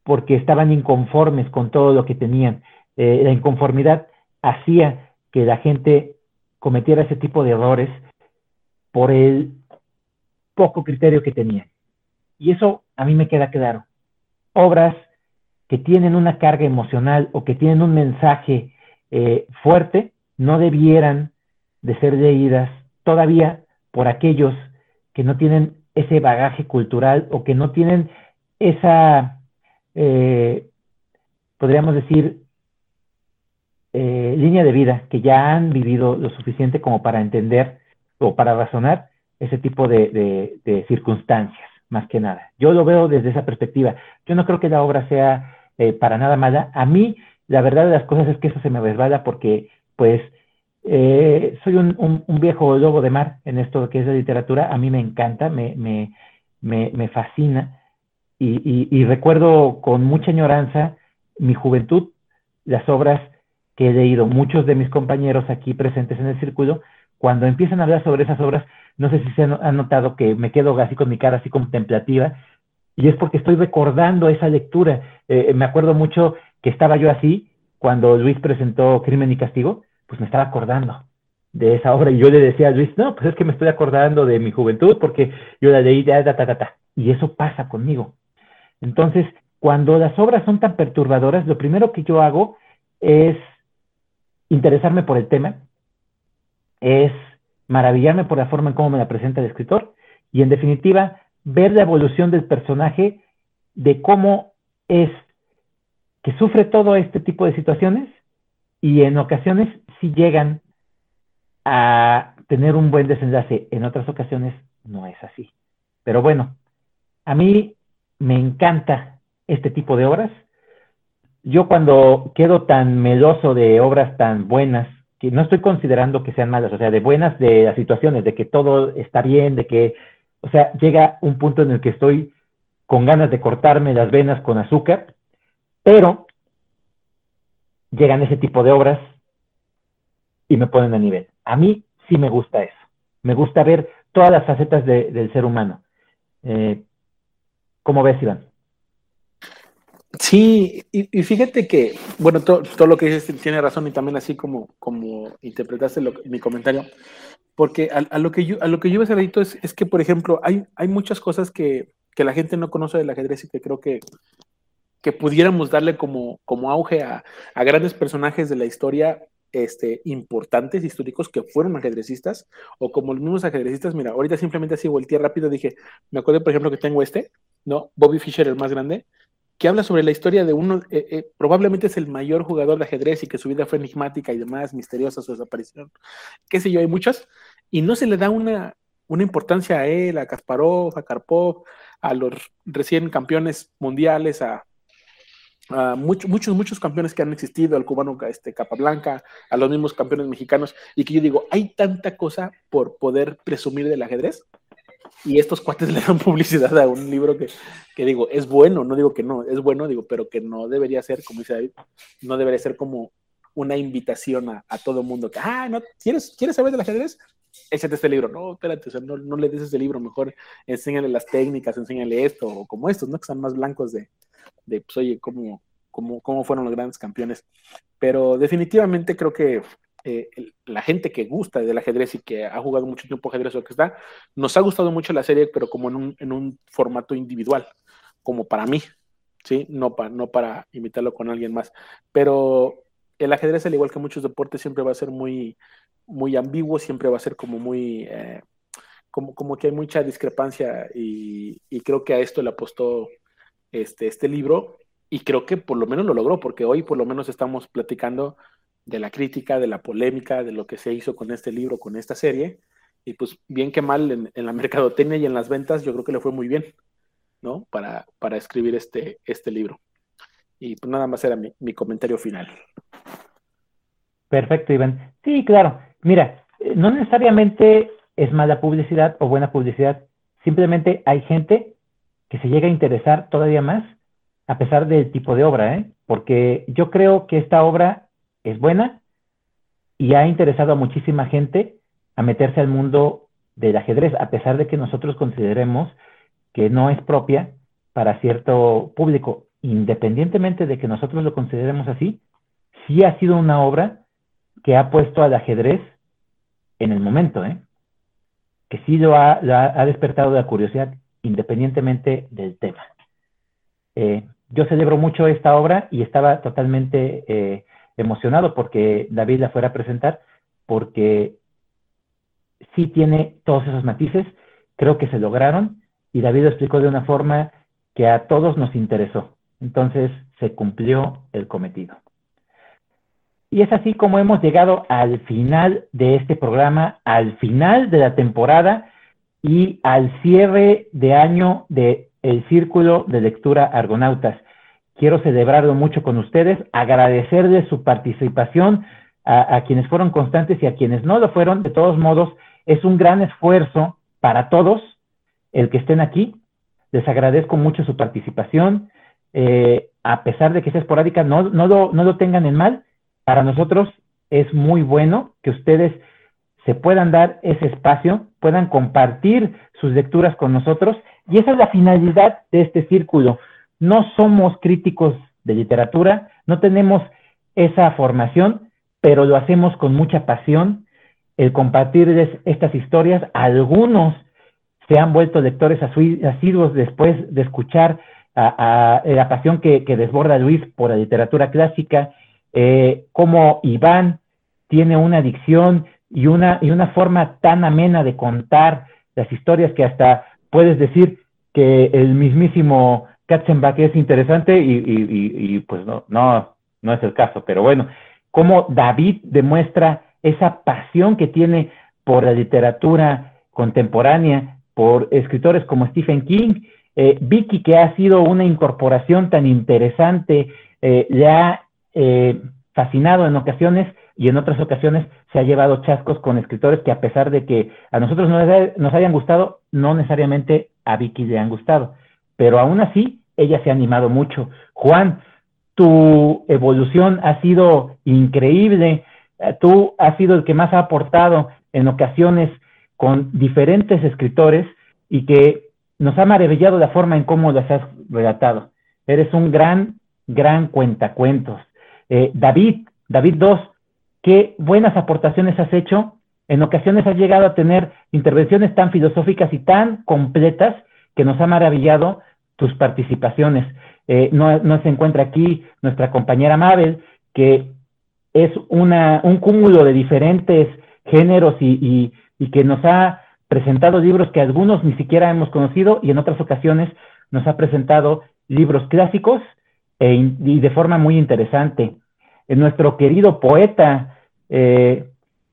Speaker 1: porque estaban inconformes con todo lo que tenían. La inconformidad hacía que la gente cometiera ese tipo de errores por el poco criterio que tenían. Y eso a mí me queda claro. Obras que tienen una carga emocional o que tienen un mensaje eh, fuerte no debieran de ser leídas todavía por aquellos que no tienen ese bagaje cultural o que no tienen esa, eh, podríamos decir, eh, línea de vida, que ya han vivido lo suficiente como para entender o para razonar ese tipo de, circunstancias, más que nada. Yo lo veo desde esa perspectiva. Yo no creo que la obra sea eh, para nada mala. A mí, la verdad de las cosas es que eso se me resbala porque, pues, eh, soy un, viejo lobo de mar en esto que es la literatura. A mí me encanta, me, me, me, me fascina. Y, y, y, recuerdo con mucha añoranza mi juventud, las obras que he leído. Muchos de mis compañeros aquí presentes en el círculo, cuando empiezan a hablar sobre esas obras, no sé si se han notado que me quedo así con mi cara así contemplativa y es porque estoy recordando esa lectura. Eh, me acuerdo mucho que estaba yo así cuando Luis presentó Crimen y Castigo, pues me estaba acordando de esa obra y yo le decía a Luis, no, pues es que me estoy acordando de mi juventud porque yo la leí, ta, ta, ta, ta, y eso pasa conmigo. Entonces, cuando las obras son tan perturbadoras, lo primero que yo hago es interesarme por el tema, es maravillarme por la forma en cómo me la presenta el escritor y en definitiva ver la evolución del personaje, de cómo es que sufre todo este tipo de situaciones y en ocasiones sí llegan a tener un buen desenlace, en otras ocasiones no es así. Pero bueno, a mí me encanta este tipo de obras. Yo cuando quedo tan meloso de obras tan buenas, que no estoy considerando que sean malas, o sea, de buenas de las situaciones, de que todo está bien, de que o sea, llega un punto en el que estoy con ganas de cortarme las venas con azúcar, pero llegan ese tipo de obras y me ponen a nivel. A mí sí me gusta eso. Me gusta ver todas las facetas de, del ser humano. Eh, ¿Cómo ves, Iván?
Speaker 3: Sí, y, y fíjate que, bueno, to, todo lo que dices tiene razón y también así como, como interpretaste lo, mi comentario, porque a, a, lo que yo, a lo que yo hace ratito es, es que, por ejemplo, hay, hay muchas cosas que, que, la gente no conoce del ajedrez y que creo que, que pudiéramos darle como, como auge a, a grandes personajes de la historia este, importantes históricos que fueron ajedrecistas o como los mismos ajedrecistas. Mira, ahorita simplemente así volteé rápido, dije, me acuerdo, por ejemplo, que tengo este, ¿no? Bobby Fischer, el más grande, que habla sobre la historia de uno, eh, eh, probablemente es el mayor jugador de ajedrez y que su vida fue enigmática y demás, misteriosa su desaparición, qué sé yo, hay muchas, y no se le da una, una importancia a él, a Kasparov, a Karpov, a los recién campeones mundiales, a, muchos, muchos, muchos campeones que han existido, al cubano este, Capablanca, a los mismos campeones mexicanos, y que yo digo, hay tanta cosa por poder presumir del ajedrez, y estos cuates le dan publicidad a un libro que, que, digo, es bueno, no digo que no, es bueno, digo, pero que no debería ser, como dice David, no debería ser como una invitación a, todo mundo, que, ah, ¿no? ¿Quieres, ¿quieres saber del ajedrez? Échate este libro. No, espérate, no, no le des ese libro, mejor enséñale las técnicas, enséñale esto, o como estos, ¿no? Que están más blancos de, de pues, oye, cómo, cómo, cómo fueron los grandes campeones. Pero definitivamente creo que eh, la gente que gusta del ajedrez y que ha jugado mucho tiempo ajedrez o que está, nos ha gustado mucho la serie, pero como en un, en un formato individual, como para mí, ¿sí? No, para no para imitarlo con alguien más. Pero el ajedrez, al igual que muchos deportes, siempre va a ser muy, muy ambiguo, siempre va a ser como muy... Eh, como, como que hay mucha discrepancia y, y, creo que a esto le apostó este, este libro y creo que por lo menos lo logró, porque hoy por lo menos estamos platicando de la crítica, de la polémica, de lo que se hizo con este libro, con esta serie. Y pues bien que mal en, la mercadotecnia y en las ventas, yo creo que le fue muy bien, ¿no? Para, para escribir este, este libro. Y pues nada más era mi, mi comentario final.
Speaker 1: Perfecto, Iván. Sí, claro. Mira, eh, no necesariamente es mala publicidad o buena publicidad. Simplemente hay gente que se llega a interesar todavía más a pesar del tipo de obra, ¿eh? Porque yo creo que esta obra es buena y ha interesado a muchísima gente a meterse al mundo del ajedrez, a pesar de que nosotros consideremos que no es propia para cierto público. Independientemente de que nosotros lo consideremos así, sí ha sido una obra que ha puesto al ajedrez en el momento, ¿eh? que sí lo ha, ha, despertado la curiosidad independientemente del tema. Eh, yo celebro mucho esta obra y estaba totalmente eh, emocionado porque David la fuera a presentar, porque sí tiene todos esos matices, creo que se lograron y David lo explicó de una forma que a todos nos interesó. Entonces se cumplió el cometido. Y es así como hemos llegado al final de este programa, al final de la temporada y al cierre de año de el Círculo de Lectura Argonautas. Quiero celebrarlo mucho con ustedes, agradecerles su participación a, quienes fueron constantes y a quienes no lo fueron. De todos modos, es un gran esfuerzo para todos el que estén aquí. Les agradezco mucho su participación. Eh, a pesar de que sea esporádica, no, no, no lo tengan en mal. Para nosotros es muy bueno que ustedes se puedan dar ese espacio, puedan compartir sus lecturas con nosotros. Y esa es la finalidad de este círculo no somos críticos de literatura, no tenemos esa formación, pero lo hacemos con mucha pasión, el compartirles estas historias. Algunos se han vuelto lectores asiduos después de escuchar a, la pasión que, desborda Luis por la literatura clásica, eh, como Iván tiene una adicción y una, y una forma tan amena de contar las historias que hasta puedes decir que el mismísimo Katzenbach es interesante y, pues no, no, no es el caso, pero bueno, cómo David demuestra esa pasión que tiene por la literatura contemporánea, por escritores como Stephen King, eh, Vicky, que ha sido una incorporación tan interesante, eh, le ha eh, fascinado en ocasiones y en otras ocasiones se ha llevado chascos con escritores que a pesar de que a nosotros nos hayan gustado, no necesariamente a Vicky le han gustado pero aún así ella se ha animado mucho. Juan, tu evolución ha sido increíble, eh, tú has sido el que más ha aportado en ocasiones con diferentes escritores y que nos ha maravillado la forma en cómo las has relatado. Eres un gran, gran cuentacuentos. Eh, David, David II, qué buenas aportaciones has hecho. En ocasiones has llegado a tener intervenciones tan filosóficas y tan completas que nos ha maravillado tus participaciones. Eh, no, no, se encuentra aquí nuestra compañera Mabel, que es una, un cúmulo de diferentes géneros y, y, que nos ha presentado libros que algunos ni siquiera hemos conocido y en otras ocasiones nos ha presentado libros clásicos e y de forma muy interesante. nuestro querido poeta, eh,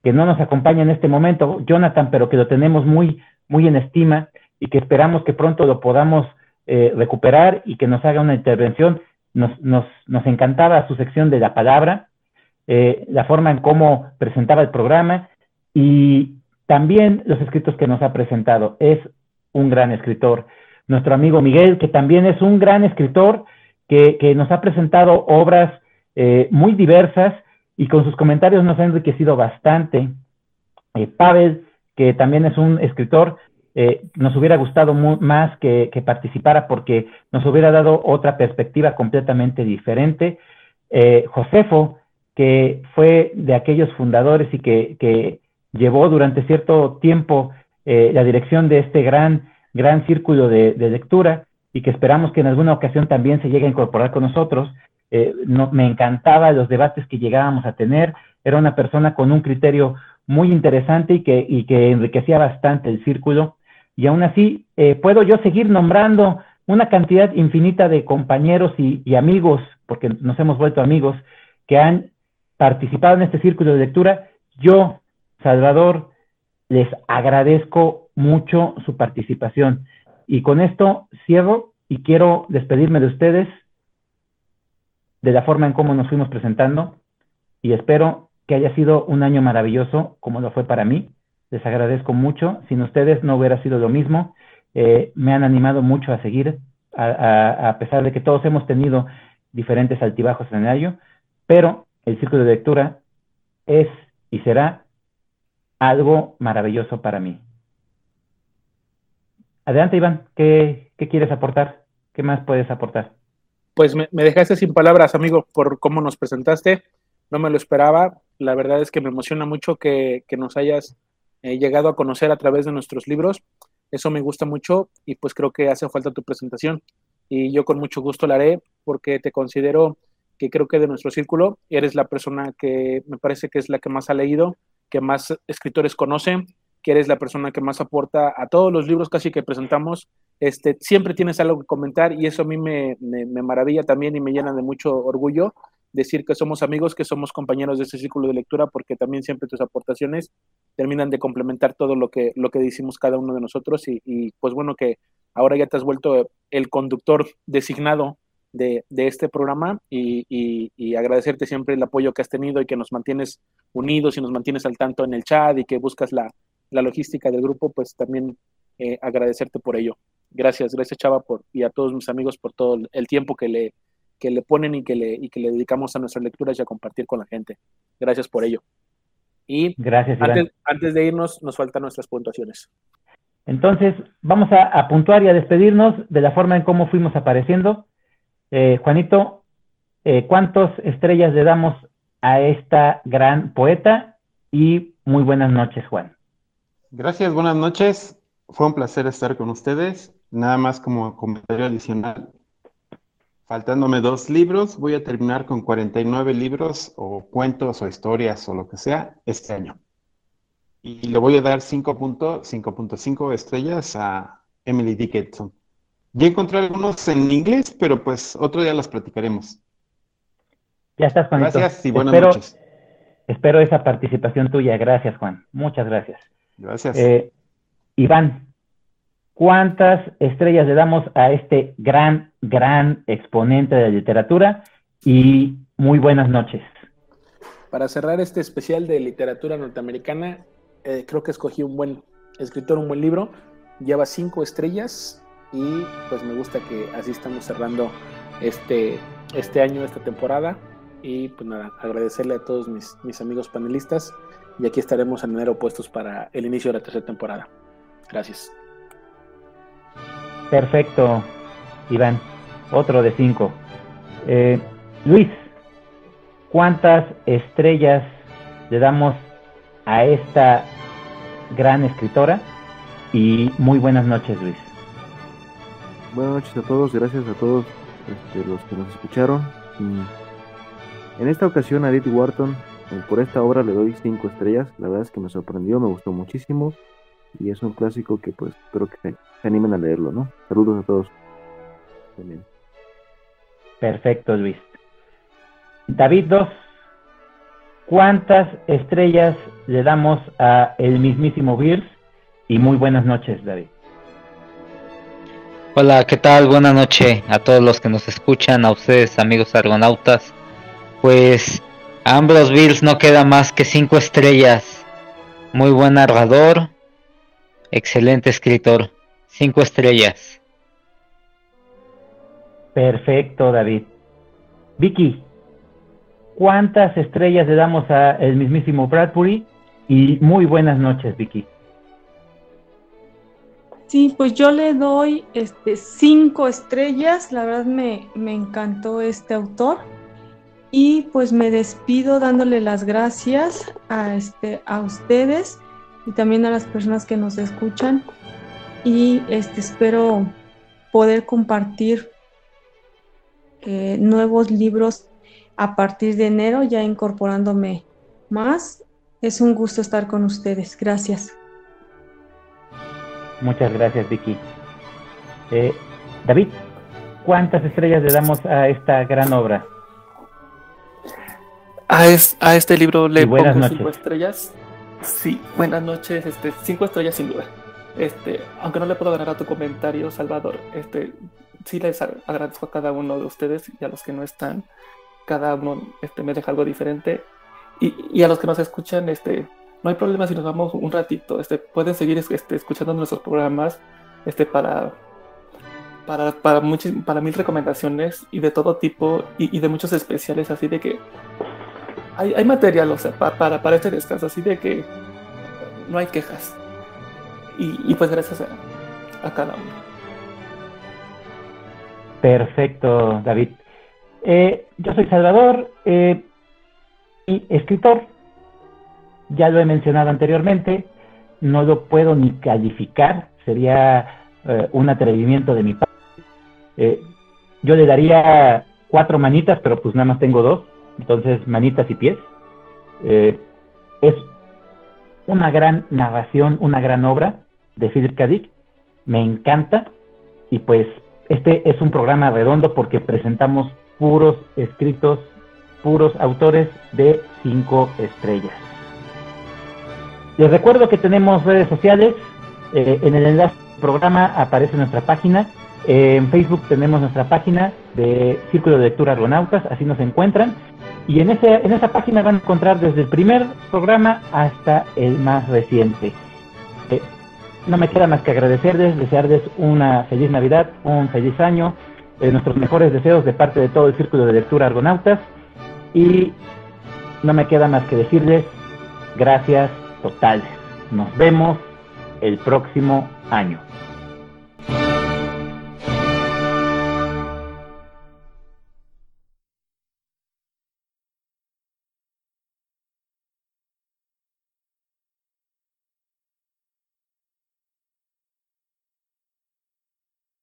Speaker 1: que no nos acompaña en este momento, Jonathan, pero que lo tenemos muy, muy en estima y que esperamos que pronto lo podamos eh, recuperar y que nos haga una intervención. Nos, nos, nos encantaba su sección de la palabra, eh, la forma en cómo presentaba el programa y también los escritos que nos ha presentado. Es un gran escritor. Nuestro amigo Miguel, que también es un gran escritor, que, que nos ha presentado obras eh, muy diversas y con sus comentarios nos ha enriquecido bastante. Eh, Pavel, que también es un escritor, eh, nos hubiera gustado más que, participara porque nos hubiera dado otra perspectiva completamente diferente. Eh, Josefo, que fue de aquellos fundadores y que, llevó durante cierto tiempo eh, la dirección de este gran, gran círculo de, lectura y que esperamos que en alguna ocasión también se llegue a incorporar con nosotros. Eh, me encantaba los debates que llegábamos a tener. Era una persona con un criterio muy interesante y que enriquecía bastante el círculo. Y aún así, eh, puedo yo seguir nombrando una cantidad infinita de compañeros y, y, amigos, porque nos hemos vuelto amigos, que han participado en este círculo de lectura. Yo, Salvador, les agradezco mucho su participación. Y con esto cierro y quiero despedirme de ustedes de la forma en cómo nos fuimos presentando y espero que haya sido un año maravilloso como lo fue para mí. Les agradezco mucho. Sin ustedes no hubiera sido lo mismo. Eh, me han animado mucho a seguir, a, pesar de que todos hemos tenido diferentes altibajos en el año, pero el círculo de lectura es y será algo maravilloso para mí. Adelante, Iván, ¿qué, quieres aportar? ¿Qué más puedes aportar?
Speaker 3: Pues me, dejaste sin palabras, amigo, por cómo nos presentaste. No me lo esperaba. La verdad es que me emociona mucho que nos hayas eh, llegado a conocer a través de nuestros libros. Eso me gusta mucho y pues creo que hace falta tu presentación. Y yo con mucho gusto la haré porque te considero que creo que de nuestro círculo eres la persona que me parece que es la que más ha leído, que más escritores conoce, que eres la persona que más aporta a todos los libros casi que presentamos este, siempre tienes algo que comentar y eso a mí me, me, me, maravilla también y me llena de mucho orgullo decir que somos amigos, que somos compañeros de ese círculo de lectura, porque también siempre tus aportaciones terminan de complementar todo lo que, lo que decimos cada uno de nosotros y, y pues bueno que ahora ya te has vuelto el conductor designado de, de este programa y, y, y, agradecerte siempre el apoyo que has tenido y que nos mantienes unidos y nos mantienes al tanto en el chat y que buscas la, la logística del grupo, pues también eh, agradecerte por ello. Gracias, gracias Chava por, y a todos mis amigos por todo el tiempo que le, que le ponen y que le, y que le dedicamos a nuestras lecturas y a compartir con la gente. Gracias por ello. Y
Speaker 1: gracias,
Speaker 3: antes, antes, de irnos, nos faltan nuestras puntuaciones.
Speaker 1: Entonces, vamos a, a, puntuar y a despedirnos de la forma en cómo fuimos apareciendo. Eh, Juanito, eh, ¿cuántas estrellas le damos a esta gran poeta? Y muy buenas noches, Juan.
Speaker 2: Gracias, buenas noches. Fue un placer estar con ustedes. Nada más como comentario adicional. Faltándome dos libros, voy a terminar con 49 libros o cuentos o historias o lo que sea este año. Y le voy a dar 5.5 estrellas a Emily Dickinson. Ya encontré algunos en inglés, pero pues otro día los platicaremos.
Speaker 1: Ya estás, Juanito.
Speaker 2: Gracias y buenas
Speaker 1: espero,
Speaker 2: noches.
Speaker 1: Espero esa participación tuya. Gracias, Juan. Muchas gracias.
Speaker 2: Gracias.
Speaker 1: Eh, Iván, ¿cuántas estrellas le damos a este gran, gran exponente de la literatura? Y muy buenas noches.
Speaker 3: Para cerrar este especial de literatura norteamericana, eh, creo que escogí un buen escritor, un buen libro. Lleva cinco estrellas y pues me gusta que así estamos cerrando este, este año, esta temporada. Y pues nada, agradecerle a todos mis, mis amigos panelistas y aquí estaremos en enero puestos para el inicio de la tercera temporada. Gracias.
Speaker 1: Perfecto, Iván. Otro de cinco. Eh, Luis, ¿cuántas estrellas le damos a esta gran escritora? Y muy buenas noches, Luis.
Speaker 4: Buenas noches a todos, gracias a todos este, los que nos escucharon. En esta ocasión a Edith Wharton, eh, por esta obra le doy cinco estrellas. La verdad es que me sorprendió, me gustó muchísimo y es un clásico que pues espero que se animen a leerlo, ¿no? Saludos a todos.
Speaker 1: Perfecto, Luis. David 2. ¿Cuántas estrellas le damos a el mismísimo Bills? Y muy buenas noches, David.
Speaker 6: Hola, ¿qué tal? Buenas noches a todos los que nos escuchan, a ustedes, amigos argonautas. Pues a Ambrose Bills no queda más que cinco estrellas. Muy buen narrador, excelente escritor. Cinco estrellas.
Speaker 1: Perfecto, David. Vicky, ¿cuántas estrellas le damos a el mismísimo Bradbury? Y muy buenas noches, Vicky.
Speaker 5: Sí, pues yo le doy este, cinco estrellas. La verdad me, me encantó este autor. Y pues me despido dándole las gracias a, este, a ustedes y también a las personas que nos escuchan. Y este, espero poder compartir eh, nuevos libros a partir de enero, ya incorporándome más. Es un gusto estar con ustedes. Gracias.
Speaker 1: Muchas gracias, Vicky. Eh, David, ¿cuántas estrellas le damos a esta gran obra?
Speaker 7: A, a este libro le pongo cinco estrellas. Sí, buenas noches, este, cinco estrellas sin duda. Este, aunque no le puedo ganar a tu comentario, Salvador, este, sí les agradezco a cada uno de ustedes y a los que no están. Cada uno este, me deja algo diferente. Y, y a los que nos escuchan, este, no hay problema si nos vamos un ratito. Este, pueden seguir este, escuchando nuestros programas este, para, para, para, para mil recomendaciones y de todo tipo y, de muchos especiales, así de que hay, hay material o sea, para, para este descanso, así de que no hay quejas. Y, pues gracias a, cada uno.
Speaker 1: Perfecto, David. Eh, yo soy Salvador eh, y escritor ya lo he mencionado anteriormente, no lo puedo ni calificar, sería eh, un atrevimiento de mi parte. Yo le daría cuatro manitas, pero pues nada más tengo dos, entonces manitas y pies. Es una gran narración, una gran obra de Philip K. me encanta y pues este es un programa redondo porque presentamos puros escritos, puros autores de cinco estrellas. Les recuerdo que tenemos redes sociales. Eh, en el enlace del programa aparece nuestra página. Eh, en Facebook tenemos nuestra página de Círculo de Lectura Argonautas, así nos encuentran. Y en esa página van a encontrar desde el primer programa hasta el más reciente. Eh, no me queda más que agradecerles, desearles una feliz Navidad, un feliz año, nuestros mejores deseos de parte de todo el Círculo de Lectura Argonautas. Y no me queda más que decirles gracias totales. Nos vemos el próximo año.